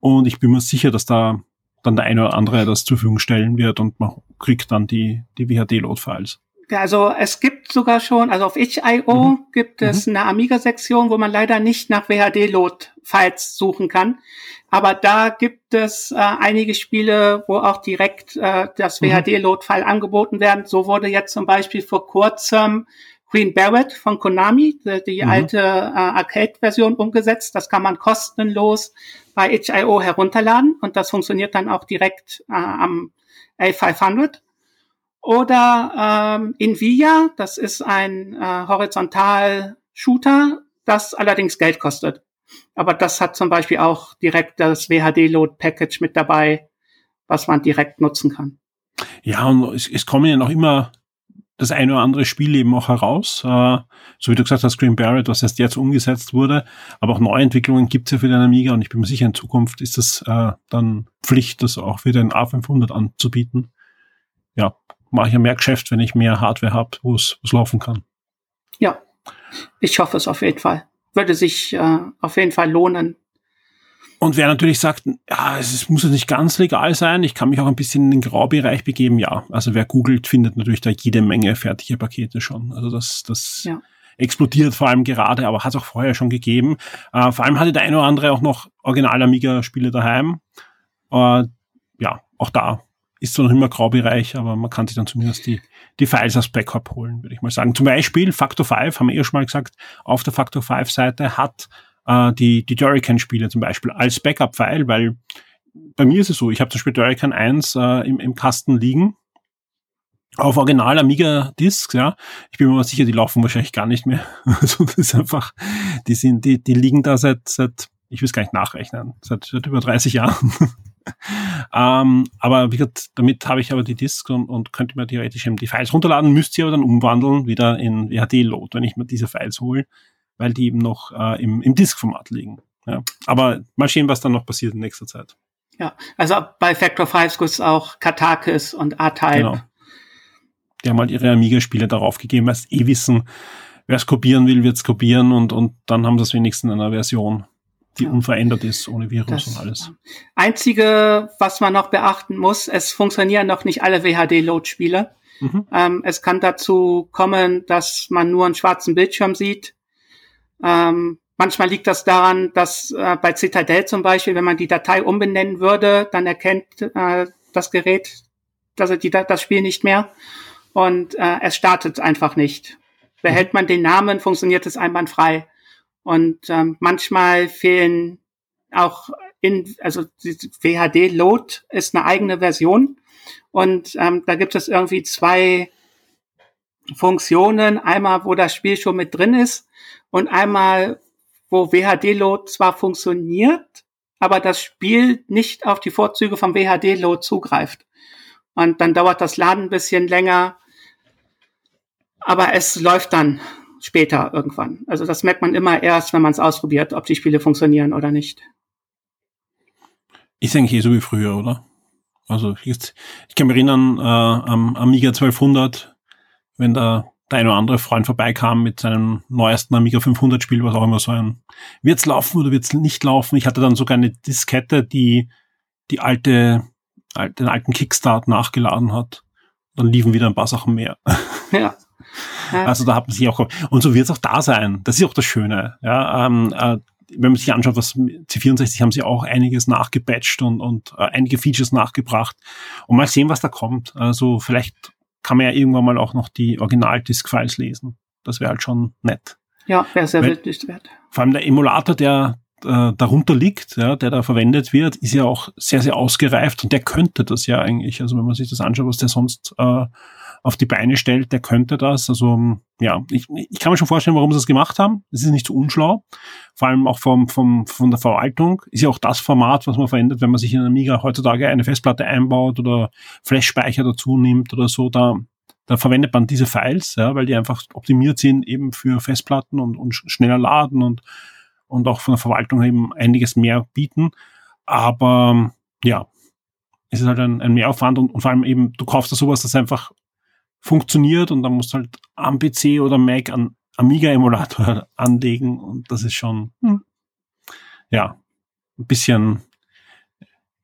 und ich bin mir sicher, dass da dann der eine oder andere das zur Verfügung stellen wird und man kriegt dann die, die WHD-Load-Files. Also es gibt sogar schon, also auf itch.io mhm. gibt es mhm. eine Amiga-Sektion, wo man leider nicht nach WHD-Load-Files suchen kann. Aber da gibt es äh, einige Spiele, wo auch direkt äh, das mhm. WHD-Load-File angeboten werden. So wurde jetzt zum Beispiel vor kurzem Queen Barrett von Konami, die, die mhm. alte äh, Arcade-Version umgesetzt. Das kann man kostenlos bei itch.io herunterladen und das funktioniert dann auch direkt äh, am A500. Oder ähm, Invia, das ist ein äh, Horizontal-Shooter, das allerdings Geld kostet. Aber das hat zum Beispiel auch direkt das WHD-Load-Package mit dabei, was man direkt nutzen kann. Ja, und es, es kommen ja noch immer das eine oder andere Spiel eben auch heraus. Äh, so wie du gesagt hast, Green Barrett, was erst jetzt umgesetzt wurde. Aber auch Neuentwicklungen gibt es ja für den Amiga und ich bin mir sicher, in Zukunft ist es äh, dann Pflicht, das auch für den A500 anzubieten. Ja, mache ich ja mehr Geschäft, wenn ich mehr Hardware habe, wo es laufen kann. Ja, ich hoffe es auf jeden Fall. Würde sich äh, auf jeden Fall lohnen, und wer natürlich sagt, ja, es muss ja nicht ganz legal sein, ich kann mich auch ein bisschen in den Graubereich begeben, ja. Also wer googelt, findet natürlich da jede Menge fertige Pakete schon. Also das, das ja. explodiert vor allem gerade, aber hat es auch vorher schon gegeben. Äh, vor allem hatte der eine oder andere auch noch Original Amiga-Spiele daheim. Äh, ja, auch da ist zwar noch immer Graubereich, aber man kann sich dann zumindest die, die Files als Backup holen, würde ich mal sagen. Zum Beispiel Factor 5, haben wir eh schon mal gesagt, auf der Factor 5 Seite hat äh, die, die Durican-Spiele zum Beispiel als Backup-File, weil bei mir ist es so, ich habe zum Beispiel Durican 1 äh, im, im Kasten liegen auf Original Amiga Discs, ja. Ich bin mir sicher, die laufen wahrscheinlich gar nicht mehr. Also das ist einfach, die sind, die, die liegen da seit, seit, ich will es gar nicht nachrechnen, seit, seit über 30 Jahren. Ähm, aber wie gesagt, damit habe ich aber die Discs und, und könnte mir theoretisch eben die Files runterladen, müsst sie aber dann umwandeln wieder in WHD-Load, wenn ich mir diese Files hole weil die eben noch äh, im, im Disk-Format liegen. Ja. Aber mal sehen, was dann noch passiert in nächster Zeit. Ja, also bei Factor 5 gibt es auch Katakis und A-Type. Genau. Die haben halt ihre Amiga-Spiele darauf gegeben, weil sie eh wissen, wer es kopieren will, wird es kopieren und, und dann haben sie es wenigstens in einer Version, die ja. unverändert ist, ohne Virus das, und alles. Einzige, was man noch beachten muss, es funktionieren noch nicht alle WHD-Load-Spiele. Mhm. Ähm, es kann dazu kommen, dass man nur einen schwarzen Bildschirm sieht ähm, manchmal liegt das daran, dass äh, bei Citadel zum Beispiel, wenn man die Datei umbenennen würde, dann erkennt äh, das Gerät dass die, das Spiel nicht mehr und äh, es startet einfach nicht. Behält man den Namen, funktioniert es einwandfrei. Und ähm, manchmal fehlen auch in, also WHD Load ist eine eigene Version und ähm, da gibt es irgendwie zwei Funktionen. Einmal, wo das Spiel schon mit drin ist und einmal, wo WHD-Load zwar funktioniert, aber das Spiel nicht auf die Vorzüge vom WHD-Load zugreift. Und dann dauert das Laden ein bisschen länger, aber es läuft dann später irgendwann. Also das merkt man immer erst, wenn man es ausprobiert, ob die Spiele funktionieren oder nicht. Ist eigentlich eh so wie früher, oder? Also jetzt, ich kann mich erinnern, äh, am Amiga 1200, wenn da der ein oder andere Freund vorbeikam mit seinem neuesten Amiga 500 Spiel, was auch immer so ein, wird's laufen oder wird's nicht laufen? Ich hatte dann sogar eine Diskette, die die alte, den alten Kickstart nachgeladen hat. Dann liefen wieder ein paar Sachen mehr. Ja. Also da hat man sich auch, und so wird's auch da sein. Das ist auch das Schöne. Ja, ähm, äh, wenn man sich anschaut, was C64 haben sie auch einiges nachgepatcht und, und äh, einige Features nachgebracht. Und mal sehen, was da kommt. Also vielleicht kann man ja irgendwann mal auch noch die Original-Disk-Files lesen. Das wäre halt schon nett. Ja, wäre sehr wert. Vor allem der Emulator, der äh, darunter liegt, ja, der da verwendet wird, ist ja auch sehr, sehr ausgereift und der könnte das ja eigentlich. Also wenn man sich das anschaut, was der sonst äh, auf die Beine stellt, der könnte das. Also ja, ich, ich kann mir schon vorstellen, warum sie das gemacht haben. Es ist nicht so unschlau. Vor allem auch vom, vom, von der Verwaltung ist ja auch das Format, was man verwendet, wenn man sich in Amiga heutzutage eine Festplatte einbaut oder Flash-Speicher dazu nimmt oder so. Da, da verwendet man diese Files, ja, weil die einfach optimiert sind eben für Festplatten und, und schneller laden und, und auch von der Verwaltung eben einiges mehr bieten. Aber ja, es ist halt ein, ein Mehraufwand und, und vor allem eben, du kaufst da sowas, das einfach funktioniert und dann musst du halt am PC oder Mac an Amiga-Emulator anlegen und das ist schon, hm. ja, ein bisschen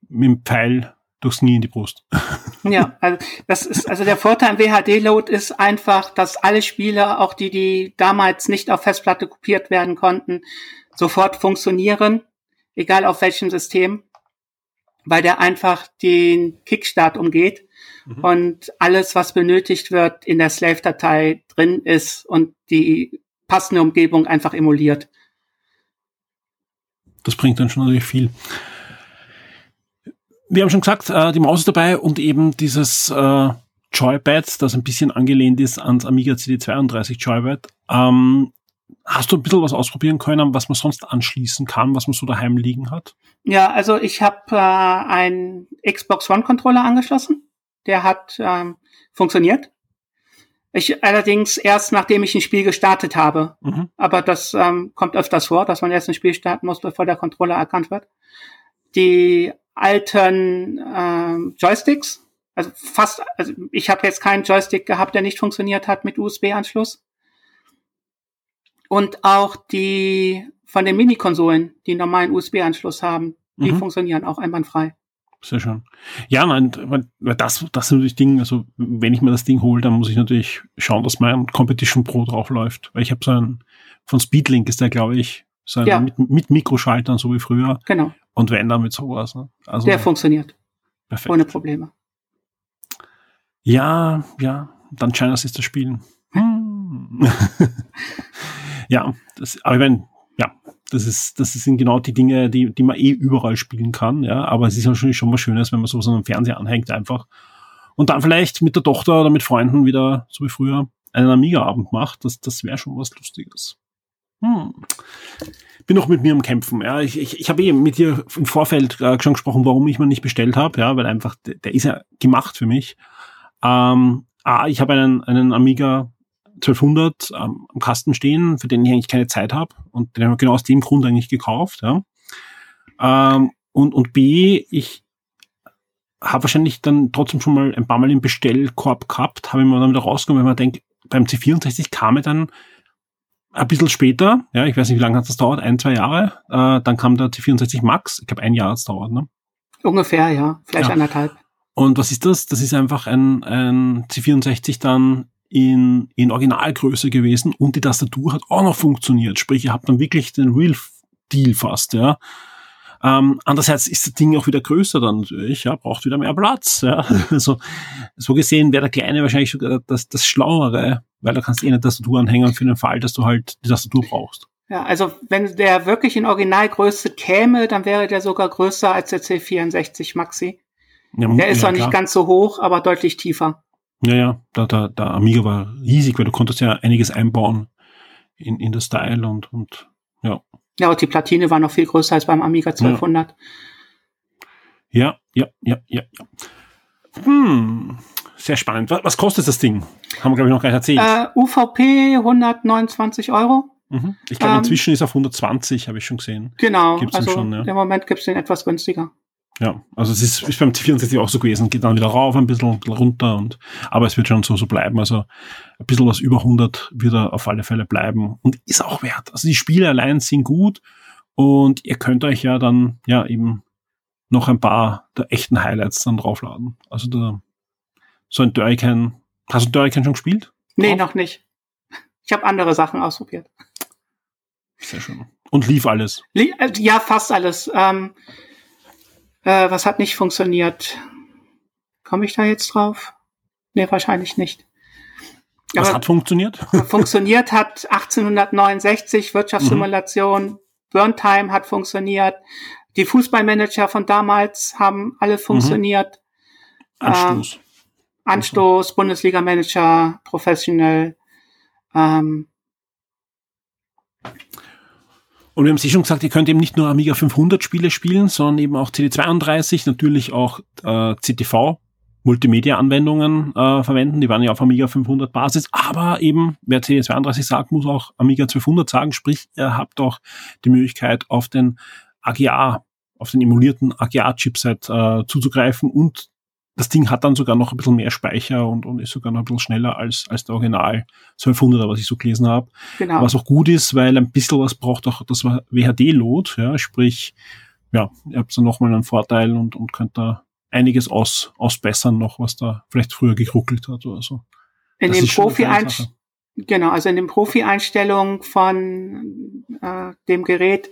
mit dem Pfeil durchs Knie in die Brust. Ja, also das ist also der Vorteil am WHD-Load ist einfach, dass alle Spiele, auch die, die damals nicht auf Festplatte kopiert werden konnten, sofort funktionieren, egal auf welchem System, weil der einfach den Kickstart umgeht mhm. und alles, was benötigt wird, in der Slave-Datei drin ist und die passende Umgebung einfach emuliert. Das bringt dann schon natürlich viel. Wir haben schon gesagt, äh, die Maus ist dabei und eben dieses äh, Joypad, das ein bisschen angelehnt ist ans Amiga CD32 Joypad. Ähm, hast du ein bisschen was ausprobieren können, was man sonst anschließen kann, was man so daheim liegen hat? Ja, also ich habe äh, einen Xbox One Controller angeschlossen. Der hat ähm, funktioniert. Ich allerdings erst nachdem ich ein Spiel gestartet habe. Mhm. Aber das ähm, kommt öfters vor, dass man erst ein Spiel starten muss, bevor der Controller erkannt wird. Die alten ähm, Joysticks, also fast, also ich habe jetzt keinen Joystick gehabt, der nicht funktioniert hat mit USB-Anschluss. Und auch die von den Mini-Konsolen, die einen normalen USB-Anschluss haben, die mhm. funktionieren auch einwandfrei. Sehr schön. Ja, nein, das, das sind natürlich Dinge, also wenn ich mir das Ding hole, dann muss ich natürlich schauen, dass mein Competition Pro drauf läuft. Weil ich habe so einen, von Speedlink ist der, glaube ich, so ein, ja. mit, mit Mikroschaltern, so wie früher. Genau. Und wenn dann mit sowas. Ne? Also, der funktioniert. Perfekt. Ohne Probleme. Ja, ja, dann China ist das Spielen. Hm. ja, das, aber ich meine, das ist, das sind genau die Dinge, die, die man eh überall spielen kann, ja. Aber es ist natürlich schon was Schönes, wenn man sowas an einem Fernseher anhängt einfach. Und dann vielleicht mit der Tochter oder mit Freunden wieder, so wie früher, einen Amiga-Abend macht. Das, das wäre schon was Lustiges. Hm. Bin noch mit mir am Kämpfen. Ja, ich, ich, ich habe eben mit dir im Vorfeld äh, schon gesprochen, warum ich mir nicht bestellt habe, ja, weil einfach der, der ist ja gemacht für mich. Ähm, ah, ich habe einen, einen Amiga 1200 ähm, am Kasten stehen, für den ich eigentlich keine Zeit habe und den habe ich genau aus dem Grund eigentlich gekauft. Ja. Ähm, und, und B, ich habe wahrscheinlich dann trotzdem schon mal ein paar Mal im Bestellkorb gehabt, habe ich mir dann wieder rausgenommen, weil man denkt, beim C64 kam er dann ein bisschen später, ja, ich weiß nicht, wie lange hat das dauert, ein, zwei Jahre, äh, dann kam der C64 Max, ich glaube ein Jahr hat es dauert, ne? Ungefähr, ja, vielleicht ja. anderthalb. Und was ist das? Das ist einfach ein, ein C64 dann in, in Originalgröße gewesen und die Tastatur hat auch noch funktioniert. Sprich, ihr habt dann wirklich den Real Deal fast, ja. Ähm, andererseits ist das Ding auch wieder größer dann natürlich, ja, braucht wieder mehr Platz, ja. Also, so gesehen wäre der kleine wahrscheinlich sogar das, das Schlauere, weil da kannst du eh eine Tastatur anhängen für den Fall, dass du halt die Tastatur brauchst. Ja, also wenn der wirklich in Originalgröße käme, dann wäre der sogar größer als der C64 Maxi. Ja, der ist ja, zwar nicht ganz so hoch, aber deutlich tiefer. Ja, ja, der, der, der Amiga war riesig, weil du konntest ja einiges einbauen in, in das Style und, und ja. Ja, und die Platine war noch viel größer als beim Amiga 1200. Ja, ja, ja, ja, ja. Hm, sehr spannend. Was, was kostet das Ding? Haben wir, glaube ich, noch gar nicht erzählt. Äh, UVP 129 Euro. Mhm. Ich glaube, ähm, inzwischen ist auf 120, habe ich schon gesehen. Genau, gibt's also schon, ja. im Moment gibt es den etwas günstiger. Ja, also es ist, ist beim T64 auch so gewesen, geht dann wieder rauf, ein bisschen, runter und, aber es wird schon so, so bleiben. Also ein bisschen was über 100 wird er auf alle Fälle bleiben und ist auch wert. Also die Spiele allein sind gut und ihr könnt euch ja dann, ja, eben noch ein paar der echten Highlights dann draufladen. Also da, so ein Dörrican, hast du Dörrican schon gespielt? Nee, noch nicht. Ich habe andere Sachen ausprobiert. Sehr schön. Und lief alles? Äh, ja, fast alles. Ähm, äh, was hat nicht funktioniert? Komme ich da jetzt drauf? Nee, wahrscheinlich nicht. Was Aber hat funktioniert? funktioniert hat 1869 Wirtschaftssimulation, mhm. Burntime hat funktioniert, die Fußballmanager von damals haben alle mhm. funktioniert. Mhm. Anstoß. Äh, Anstoß, Bundesliga-Manager, Professional. Ähm, und wir haben Sie schon gesagt, ihr könnt eben nicht nur Amiga 500 Spiele spielen, sondern eben auch CD32, natürlich auch äh, CTV, Multimedia-Anwendungen äh, verwenden. Die waren ja auf Amiga 500 Basis. Aber eben, wer CD32 sagt, muss auch Amiga 1200 sagen. Sprich, ihr habt auch die Möglichkeit, auf den AGA, auf den emulierten AGA-Chipset äh, zuzugreifen und das Ding hat dann sogar noch ein bisschen mehr Speicher und, und ist sogar noch ein bisschen schneller als, als der Original 1200er, was ich so gelesen habe. Genau. Was auch gut ist, weil ein bisschen was braucht auch das WHD-Load, ja, sprich, ja, ihr habt dann nochmal einen Vorteil und, und könnt da einiges aus, ausbessern noch, was da vielleicht früher gekruckelt hat oder so. In dem Profi Genau, also in den Profi-Einstellungen von äh, dem Gerät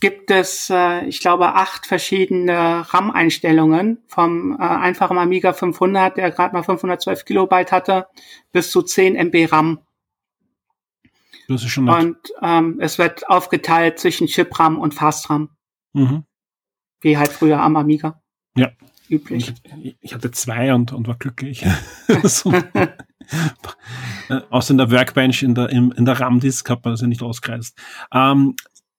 gibt es, äh, ich glaube, acht verschiedene RAM-Einstellungen vom äh, einfachen Amiga 500, der gerade mal 512 Kilobyte hatte, bis zu 10 MB RAM. Das ist schon nett. Und ähm, es wird aufgeteilt zwischen Chip-RAM und Fast-RAM. Mhm. Wie halt früher am Amiga. Ja, üblich. Ich, ich hatte zwei und, und war glücklich. so. Äh, außer in der Workbench, in der, in, in der RAM-Disk hat man das ja nicht ausgereist. Ähm,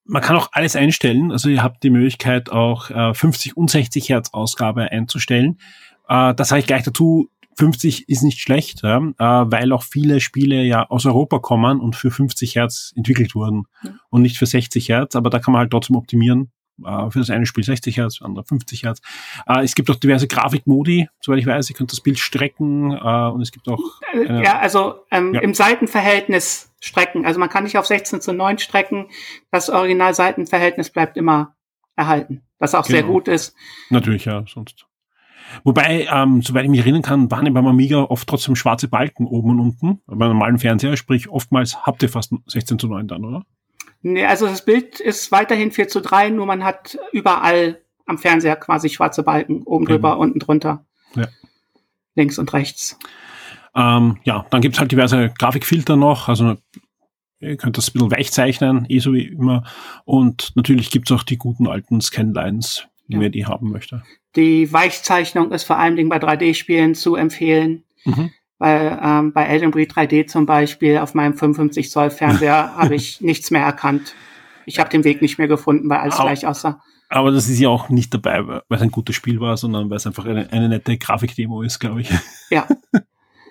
man kann auch alles einstellen. Also ihr habt die Möglichkeit auch äh, 50 und 60 Hertz Ausgabe einzustellen. Äh, das sage ich gleich dazu. 50 ist nicht schlecht, ja, äh, weil auch viele Spiele ja aus Europa kommen und für 50 Hertz entwickelt wurden ja. und nicht für 60 Hertz. Aber da kann man halt trotzdem optimieren. Äh, für das eine Spiel 60 Hertz, für das andere 50 Hertz. Äh, es gibt auch diverse Grafikmodi, soweit ich weiß. Ihr könnt das Bild strecken äh, und es gibt auch. Ja, also ähm, ja. im Seitenverhältnis strecken. Also man kann nicht auf 16 zu 9 strecken. Das Original-Seitenverhältnis bleibt immer erhalten, was auch genau. sehr gut ist. Natürlich, ja, sonst. Wobei, ähm, soweit ich mich erinnern kann, waren beim Amiga oft trotzdem schwarze Balken oben und unten. Beim normalen Fernseher, sprich oftmals habt ihr fast 16 zu 9 dann, oder? Nee, also das Bild ist weiterhin 4 zu 3, nur man hat überall am Fernseher quasi schwarze Balken, oben drüber, mhm. unten drunter. Ja. Links und rechts. Ähm, ja, dann gibt's halt diverse Grafikfilter noch, also ihr könnt das ein bisschen weich zeichnen, eh so wie immer. Und natürlich gibt's auch die guten alten Scanlines, ja. wer die haben möchte. Die Weichzeichnung ist vor allen Dingen bei 3D-Spielen zu empfehlen. Mhm. Weil ähm, bei Elden Ring 3D zum Beispiel auf meinem 55 Zoll Fernseher habe ich nichts mehr erkannt. Ich habe den Weg nicht mehr gefunden, weil alles aber, gleich aussah. Aber das ist ja auch nicht dabei, weil es ein gutes Spiel war, sondern weil es einfach eine, eine nette Grafikdemo ist, glaube ich. Ja.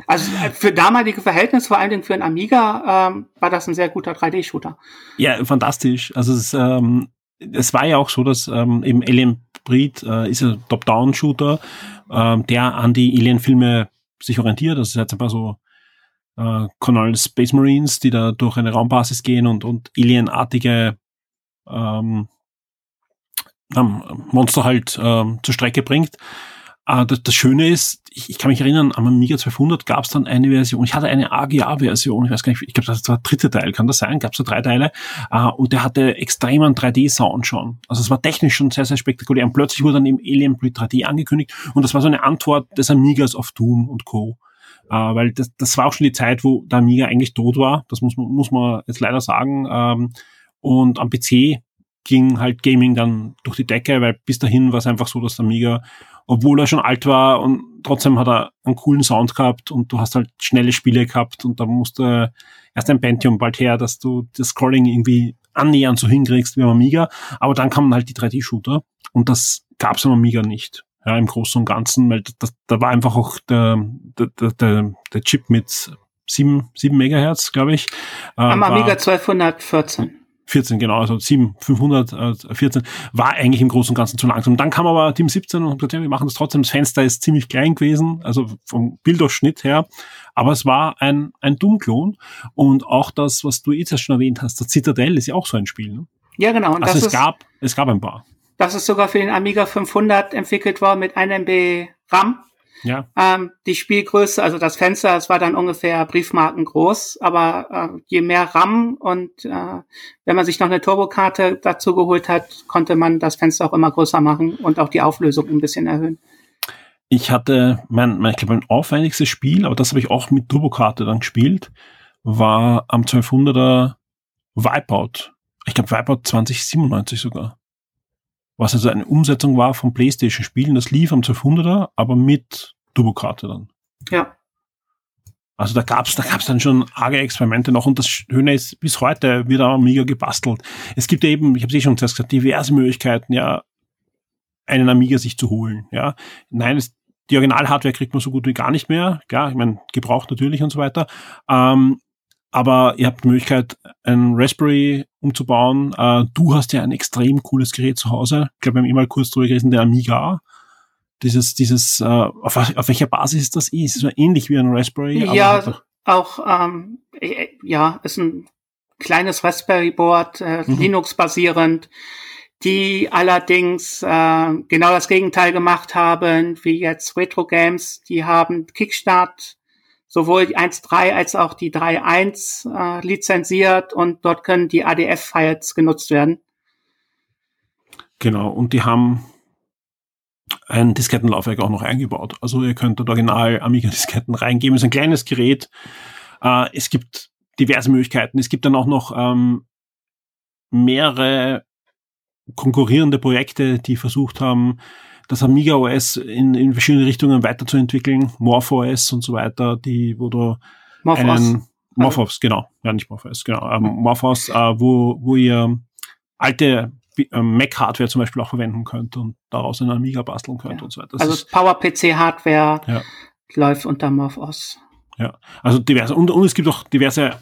Also äh, für damalige Verhältnisse, vor allen Dingen für einen Amiga, ähm, war das ein sehr guter 3D-Shooter. Ja, fantastisch. Also es, ähm, es war ja auch so, dass ähm, eben Alien Breed äh, ist ein Top-Down-Shooter, ähm, der an die Alien-Filme sich orientiert. Das ist jetzt ein paar so äh, Colonial Space Marines, die da durch eine Raumbasis gehen und, und Alienartige ähm, Monster halt ähm, zur Strecke bringt. Äh, das, das Schöne ist, ich, ich kann mich erinnern, am Amiga 1200 gab es dann eine Version, ich hatte eine AGA-Version, ich weiß gar nicht, ich glaube, das war der dritte Teil, kann das sein? Gab es da drei Teile? Äh, und der hatte extremen 3D-Sound schon. Also es war technisch schon sehr, sehr spektakulär. Und plötzlich wurde dann im Alien Blade 3D angekündigt und das war so eine Antwort des Amigas auf Doom und Co. Äh, weil das, das war auch schon die Zeit, wo der Amiga eigentlich tot war. Das muss man, muss man jetzt leider sagen. Ähm, und am PC ging halt Gaming dann durch die Decke, weil bis dahin war es einfach so, dass der Amiga obwohl er schon alt war und trotzdem hat er einen coolen Sound gehabt und du hast halt schnelle Spiele gehabt und da musste erst ein Pentium bald her, dass du das Scrolling irgendwie annähernd so hinkriegst wie am Amiga. Aber dann kamen halt die 3D-Shooter und das gab's am Amiga nicht. Ja, im Großen und Ganzen, weil das, da war einfach auch der, der, der, der Chip mit 7, 7 Megahertz, glaube ich. Äh, am Amiga 1214. 14, genau, also 7, 514, war eigentlich im Großen und Ganzen zu langsam. Dann kam aber Team 17 und gesagt, ja, wir machen das trotzdem. Das Fenster ist ziemlich klein gewesen, also vom Bildausschnitt her. Aber es war ein, ein Doom-Klon. Und auch das, was du jetzt schon erwähnt hast, der Citadel ist ja auch so ein Spiel. Ne? Ja, genau. Und also es ist, gab, es gab ein paar. Das ist sogar für den Amiga 500 entwickelt worden mit 1 MB RAM. Ja. Ähm, die Spielgröße, also das Fenster, es war dann ungefähr Briefmarken groß, aber äh, je mehr RAM und äh, wenn man sich noch eine Turbokarte dazu geholt hat, konnte man das Fenster auch immer größer machen und auch die Auflösung ein bisschen erhöhen. Ich hatte mein, mein ich glaube, mein aufwendigstes Spiel, aber das habe ich auch mit Turbokarte dann gespielt, war am 1200er Wipeout. Ich glaube Wipeout 2097 sogar was also eine Umsetzung war vom PlayStation-Spielen. Das lief am 1200er, aber mit Turbokarte dann. Ja. Also da gab's, da gab's dann schon arge Experimente noch und das Schöne ist, bis heute wird am Amiga gebastelt. Es gibt eben, ich habe eh schon zuerst gesagt, diverse Möglichkeiten, ja, einen Amiga sich zu holen. Ja, nein, es, die Original-Hardware kriegt man so gut wie gar nicht mehr. Ja, ich meine, gebraucht natürlich und so weiter. Ähm, aber ihr habt die Möglichkeit, ein Raspberry umzubauen. Äh, du hast ja ein extrem cooles Gerät zu Hause. Ich glaube, wir haben immer kurz drüber gelesen, der Amiga. Dieses, dieses, äh, auf, auf welcher Basis ist das? Ist es so ähnlich wie ein Raspberry? Ja, auch, ähm, äh, ja, ist ein kleines Raspberry-Board, äh, mhm. Linux-basierend, die allerdings äh, genau das Gegenteil gemacht haben, wie jetzt Retro Games. Die haben Kickstart sowohl die 1.3 als auch die 3.1 äh, lizenziert und dort können die ADF-Files genutzt werden. Genau, und die haben ein Diskettenlaufwerk auch noch eingebaut. Also ihr könnt dort original Amiga-Disketten reingeben. Es ist ein kleines Gerät. Äh, es gibt diverse Möglichkeiten. Es gibt dann auch noch ähm, mehrere konkurrierende Projekte, die versucht haben, das Amiga OS in, in verschiedene Richtungen weiterzuentwickeln, MorphOS und so weiter, die, wo du Morphos. einen Morphos, genau, ja nicht Morphos, genau, ähm, Morphos, äh, wo, wo ihr alte äh, Mac-Hardware zum Beispiel auch verwenden könnt und daraus einen Amiga basteln könnt Ja. und so weiter. Das also PowerPC-Hardware Ja. läuft unter MorphOS. ja, also diverse, und, und es gibt auch diverse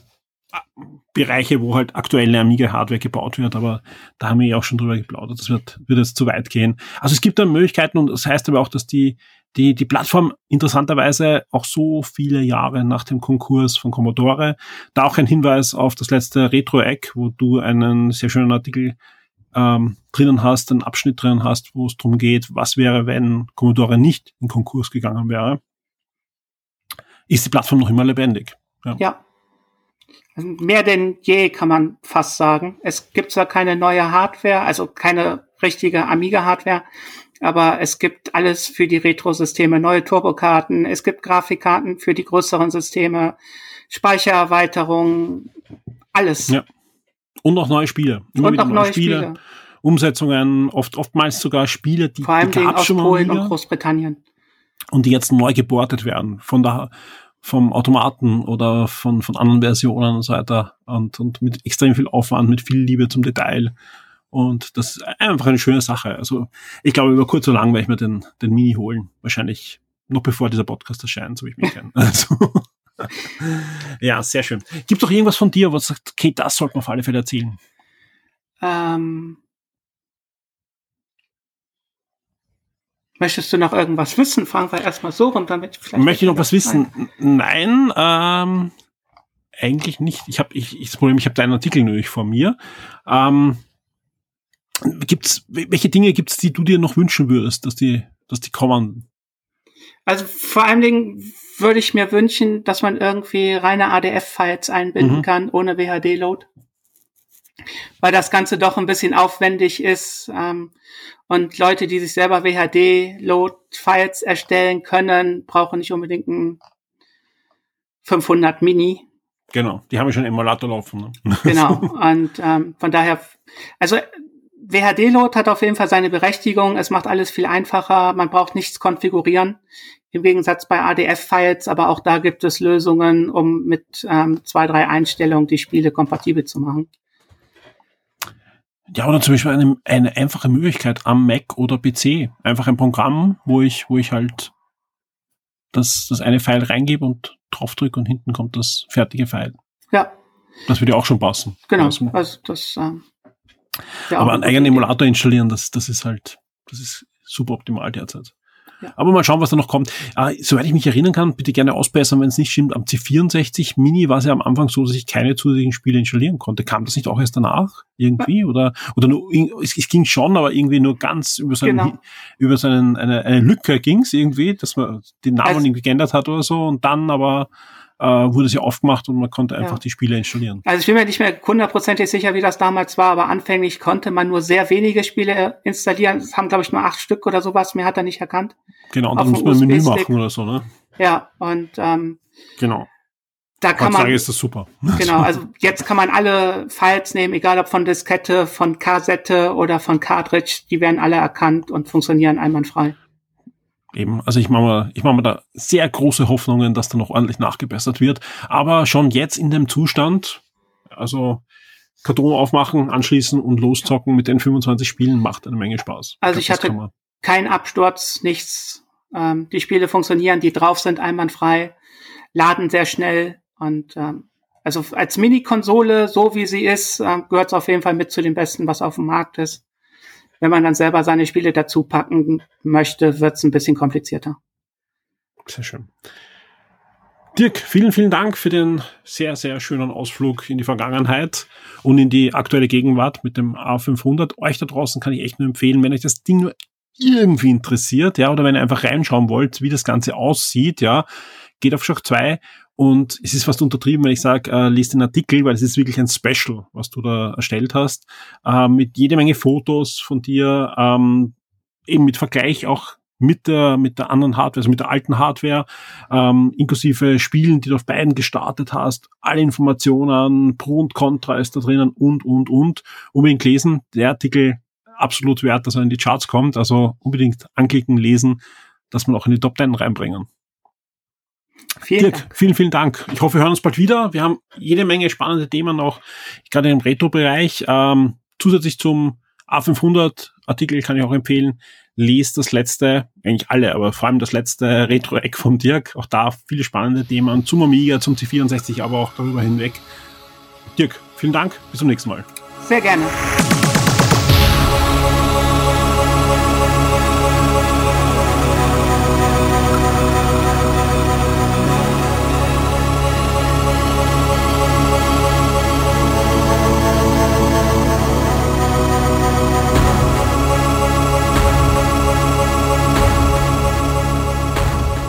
Bereiche, wo halt aktuelle Amiga-Hardware gebaut wird, aber da haben wir ja auch schon drüber geplaudert. Das wird, wird jetzt zu weit gehen. Also es gibt da Möglichkeiten und das heißt aber auch, dass die, die, die Plattform interessanterweise auch so viele Jahre nach dem Konkurs von Commodore, da auch ein Hinweis auf das letzte Retro-Eck, wo du einen sehr schönen Artikel ähm, drinnen hast, einen Abschnitt drinnen hast, wo es darum geht, was wäre, wenn Commodore nicht in Konkurs gegangen wäre, ist die Plattform noch immer lebendig. Ja. Also mehr denn je kann man fast sagen. Es gibt zwar keine neue Hardware, also keine richtige Amiga-Hardware, aber es gibt alles für die Retro-Systeme, neue Turbokarten, es gibt Grafikkarten für die größeren Systeme, Speichererweiterungen, alles. Ja. Und auch neue Spiele. Immer Und wieder auch neue Spiele. Umsetzungen, oft, oftmals sogar Spiele, die, Vor allem die aus schon mal Polen wieder und Großbritannien. und die jetzt neu geportet werden von der, vom Automaten oder von, von anderen Versionen und so weiter und, und mit extrem viel Aufwand, mit viel Liebe zum Detail. Und das ist einfach eine schöne Sache. Also ich glaube, über kurz oder lang werde ich mir den, den Mini holen. Wahrscheinlich noch bevor dieser Podcast erscheint, so wie ich mich kenne. Also, ja, sehr schön. Gibt doch irgendwas von dir, was sagt, okay, das sollte man auf alle Fälle erzählen. Ähm, möchtest du noch irgendwas wissen? Fragen wir erstmal so rum, damit vielleicht. Möchte ich noch was wissen? Nein, ähm, eigentlich nicht. Ich habe ich, ich, das Problem, ich habe deinen Artikel nämlich vor mir. Ähm, gibt's, welche Dinge gibt's, die du dir noch wünschen würdest, dass die, dass die kommen? Also vor allen Dingen würde ich mir wünschen, dass man irgendwie reine ADF-Files einbinden Mhm. kann, ohne WHD-Load. Weil das Ganze doch ein bisschen aufwendig ist. Ähm, und Leute, die sich selber WHD-Load-Files erstellen können, brauchen nicht unbedingt ein 500 Mini. Genau, die haben ja schon einen Emulator laufen. Ne? Genau. Und ähm, von daher, also WHD-Load hat auf jeden Fall seine Berechtigung. Es macht alles viel einfacher. Man braucht nichts konfigurieren. Im Gegensatz bei ADF-Files, aber auch da gibt es Lösungen, um mit ähm, zwei, drei Einstellungen die Spiele kompatibel zu machen. Ja, oder zum Beispiel eine, eine einfache Möglichkeit am Mac oder PC. Einfach ein Programm, wo ich, wo ich halt das, das eine File reingebe und draufdrücke und hinten kommt das fertige File. Ja, Das würde ja auch schon passen. genau. Also, Also das, ähm, aber eine einen eigenen. Emulator installieren, das, das ist halt, das ist super optimal derzeit. Ja. Aber mal schauen, was da noch kommt. Äh, soweit ich mich erinnern kann, bitte gerne ausbessern, wenn es nicht stimmt. Am C64 Mini war es ja am Anfang so, dass ich keine zusätzlichen Spiele installieren konnte. Kam das nicht auch erst danach irgendwie? Oder, oder nur, es, es ging schon, aber irgendwie nur ganz über so, einen, Genau. über so einen, eine, eine Lücke ging's irgendwie, dass man den Namen Also- irgendwie geändert hat oder so. Und dann aber äh, wurde es ja aufgemacht und man konnte einfach Ja. die Spiele installieren. Also ich bin mir nicht mehr hundertprozentig sicher, wie das damals war, aber anfänglich konnte man nur sehr wenige Spiele installieren. Es haben, glaube ich, nur acht Stück oder sowas. Mehr hat er nicht erkannt. Genau, und dann muss man ein Menü machen oder so, ne? Ja, und ähm, Genau. da kann Heutzutage man ist das super. Genau, also jetzt kann man alle Files nehmen, egal ob von Diskette, von Kassette oder von Cartridge, die werden alle erkannt und funktionieren einwandfrei. Eben, also ich mache mir, ich mache mir da sehr große Hoffnungen, dass da noch ordentlich nachgebessert wird. Aber schon jetzt in dem Zustand, also Karton aufmachen, anschließen und loszocken mit den 25 Spielen macht eine Menge Spaß. Also glaub, ich hatte- kann man- Kein Absturz, nichts. Ähm, die Spiele funktionieren, die drauf sind, einwandfrei, laden sehr schnell und ähm, also als Mini-Konsole, so wie sie ist, ähm, gehört es auf jeden Fall mit zu den besten, was auf dem Markt ist. Wenn man dann selber seine Spiele dazu packen möchte, wird es ein bisschen komplizierter. Sehr schön. Dirk, vielen, vielen Dank für den sehr, sehr schönen Ausflug in die Vergangenheit und in die aktuelle Gegenwart mit dem A500. Euch da draußen kann ich echt nur empfehlen, wenn euch das Ding nur irgendwie interessiert, ja, oder wenn ihr einfach reinschauen wollt, wie das Ganze aussieht, ja, geht auf Shock 2 und es ist fast untertrieben, wenn ich sage, äh, lest den Artikel, weil es ist wirklich ein Special, was du da erstellt hast, äh, mit jede Menge Fotos von dir, ähm, eben mit Vergleich auch mit der, mit der anderen Hardware, also mit der alten Hardware, ähm, inklusive Spielen, die du auf beiden gestartet hast, alle Informationen, Pro und Contra ist da drinnen und, und, und. Unbedingt lesen. Der Artikel absolut wert, dass er in die Charts kommt. Also unbedingt anklicken, lesen, dass wir auch in die Top 10 reinbringen. Vielen Dirk, Dank. vielen, vielen Dank. Ich hoffe, wir hören uns bald wieder. Wir haben jede Menge spannende Themen noch, gerade im Retro-Bereich. Ähm, zusätzlich zum A500-Artikel kann ich auch empfehlen, lest das letzte, eigentlich alle, aber vor allem das letzte Retro-Eck von Dirk. Auch da viele spannende Themen zum Amiga, zum C64, aber auch darüber hinweg. Dirk, vielen Dank. Bis zum nächsten Mal. Sehr gerne.